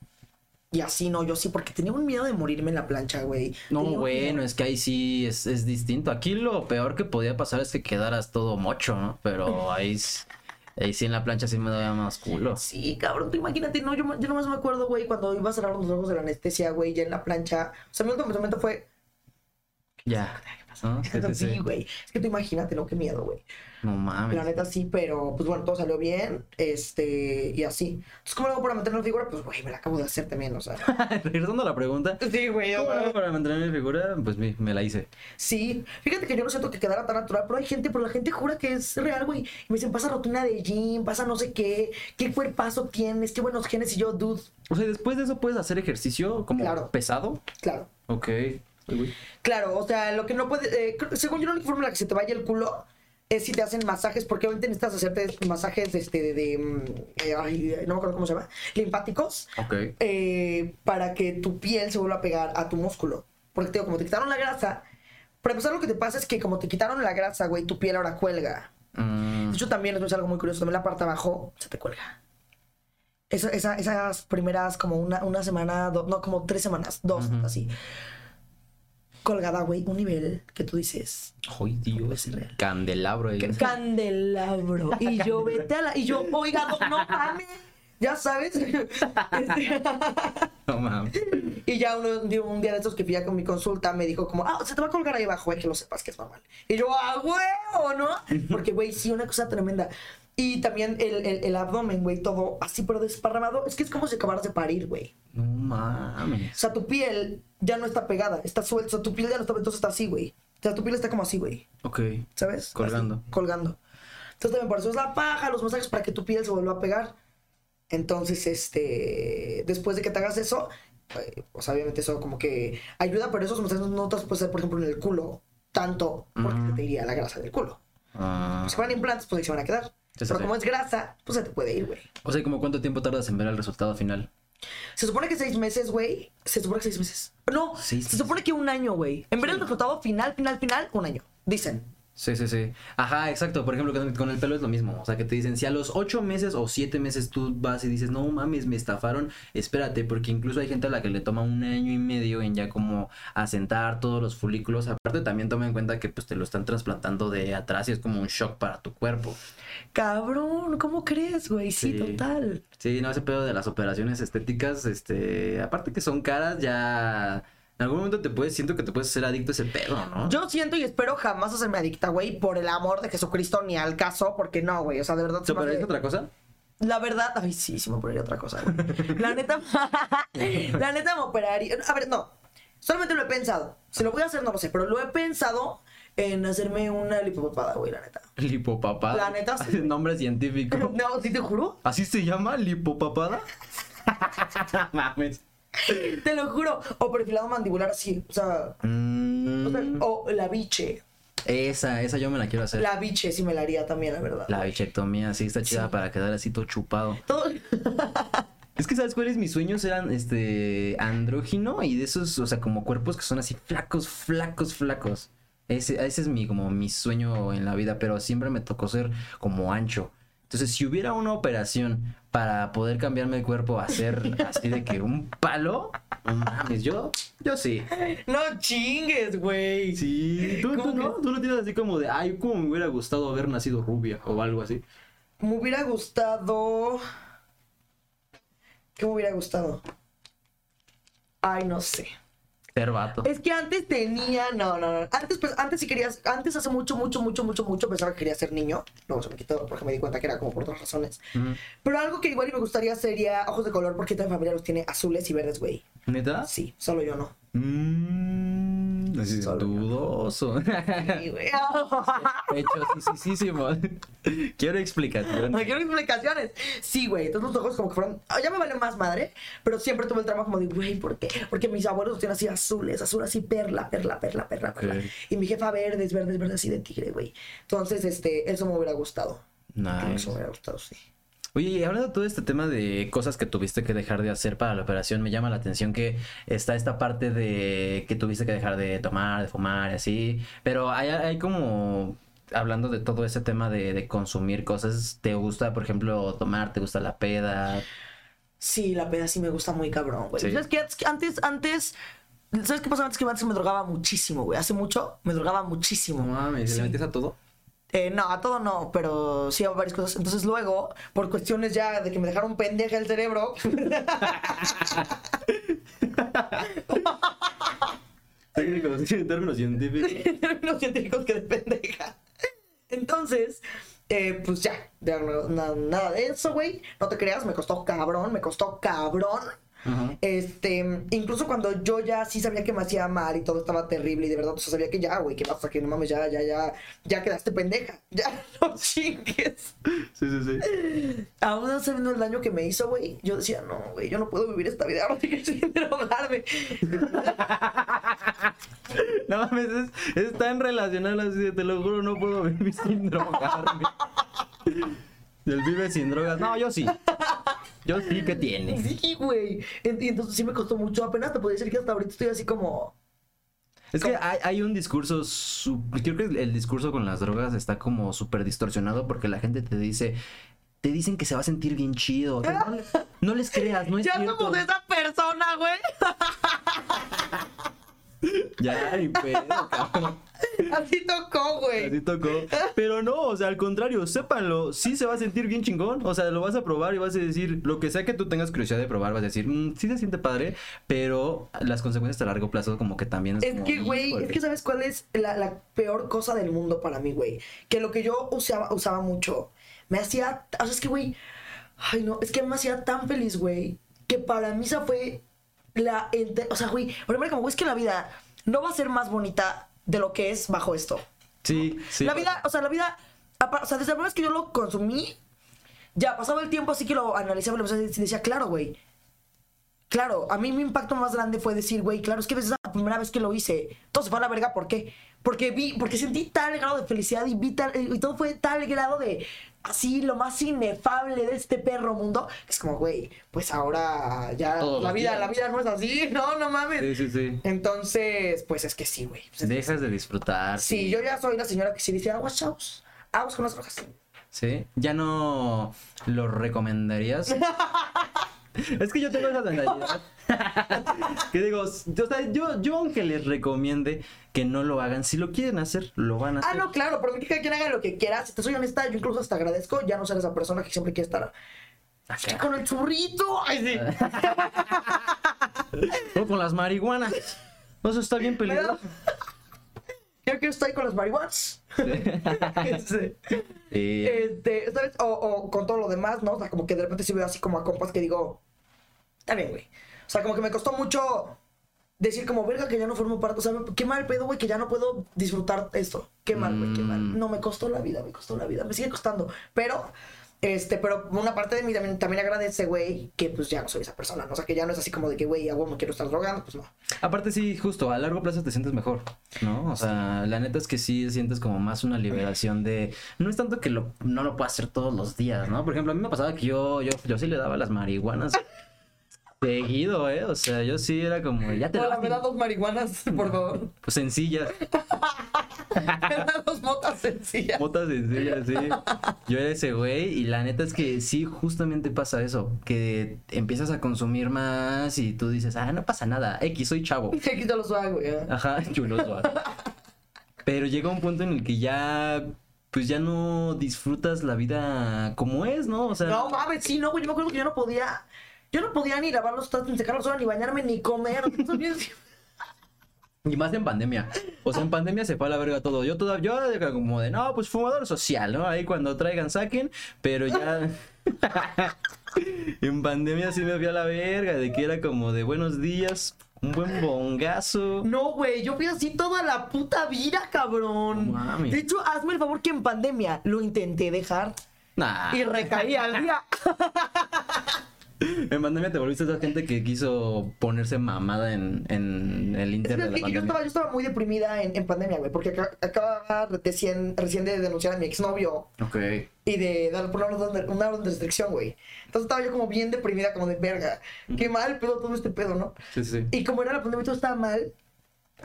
Y así, no, yo sí, porque tenía un miedo de morirme en la plancha, güey. No, bueno, es que ahí sí es, es distinto. Aquí lo peor que podía pasar es que quedaras todo mocho, ¿no? Pero ahí sí en la plancha sí me daba más culo. Sí, cabrón, tú imagínate, no, yo, yo nomás me acuerdo, güey, cuando iba a cerrar los ojos de la anestesia, güey, ya en la plancha. O sea, mi último momento fue, Ya. ¿No? Sí, sí, sí, sí. güey. Es que tú imagínate, no, qué miedo, güey. No mames. La neta sí, pero pues bueno, todo salió bien, este, y así. Entonces, ¿cómo lo hago para mantener la figura? Pues, güey, me la acabo de hacer también, o sea. Regresando a la pregunta. Sí, güey, ¿Cómo hago para mantener mi figura? Pues me, me la hice. Sí, fíjate que yo no siento que quedara tan natural, pero hay gente, pero la gente jura que es real, güey. Y me dicen, pasa rutina de gym, pasa no sé qué, qué cuerpazo tienes, qué buenos genes, y yo, dude, O sea, después de eso puedes hacer ejercicio como Claro. pesado. claro. Ok. Claro, o sea, lo que no puede, eh, según yo, la única forma en la que se te vaya el culo es si te hacen masajes, porque obviamente necesitas hacerte masajes este, de, de, mm, eh, ay, no me acuerdo cómo se llama, linfáticos, Ok. eh, para que tu piel se vuelva a pegar a tu músculo. Porque te digo, como te quitaron la grasa, para empezar lo que te pasa es que como te quitaron la grasa, güey, tu piel ahora cuelga. Mm, De hecho, también es algo muy curioso, también la parte de abajo se te cuelga. Esa- esa- esas primeras como una, una semana, do- no, como tres semanas, dos, así. Colgada, güey, un nivel que tú dices, Ay, Dios. real. Candelabro. ahí. candelabro. Y yo, vete a la. Y yo, oiga, no, no mames. Ya sabes. No mames. y ya uno- un, día, un día de estos que fui a con mi consulta me dijo como, ah, se te va a colgar ahí abajo, eh, que lo sepas que es normal. Y yo, ah, huevo, ¿no? Porque, güey, sí, una cosa tremenda. Y también el, el, el abdomen, güey, todo así, pero desparramado. Es que es como si acabaras de parir, güey. No mames. O sea, tu piel ya no está pegada, está suelta. O sea, tu piel ya no está, entonces está así, güey. O sea, tu piel está como así, güey. Ok. ¿Sabes? Colgando. Así, colgando. Entonces también por eso es la paja, los masajes para que tu piel se vuelva a pegar. Entonces, este, después de que te hagas eso, eh, pues obviamente eso como que ayuda, pero esos masajes no te los puedes hacer, por ejemplo, en el culo, tanto, porque te iría la grasa del culo. Ah, Si fueran implantes, pues ahí se van a quedar. Sí, pero sí. como es grasa, pues se te puede ir, güey. o sea, ¿como cuánto tiempo tardas en ver el resultado final? Se supone que seis meses, güey. Se supone que seis meses. No, se supone que un año, güey. En ver el resultado final, final, final, un año. Dicen. Sí, sí, sí. Ajá, exacto. Por ejemplo, con, el pelo es lo mismo. O sea, que te dicen, si a los ocho meses o siete meses tú vas y dices, no mames, me estafaron, espérate, porque incluso hay gente a la que le toma un año y medio en ya como asentar todos los folículos. Aparte, también toma en cuenta que pues te lo están trasplantando de atrás y es como un shock para tu cuerpo. Cabrón, ¿cómo crees, güey? Sí, Sí. total. Sí, no, ese pedo de las operaciones estéticas, este, aparte que son caras, ya en algún momento te puedes, siento que te puedes hacer adicto a ese pedo, ¿no? Yo siento y espero jamás hacerme adicta, güey, por el amor de Jesucristo ni al caso, porque no, güey, o sea, de verdad. ¿Te se operaste otra cosa? La verdad, ay, sí, sí me operaría otra cosa, güey. La neta, la neta me operaría. A ver, no, solamente lo he pensado. Si lo voy a hacer, no lo sé, pero lo he pensado en hacerme una lipopapada, güey, la neta. Lipopapada. La neta, sí. Nombre científico. No, ¿sí te juro? ¿Así se llama lipopapada? Mames. Te lo juro. O perfilado mandibular así, o sea, Mm, o, sea, o la biche. esa, esa yo me la quiero hacer. La, La biche sí me la haría también, la verdad. bichectomía, sí, está chida Sí. para quedar así todo chupado. Todo... Es que, ¿sabes cuáles mis sueños? Eran, este, andrógino y de esos, o sea, como cuerpos que son así flacos, flacos, flacos. Ese, ese es mi, como mi sueño en la vida, pero siempre me tocó ser como ancho. Entonces, si hubiera una operación para poder cambiarme el cuerpo a ser así de que un palo, mames, yo, yo sí. No chingues, güey. Sí, ¿tú, tú ¿Cómo no? ¿Tú no tienes así como de, ay, cómo me hubiera gustado haber nacido rubia o algo así? Me hubiera gustado. ¿Qué me hubiera gustado? Ay, no sé. Ser vato. Es que antes tenía. No, no, no. Antes, pues, antes sí querías. Antes hace mucho, mucho, mucho, mucho, mucho pensaba que quería ser niño. Luego se me quitó porque me di cuenta que era como por otras razones. Pero algo que igual y me gustaría sería ojos de color porque toda mi familia los tiene azules y verdes, güey. ¿Neta? Sí, solo yo no. Mmm, es dudoso. Quiero explicación. No quiero explicaciones. Sí, güey. Entonces los ojos como que fueron. ah, Ya me vale más madre. Pero siempre tuve el trauma como de, güey, ¿por qué? Porque mis abuelos los tienen así azules, azul así, perla, perla, perla, perla. Y mi jefa verdes, verdes, verdes, así de tigre, güey. Entonces, este, eso me hubiera gustado. Creo que Nice. Eso me hubiera gustado, sí. Oye, y hablando de todo este tema de cosas que tuviste que dejar de hacer para la operación, me llama la atención que está esta parte de que tuviste que dejar de tomar, de fumar y así. Pero hay, hay como, hablando de todo ese tema de, de consumir cosas, ¿te gusta, por ejemplo, tomar? ¿Te gusta la peda? Sí, la peda sí me gusta muy cabrón, güey. Sí. ¿Sabes qué? Antes, antes. ¿Sabes qué pasaba antes? Que antes me drogaba muchísimo, güey. Hace mucho me drogaba muchísimo. mames, Sí. ¿le metes a todo? Eh, no, a todo no, pero sí a varias cosas. Entonces luego, por cuestiones ya de que me dejaron pendeja el cerebro, Técnicos, en términos científicos. los científicos que de pendeja. Entonces, eh, pues ya, ya no- nada de eso, güey. No te creas, me costó cabrón, me costó cabrón. Este, incluso cuando yo ya sí sabía que me hacía mal y todo estaba terrible y de verdad, o sea, sabía que ya, güey, que basta, que no mames, ya, ya, ya, ya quedaste pendeja. Ya, no chingues. Sí, sí, sí. Aún sabiendo el daño que me hizo, güey, yo decía, no, güey, yo no puedo vivir esta vida ahora que sin drogarme. No mames, es, es tan relacional así, te lo juro, no puedo vivir sin drogarme. El vive sin drogas. No, yo sí. Yo sí que tiene. Sí, güey. Y entonces sí me costó mucho. Apenas te podía decir que hasta ahorita estoy así como. Es que hay, hay un discurso, su- creo que el discurso con las drogas está como súper distorsionado porque la gente te dice, te dicen que se va a sentir bien chido. O sea, no, le- no les creas, no es ya cierto. somos esa persona, güey. Ya, ni pedo, cabrón. Así tocó, güey. Así tocó. Pero no, o sea, al contrario, sépanlo, sí se va a sentir bien chingón. O sea, lo vas a probar y vas a decir, lo que sea que tú tengas curiosidad de probar, vas a decir, "Mm, sí se siente padre, pero las consecuencias a largo plazo como que también es Es como, que, güey, es que sabes cuál es la, la peor cosa del mundo para mí, güey. Que lo que yo usaba, usaba mucho, me hacía, o sea, es que, güey, ay no, es que me hacía tan feliz, güey, que para mí esa fue la, o sea, güey, primero como, güey, es que la vida no va a ser más bonita de lo que es bajo esto. Sí, sí. La vida, o sea, la vida, o sea, desde la primera vez que yo lo consumí, ya pasaba el tiempo así que lo analizaba y decía, claro, güey. Claro, a mí mi impacto más grande fue decir, güey, claro, es que desde la primera vez que lo hice, todo se fue a la verga, ¿por qué? Porque vi, porque sentí tal grado de felicidad y vi tal, y todo fue tal grado de, así lo más inefable de este perro mundo. Es como, güey, pues ahora ya Todos la vida, días. la vida no es así, no, no mames. Sí, sí, sí. Entonces, pues es que sí, güey. Pues Dejas de disfrutar. Sí, yo ya soy la señora que sí dice aguas, chavos. Aguas con las drogas. Sí. ¿Ya no lo recomendarías? es que yo tengo esa mentalidad. que digo, yo, o sea, yo, yo aunque les recomiende que no lo hagan, si lo quieren hacer, lo van a Ah, hacer. no, claro, pero que cada quien haga lo que quiera. Si te soy honesta, yo incluso hasta agradezco ya no ser esa persona que siempre quiere estar Acá. con el churrito. Ay, sí. O con las marihuanas. No, Eso está bien peligroso. Yo quiero estar ahí con las marihuanas. Este, Sí. este, ¿sabes? O, o con todo lo demás, ¿no? O sea, como que de repente sí veo así como a compas que digo, está bien, güey. O sea, como que me costó mucho decir como, verga, que ya no formo parte. O sea, qué mal pedo, güey, que ya no puedo disfrutar esto. Qué mal, güey, qué mal. Mm. No, me costó la vida, me costó la vida. Me sigue costando. Pero, este, pero una parte de mí también, también agradece, güey, que pues ya no soy esa persona, ¿no? O sea, que ya no es así como de que, güey, a huevo me quiero estar drogando, pues no. Aparte sí, justo, a largo plazo te sientes mejor, ¿no? O sea, la neta es que sí sientes como más una liberación de... No es tanto que lo, no lo puedas hacer todos los días, ¿no? Por ejemplo, a mí me pasaba que yo, yo, yo sí le daba las marihuanas seguido, ¿eh? O sea, yo sí era como, ya te Hola, la me da dos marihuanas, por favor. Pues sencillas, me da dos motas sencillas. motas sencillas, sí. Yo era ese güey y la neta es que sí, justamente pasa eso, que empiezas a consumir más y tú dices, ah, no pasa nada, X, soy chavo. Aquí te los hago, güey. ¿eh? Ajá, chuloso. Pero llega un punto en el que ya, pues ya no disfrutas la vida como es, ¿no? O sea, No mames, sí, no, güey. Yo me acuerdo que yo no podía. Yo no podía ni lavar los trastos, ni sacar la ni bañarme, ni comer. Y más en pandemia. O sea, en pandemia se fue a la verga todo. Yo todavía, yo como de, no, pues fumador social, ¿no? Ahí cuando traigan saquen, pero ya... en pandemia sí me fui a la verga, de que era como de buenos días, un buen bongazo. No, güey, yo fui así toda la puta vida, cabrón. No. De hecho, hazme el favor que en pandemia lo intenté dejar Nah. y recaí al día. En pandemia te volviste esa gente que quiso ponerse mamada en, en el Es inter que, de la es yo, pandemia. estaba, yo estaba muy deprimida en, en pandemia, güey, porque acá- acababa recién, recién de denunciar a mi exnovio Ok. y de dar por una orden una orden de restricción, güey. Entonces estaba yo como bien deprimida, como de verga. Qué mal pedo todo este pedo, ¿no? Sí, sí. Y como era la pandemia todo estaba mal,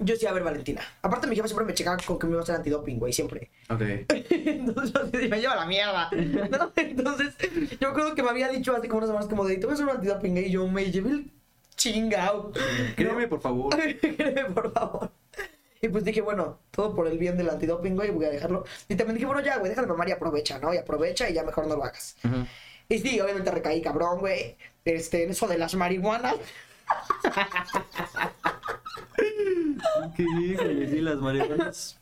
yo decía, a ver, Valentina. Aparte, mi jefa siempre me checaba con que me iba a hacer antidoping, güey, siempre. Ok. Entonces yo me lleva la mierda. ¿no? Entonces, yo creo que me había dicho hace como unas semanas, como de, te voy a hacer un antidoping, y yo me llevé el chingao. Créeme, por favor. Créeme, por favor. Y pues dije, bueno, todo por el bien del antidoping, güey, voy a dejarlo. Y también dije, bueno, ya, güey, déjalo mamar y aprovecha, ¿no? Y aprovecha y ya mejor no lo hagas. Y sí, obviamente recaí, cabrón, güey. Este, en eso de las marihuanas. ¿Qué híjole, sí, las marihuanas.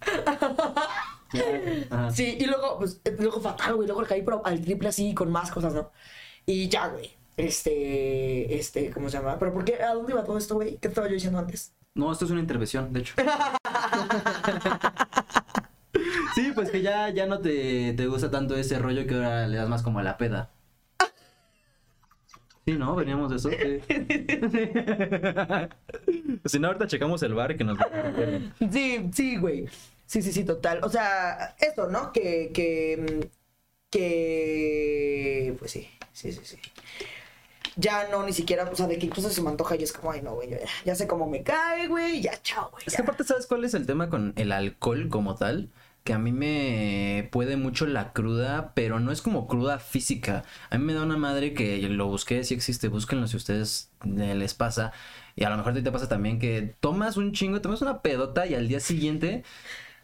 Ajá. Sí, y luego, pues, eh, luego fatal, güey. Luego recaí, pero al triple así, con más cosas, ¿no? Y ya, güey. Este, este, ¿cómo se llama? ¿Pero por qué? ¿A dónde iba todo esto, güey? ¿Qué estaba yo diciendo antes? No, esto es una intervención, de hecho. Sí, pues que ya, ya no te, te gusta tanto ese rollo que ahora le das más como a la peda. Sí, ¿no? Veníamos de eso. Sí. si no, ahorita checamos el bar que nos... Sí, sí, güey. Sí, sí, sí, total. O sea, esto, ¿no? Que, que, que, pues sí, sí, sí, sí. Ya no, ni siquiera, o sea, de que incluso se me antoja y es como, ay, no, güey, yo ya, ya sé cómo me cae, güey, ya, chao, güey. Es que aparte, ¿sabes cuál es el tema con el alcohol como tal? Que a mí me puede mucho la cruda, pero no es como cruda física. A mí me da una madre que lo busqué, si existe, búsquenlo si a ustedes les pasa. Y a lo mejor a ti te pasa también que tomas un chingo, tomas una pedota y al día siguiente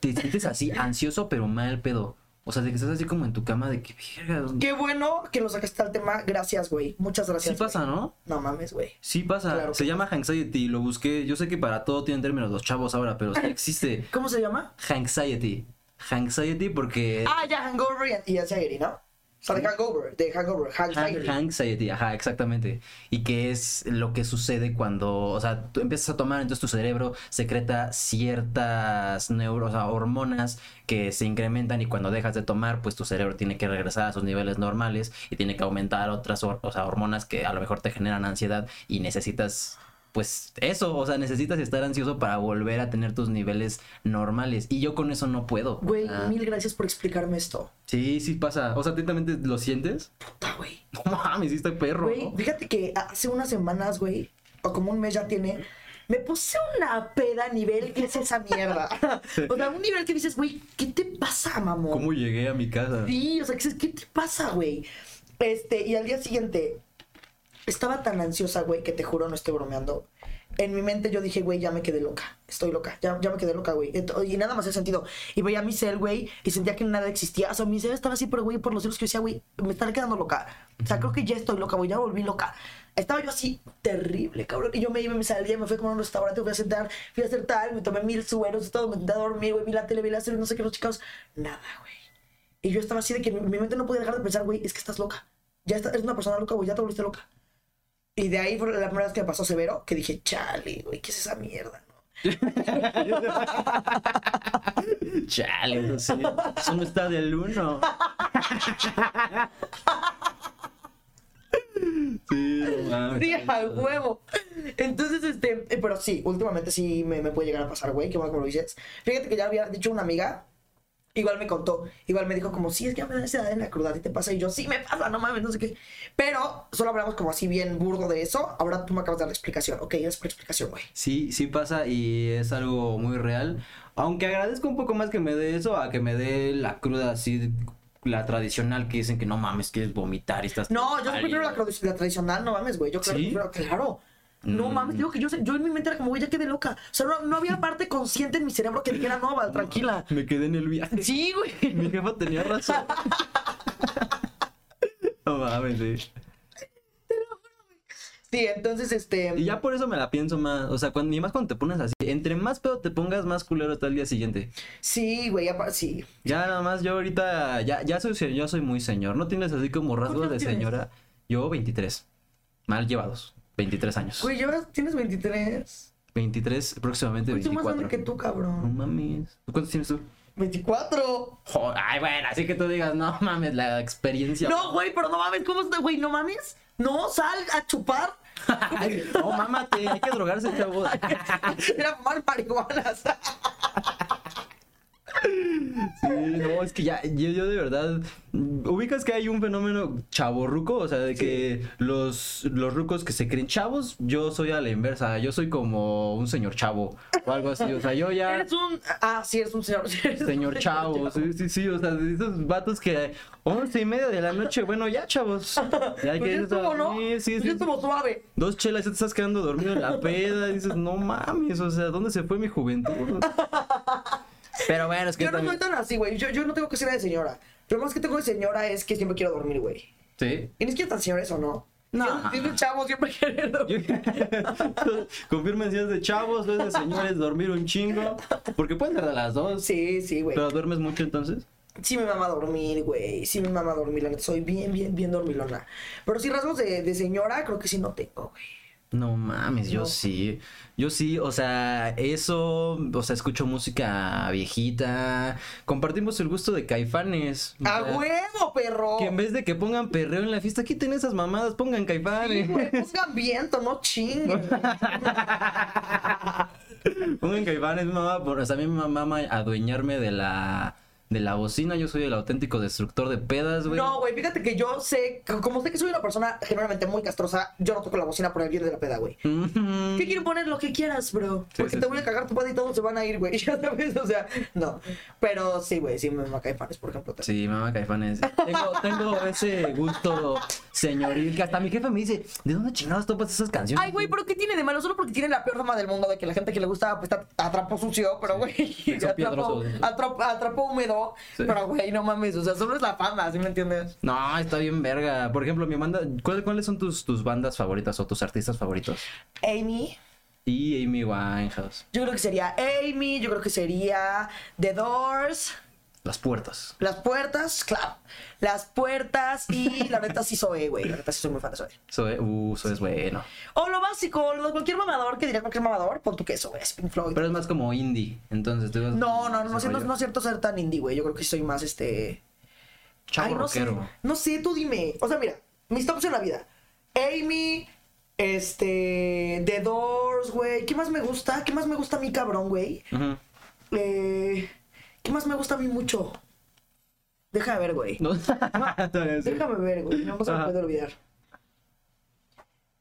te sientes así ansioso pero mal pedo. O sea, de que estás así como en tu cama de que verga. Qué bueno que lo sacaste al tema. Gracias, güey. Muchas Sí gracias. pasa, güey. ¿no? No mames, güey. Sí pasa. Claro Se llama anxiety, lo busqué. Yo sé que para todo tienen términos los chavos ahora, pero sí existe. ¿Cómo se llama? Anxiety. Anxiety porque... Ah, ya, Hangover y, Anxiety, ¿no? O sea, de Hangover, de Hangover. Hang- Anxiety, ajá, exactamente. Y que es lo que sucede cuando, o sea, tú empiezas a tomar, entonces tu cerebro secreta ciertas neuro, o sea, hormonas que se incrementan y cuando dejas de tomar, pues tu cerebro tiene que regresar a sus niveles normales y tiene que aumentar otras o sea, hormonas que a lo mejor te generan ansiedad y necesitas pues eso, o sea, necesitas estar ansioso para volver a tener tus niveles normales. Y yo con eso no puedo. Güey, mil gracias por explicarme esto. Sí, sí pasa. O sea, ¿tú también te lo sientes? Puta, güey. No mames, estoy perro. Güey, ¿no? fíjate que hace unas semanas, güey, o como un mes ya tiene, me puse una peda a nivel que es esa mierda. o sea, un nivel que dices, güey, ¿qué te pasa, mamón? ¿Cómo llegué a mi casa? Sí, o sea, dices, ¿qué te pasa, güey? Este, y al día siguiente, estaba tan ansiosa, güey, que te juro, no estoy bromeando. En mi mente yo dije, güey, ya me quedé loca. Estoy loca. Ya, ya me quedé loca, güey. Y nada más he sentido. Y veía mi cel, güey, y sentía que nada existía. O sea, mi cel estaba así, pero, güey, por los celos que yo decía, güey, me estaré quedando loca. O sea, creo que ya estoy loca, güey, ya volví loca. Estaba yo así, terrible, cabrón. Y yo me iba, me salía, me fui a comer a un restaurante, fui a sentar, fui a hacer tal, me tomé mil sueros todo, me senté a dormir, güey, vi la tele, vi la serie, no sé qué, los chicos. Nada, güey. Y yo estaba así de que mi, mi mente no podía dejar de pensar, güey, es que estás loca. Ya está- eres una persona loca, güey, ya te volviste loca. Y de ahí fue la primera vez que me pasó severo, que dije, chale, güey, ¿qué es esa mierda? no?" Chale, eso sí. Eso no está del uno. Sí, no. Sí, a huevo. Entonces, este, eh, pero sí, últimamente sí me, me puede llegar a pasar, güey, que me lo dices. Fíjate que ya había dicho una amiga, igual me contó, igual me dijo como, sí, es que ya me da en la cruda, ¿y te pasa? Y yo, sí, me pasa, no mames, no sé qué. Pero solo hablamos como así bien burdo de eso, ahora tú me acabas de dar la explicación. Ok, es por explicación, güey. Sí, sí pasa y es algo muy real. Aunque agradezco un poco más que me dé eso a que me dé la cruda así, la tradicional que dicen que no mames, quieres vomitar y estás. No, yo prefiero la, la tradicional, no mames, güey. Yo creo ¿Sí? prefiero, claro. No mames, digo que yo, yo en mi mente era como, güey, ya quedé loca. O sea, no, no había parte consciente en mi cerebro que dijera, no, Val, tranquila. Me quedé en el viaje. Sí, güey. Mi jefa tenía razón. No mames, sí. Sí, entonces, este. Y ya por eso me la pienso más. O sea, cuando, y más cuando te pones así. Entre más pedo te pongas, más culero está el día siguiente. Sí, güey, apa- sí. Ya nada más, yo ahorita. Ya, ya soy, yo soy muy señor. ¿No tienes así como rasgos de tienes? señora? Yo, 23. Mal llevados. 23 años. Güey, llevas, tienes 23. 23, próximamente Güey, soy más 24. grande que tú, No cabrón. mames. ¿Cuántos tienes tú? 24. Joder, ay, bueno, así que tú digas, no mames, la experiencia. No, güey, pero no mames, ¿cómo está, güey? No mames. No, sal a chupar. No, mámate, hay que drogarse, chavo. Era mal marihuanas. Sí, no, es que ya, yo, yo de verdad, ubicas que hay un fenómeno chaborruco, o sea, de que los, los rucos que se creen chavos, yo soy a la inversa, yo soy como un señor chavo o algo así, o sea, yo ya, Eres un. Ah, sí, eres un señor. sí, eres un señor chavo, sí, sí, sí, o sea, de esos vatos que once y media de la noche, bueno, ya chavos, ya Pues que ya estuvo, ¿no? sí, Pues sí, ya estuvo suave. dos chelas, ya te estás quedando dormido en la peda, y dices, no mames, o sea, ¿dónde se fue mi juventud? Pero bueno, es que Yo no también... soy tan así, güey. Yo, yo no tengo que ser de señora. Lo más que tengo de señora es que siempre quiero dormir, güey. Sí. Y ni siquiera tan señora eso, ¿no? No. Tiene chavo siempre dormir. Confirmen si es de chavos, o es de señores, dormir un chingo. Porque pueden ser de las dos. Sí, sí, güey. Pero duermes mucho entonces. Sí me mama dormir, güey. Sí me mama dormir, la neta. Soy bien, bien, bien dormilona. Pero sí rasgos de, de señora creo que sí no tengo, güey. No mames, yo sí. Yo sí, o sea, eso, o sea, escucho música viejita. Compartimos el gusto de caifanes. ¡A huevo, perro! Que en vez de que pongan perreo en la fiesta, quiten esas mamadas, pongan Sí, caifanes. güey, pongan viento, no chinguen. pongan caifanes, mamá. Por, o sea, a mí me mama adueñarme de la, de la bocina. Yo soy el auténtico destructor de pedas, güey. No, güey, fíjate que yo sé, como sé que soy una persona generalmente muy castrosa, yo no toco la bocina por el bien de la peda, güey. ¿Qué quiero poner? Lo que quieras, bro. Sí, Porque sí, te sí. voy a cagar tu peda y todos se van a ir, güey. Ya sabes, o sea, no. Pero sí, güey, sí me maca panes, por ejemplo. también. Sí, mamá caifanes. Tengo, tengo ese gusto señoril que hasta mi jefe me dice, ¿de dónde chingados topas esas canciones? Ay, güey, pero ¿qué tiene de malo? Solo porque tiene la peor fama del mundo de que la gente que le gusta pues está atrapo sucio, pero güey, atrapo, atrapo, atrapo húmedo, Sí. pero güey, no mames, o sea, solo es la fama, ¿sí me entiendes? No, está bien verga. Por ejemplo, mi banda, ¿cuál- ¿cuáles son tus, tus bandas favoritas o tus artistas favoritos? Amy, Y Amy Winehouse. yo creo que sería Amy, yo creo que sería The Doors, Las puertas. Las Puertas, claro, Las Puertas y la neta sí soy, güey, la neta sí soy muy fan de Zoe. Soy, uh, eso es bueno. O lo básico, lo de cualquier mamador que diría cualquier mamador, pon tu queso, güey, es Pink Floyd. Pero es más como indie. Entonces, tú No, no, no, no, no, es cierto ser tan indie, güey. Yo creo que soy más este. Chavo Ay, no sé. rockero. No sé, tú dime. O sea, mira, mis tops en la vida. Amy, este. The Doors. güey. ¿Qué más me gusta? ¿Qué más me gusta a mí, cabrón, güey? Ujú. Eh, ¿Qué más me gusta a mí mucho? Déjame ver, güey. No. Déjame ver, güey. No, no se me puede olvidar.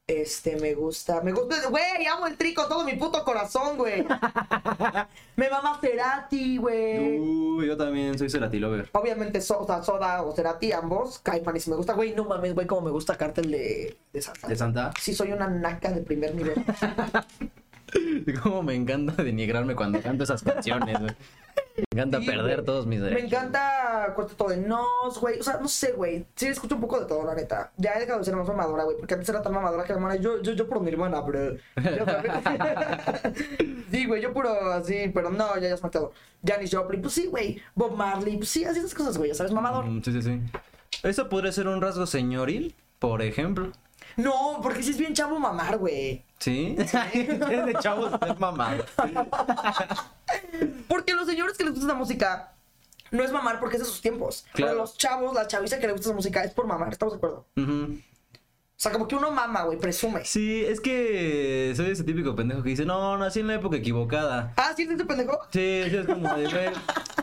Este, me gusta. Me gusta. Güey, amo el tri con todo mi puto corazón, güey. me mama Cerati, güey. Uy, yo también soy Cerati Lover. Obviamente, so- o sea, Soda o Cerati, ambos. Caifanes me gusta, güey. No mames, güey, como me gusta Cartel de, de Santa. ¿De Santa? Sí, soy una naca de primer nivel. Cómo me encanta denigrarme cuando canto esas canciones, güey. Me encanta Sí, perder güey. todos mis Me derechos. encanta Cuarteto de Nos, güey. O sea, no sé, güey. Sí, escucho un poco de todo, la neta. Ya he dejado de ser más mamadora, güey. Porque antes era tan mamadora que hermana. Yo, yo, yo por mi hermana, también. sí, güey. Yo puro así, pero no, ya, ya es matado. Janis Joplin, pues sí, güey. Bob Marley, pues sí, así esas cosas, güey. Ya sabes, mamador. Mm, Sí, sí, sí. Eso podría ser un rasgo señoril, por ejemplo. No, porque sí es bien chavo mamar, güey. ¿Sí? es de chavos ser mamado. Porque los señores que les gusta esa música no es mamar porque es de sus tiempos. Claro. Pero los chavos, la chaviza que les gusta esa música es por mamar, ¿estamos de acuerdo? O sea, como que uno mama, güey, presume. Sí, es que soy ese típico pendejo que dice, no, nací en la época equivocada. Ah, ¿sí es este pendejo? Sí, sí, es como de, güey,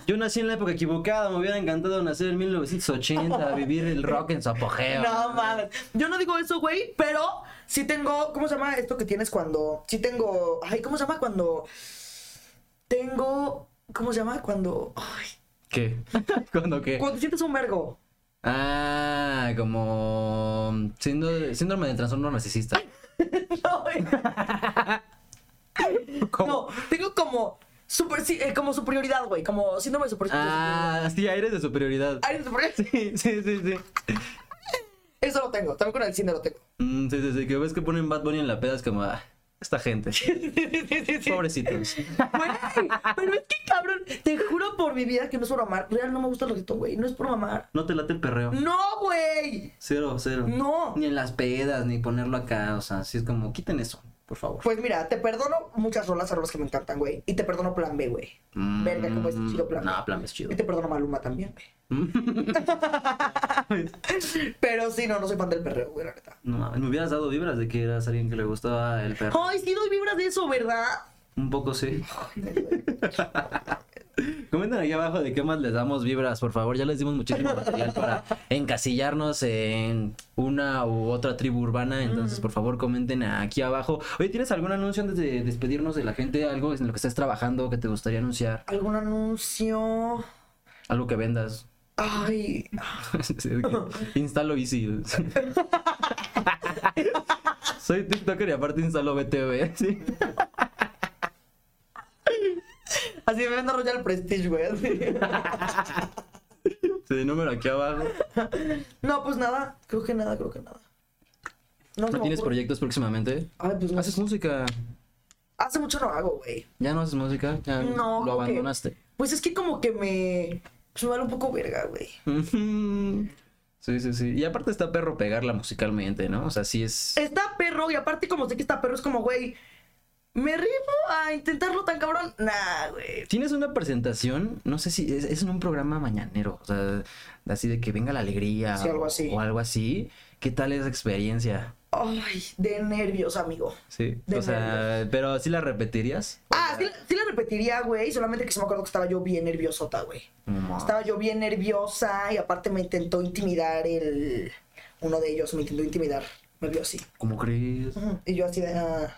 yo nací en la época equivocada, me hubiera encantado nacer en 1980, vivir el rock en su apogeo. No mames. Yo no digo eso, güey, pero sí tengo. ¿Cómo se llama esto que tienes cuando.? Sí tengo. Ay, ¿cómo se llama cuando.? Tengo. ¿Cómo se llama? Cuando. Ay. ¿Qué? ¿Cuándo qué? Cuando sientes un vergo. Ah, como síndrome, síndrome del trastorno narcisista. No. No, tengo como. Super, sí, eh, como superioridad, güey. Como síndrome de super, superioridad. Ah, sí, aires de superioridad. Ay, de superioridad. Sí, sí, sí, sí. Eso lo tengo. También con el cine lo tengo. Mm, sí, sí, sí, que ves que ponen Bad Bunny en la peda, es como, ah, esta gente, pobrecitos. Güey, pero es que cabrón, te juro por mi vida que no es por mamar. Real no me gusta el reggaetón, güey. No es por mamar. No te late el perreo. No, güey. Cero, cero. No. Ni en las pedas, ni ponerlo acá, o sea, sí es como, quiten eso, por favor. Pues mira, te perdono muchas rolas, rolas que me encantan, güey. Y te perdono Plan B, güey. Mm, Verga, cómo es chido Plan B. No, plan B es chido. Y te perdono Maluma también, güey. Pero sí, no, no soy fan del perreo, güey, la neta. No mames, me hubieras dado vibras de que eras alguien que le gustaba el perro. Ay, sí doy vibras de eso, ¿verdad? Un poco sí. Comenten aquí abajo de qué más les damos vibras, por favor. Ya les dimos muchísimo material para encasillarnos en una u otra tribu urbana. Entonces, por favor, comenten aquí abajo. Oye, ¿tienes algún anuncio antes de despedirnos de la gente? ¿Algo en lo que estés trabajando que te gustaría anunciar? ¿Algún anuncio? ¿Algo que vendas? Ay, Instalo Easy. Soy TikToker y aparte instalo BTV. ¿sí? Así me vendo Royal Prestige, güey. Sí, número aquí abajo. No, pues nada, creo que nada, creo que nada. ¿No tienes ocurre. proyectos próximamente? Ay, pues no. ¿Haces música? Hace mucho no hago, güey. ¿Ya no haces música? ¿Ya No, lo que- abandonaste? Pues es que como que me. Pues me vale un poco verga, güey. Sí, sí, sí. Y aparte está perro pegarla musicalmente, ¿no? O sea, sí es... Está perro, y aparte, como sé que está perro, es como, güey. ¿Me rifo a intentarlo tan cabrón? Nah, güey. Tienes una presentación, no sé si es, es en un programa mañanero, o sea, así de que venga la alegría Sí, algo así. o algo así. ¿Qué tal esa experiencia? Ay, de nervios, amigo. Sí. De o sea, pero sí la repetirías. Ah, sí, la- sí la repetiría, güey. Solamente que se me acuerdo que estaba yo bien nerviosota, güey. No. Estaba yo bien nerviosa y aparte me intentó intimidar el. Uno de ellos me intentó intimidar. Me vio así. ¿Cómo crees? Y yo así de. ah.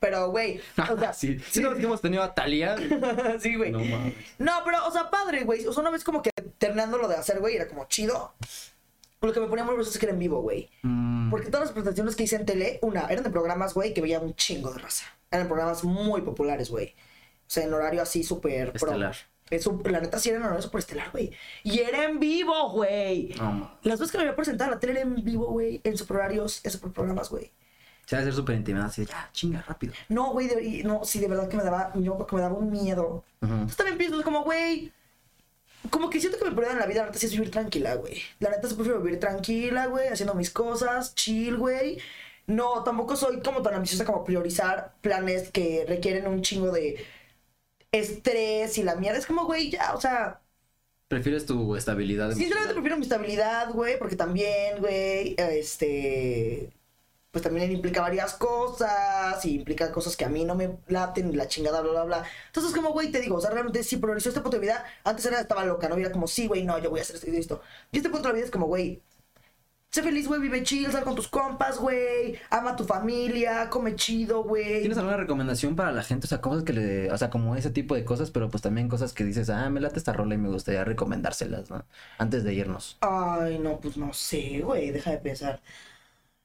Pero, güey. O sea, sí. Sí, no, hemos tenido a Talía. sí, güey. No mames. No, pero, o sea, padre, güey. O sea, una vez como que terminando lo de hacer, güey, era como chido. Lo que me ponía muy nervioso es que era en vivo, güey. Mm, Porque todas las presentaciones que hice en tele, una, eran de programas, güey, que veía un chingo de raza. Eran programas muy populares, güey. O sea, en horario así súper pro. Estelar. Eso, la neta sí era en horario súper estelar, güey. Y era en vivo, güey. Las veces que me había presentado en la tele era en vivo, güey. En super horarios, en super programas, güey. Se va a hacer súper intimidante, así de, ya, chinga, rápido. No, güey, de- no, sí, de verdad que me daba, yo que me daba un miedo. Entonces también pienso como, güey, como que siento que mi prioridad en la vida, la neta, sí es vivir tranquila, güey. La neta, sí prefiero vivir tranquila, güey, haciendo mis cosas, chill, güey. No, tampoco soy como tan ambiciosa como priorizar planes que requieren un chingo de estrés y la mierda. Es como, güey, ya, o sea, ¿Prefieres tu estabilidad sinceramente emocional? prefiero mi estabilidad, güey, porque también, güey, este... pues también implica varias cosas y implica cosas que a mí no me laten y la chingada, bla, bla, bla. Entonces, como, güey, te digo, o sea, realmente sí priorizó este punto de vida. Antes era, estaba loca, ¿no? Y era como, sí, güey, no, yo voy a hacer esto y esto. Y este punto de la vida es como, güey, sé feliz, güey, vive chill, sal con tus compas, güey, ama a tu familia, come chido, güey. ¿Tienes alguna recomendación para la gente? O sea, cosas que le. O sea, como ese tipo de cosas, pero pues también cosas que dices, ah, me late esta rola y me gustaría recomendárselas, ¿no? Antes de irnos. Ay, no, pues no sé, güey, deja de pensar.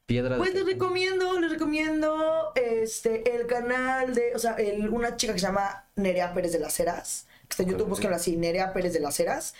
Piedra. Pues les recomiendo, les recomiendo este el canal de, o sea, el- una chica que se llama Nerea Pérez de las Heras, que está en YouTube, Ok. búsquenla así, Nerea Pérez de las Heras.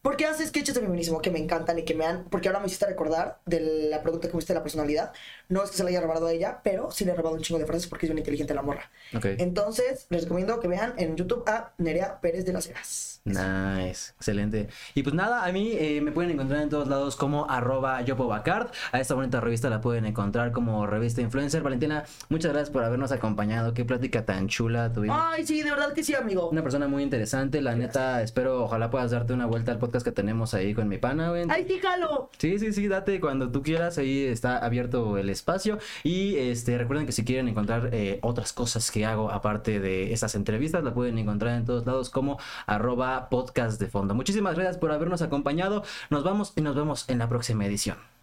Porque hace sketches de feminismo que me encantan y que me han. Porque ahora me hiciste recordar de la pregunta que me hiciste de la personalidad. No es que se la haya robado a ella, pero sí le he robado un chingo de frases porque es bien inteligente la morra. Entonces, les recomiendo que vean en YouTube a Nerea Pérez de las Heras. Nice, excelente. Y pues nada, a mí eh, me pueden encontrar en todos lados como arroba yopobacard. A esta bonita revista la pueden encontrar como revista influencer. Valentina, muchas gracias por habernos acompañado. Qué plática tan chula tuvimos. Ay, sí, de verdad que sí, amigo. Una persona muy interesante, la neta, espero, ojalá puedas darte una vuelta al podcast que tenemos ahí con mi pana, güey. Ay, sí, jalo. Sí, sí, sí, date cuando tú quieras, ahí está abierto el espacio. Y este, recuerden que si quieren encontrar eh, otras cosas que hago aparte de estas entrevistas, la pueden encontrar en todos lados como arroba podcast de fondo. Muchísimas gracias por habernos acompañado. Nos vamos y nos vemos en la próxima edición.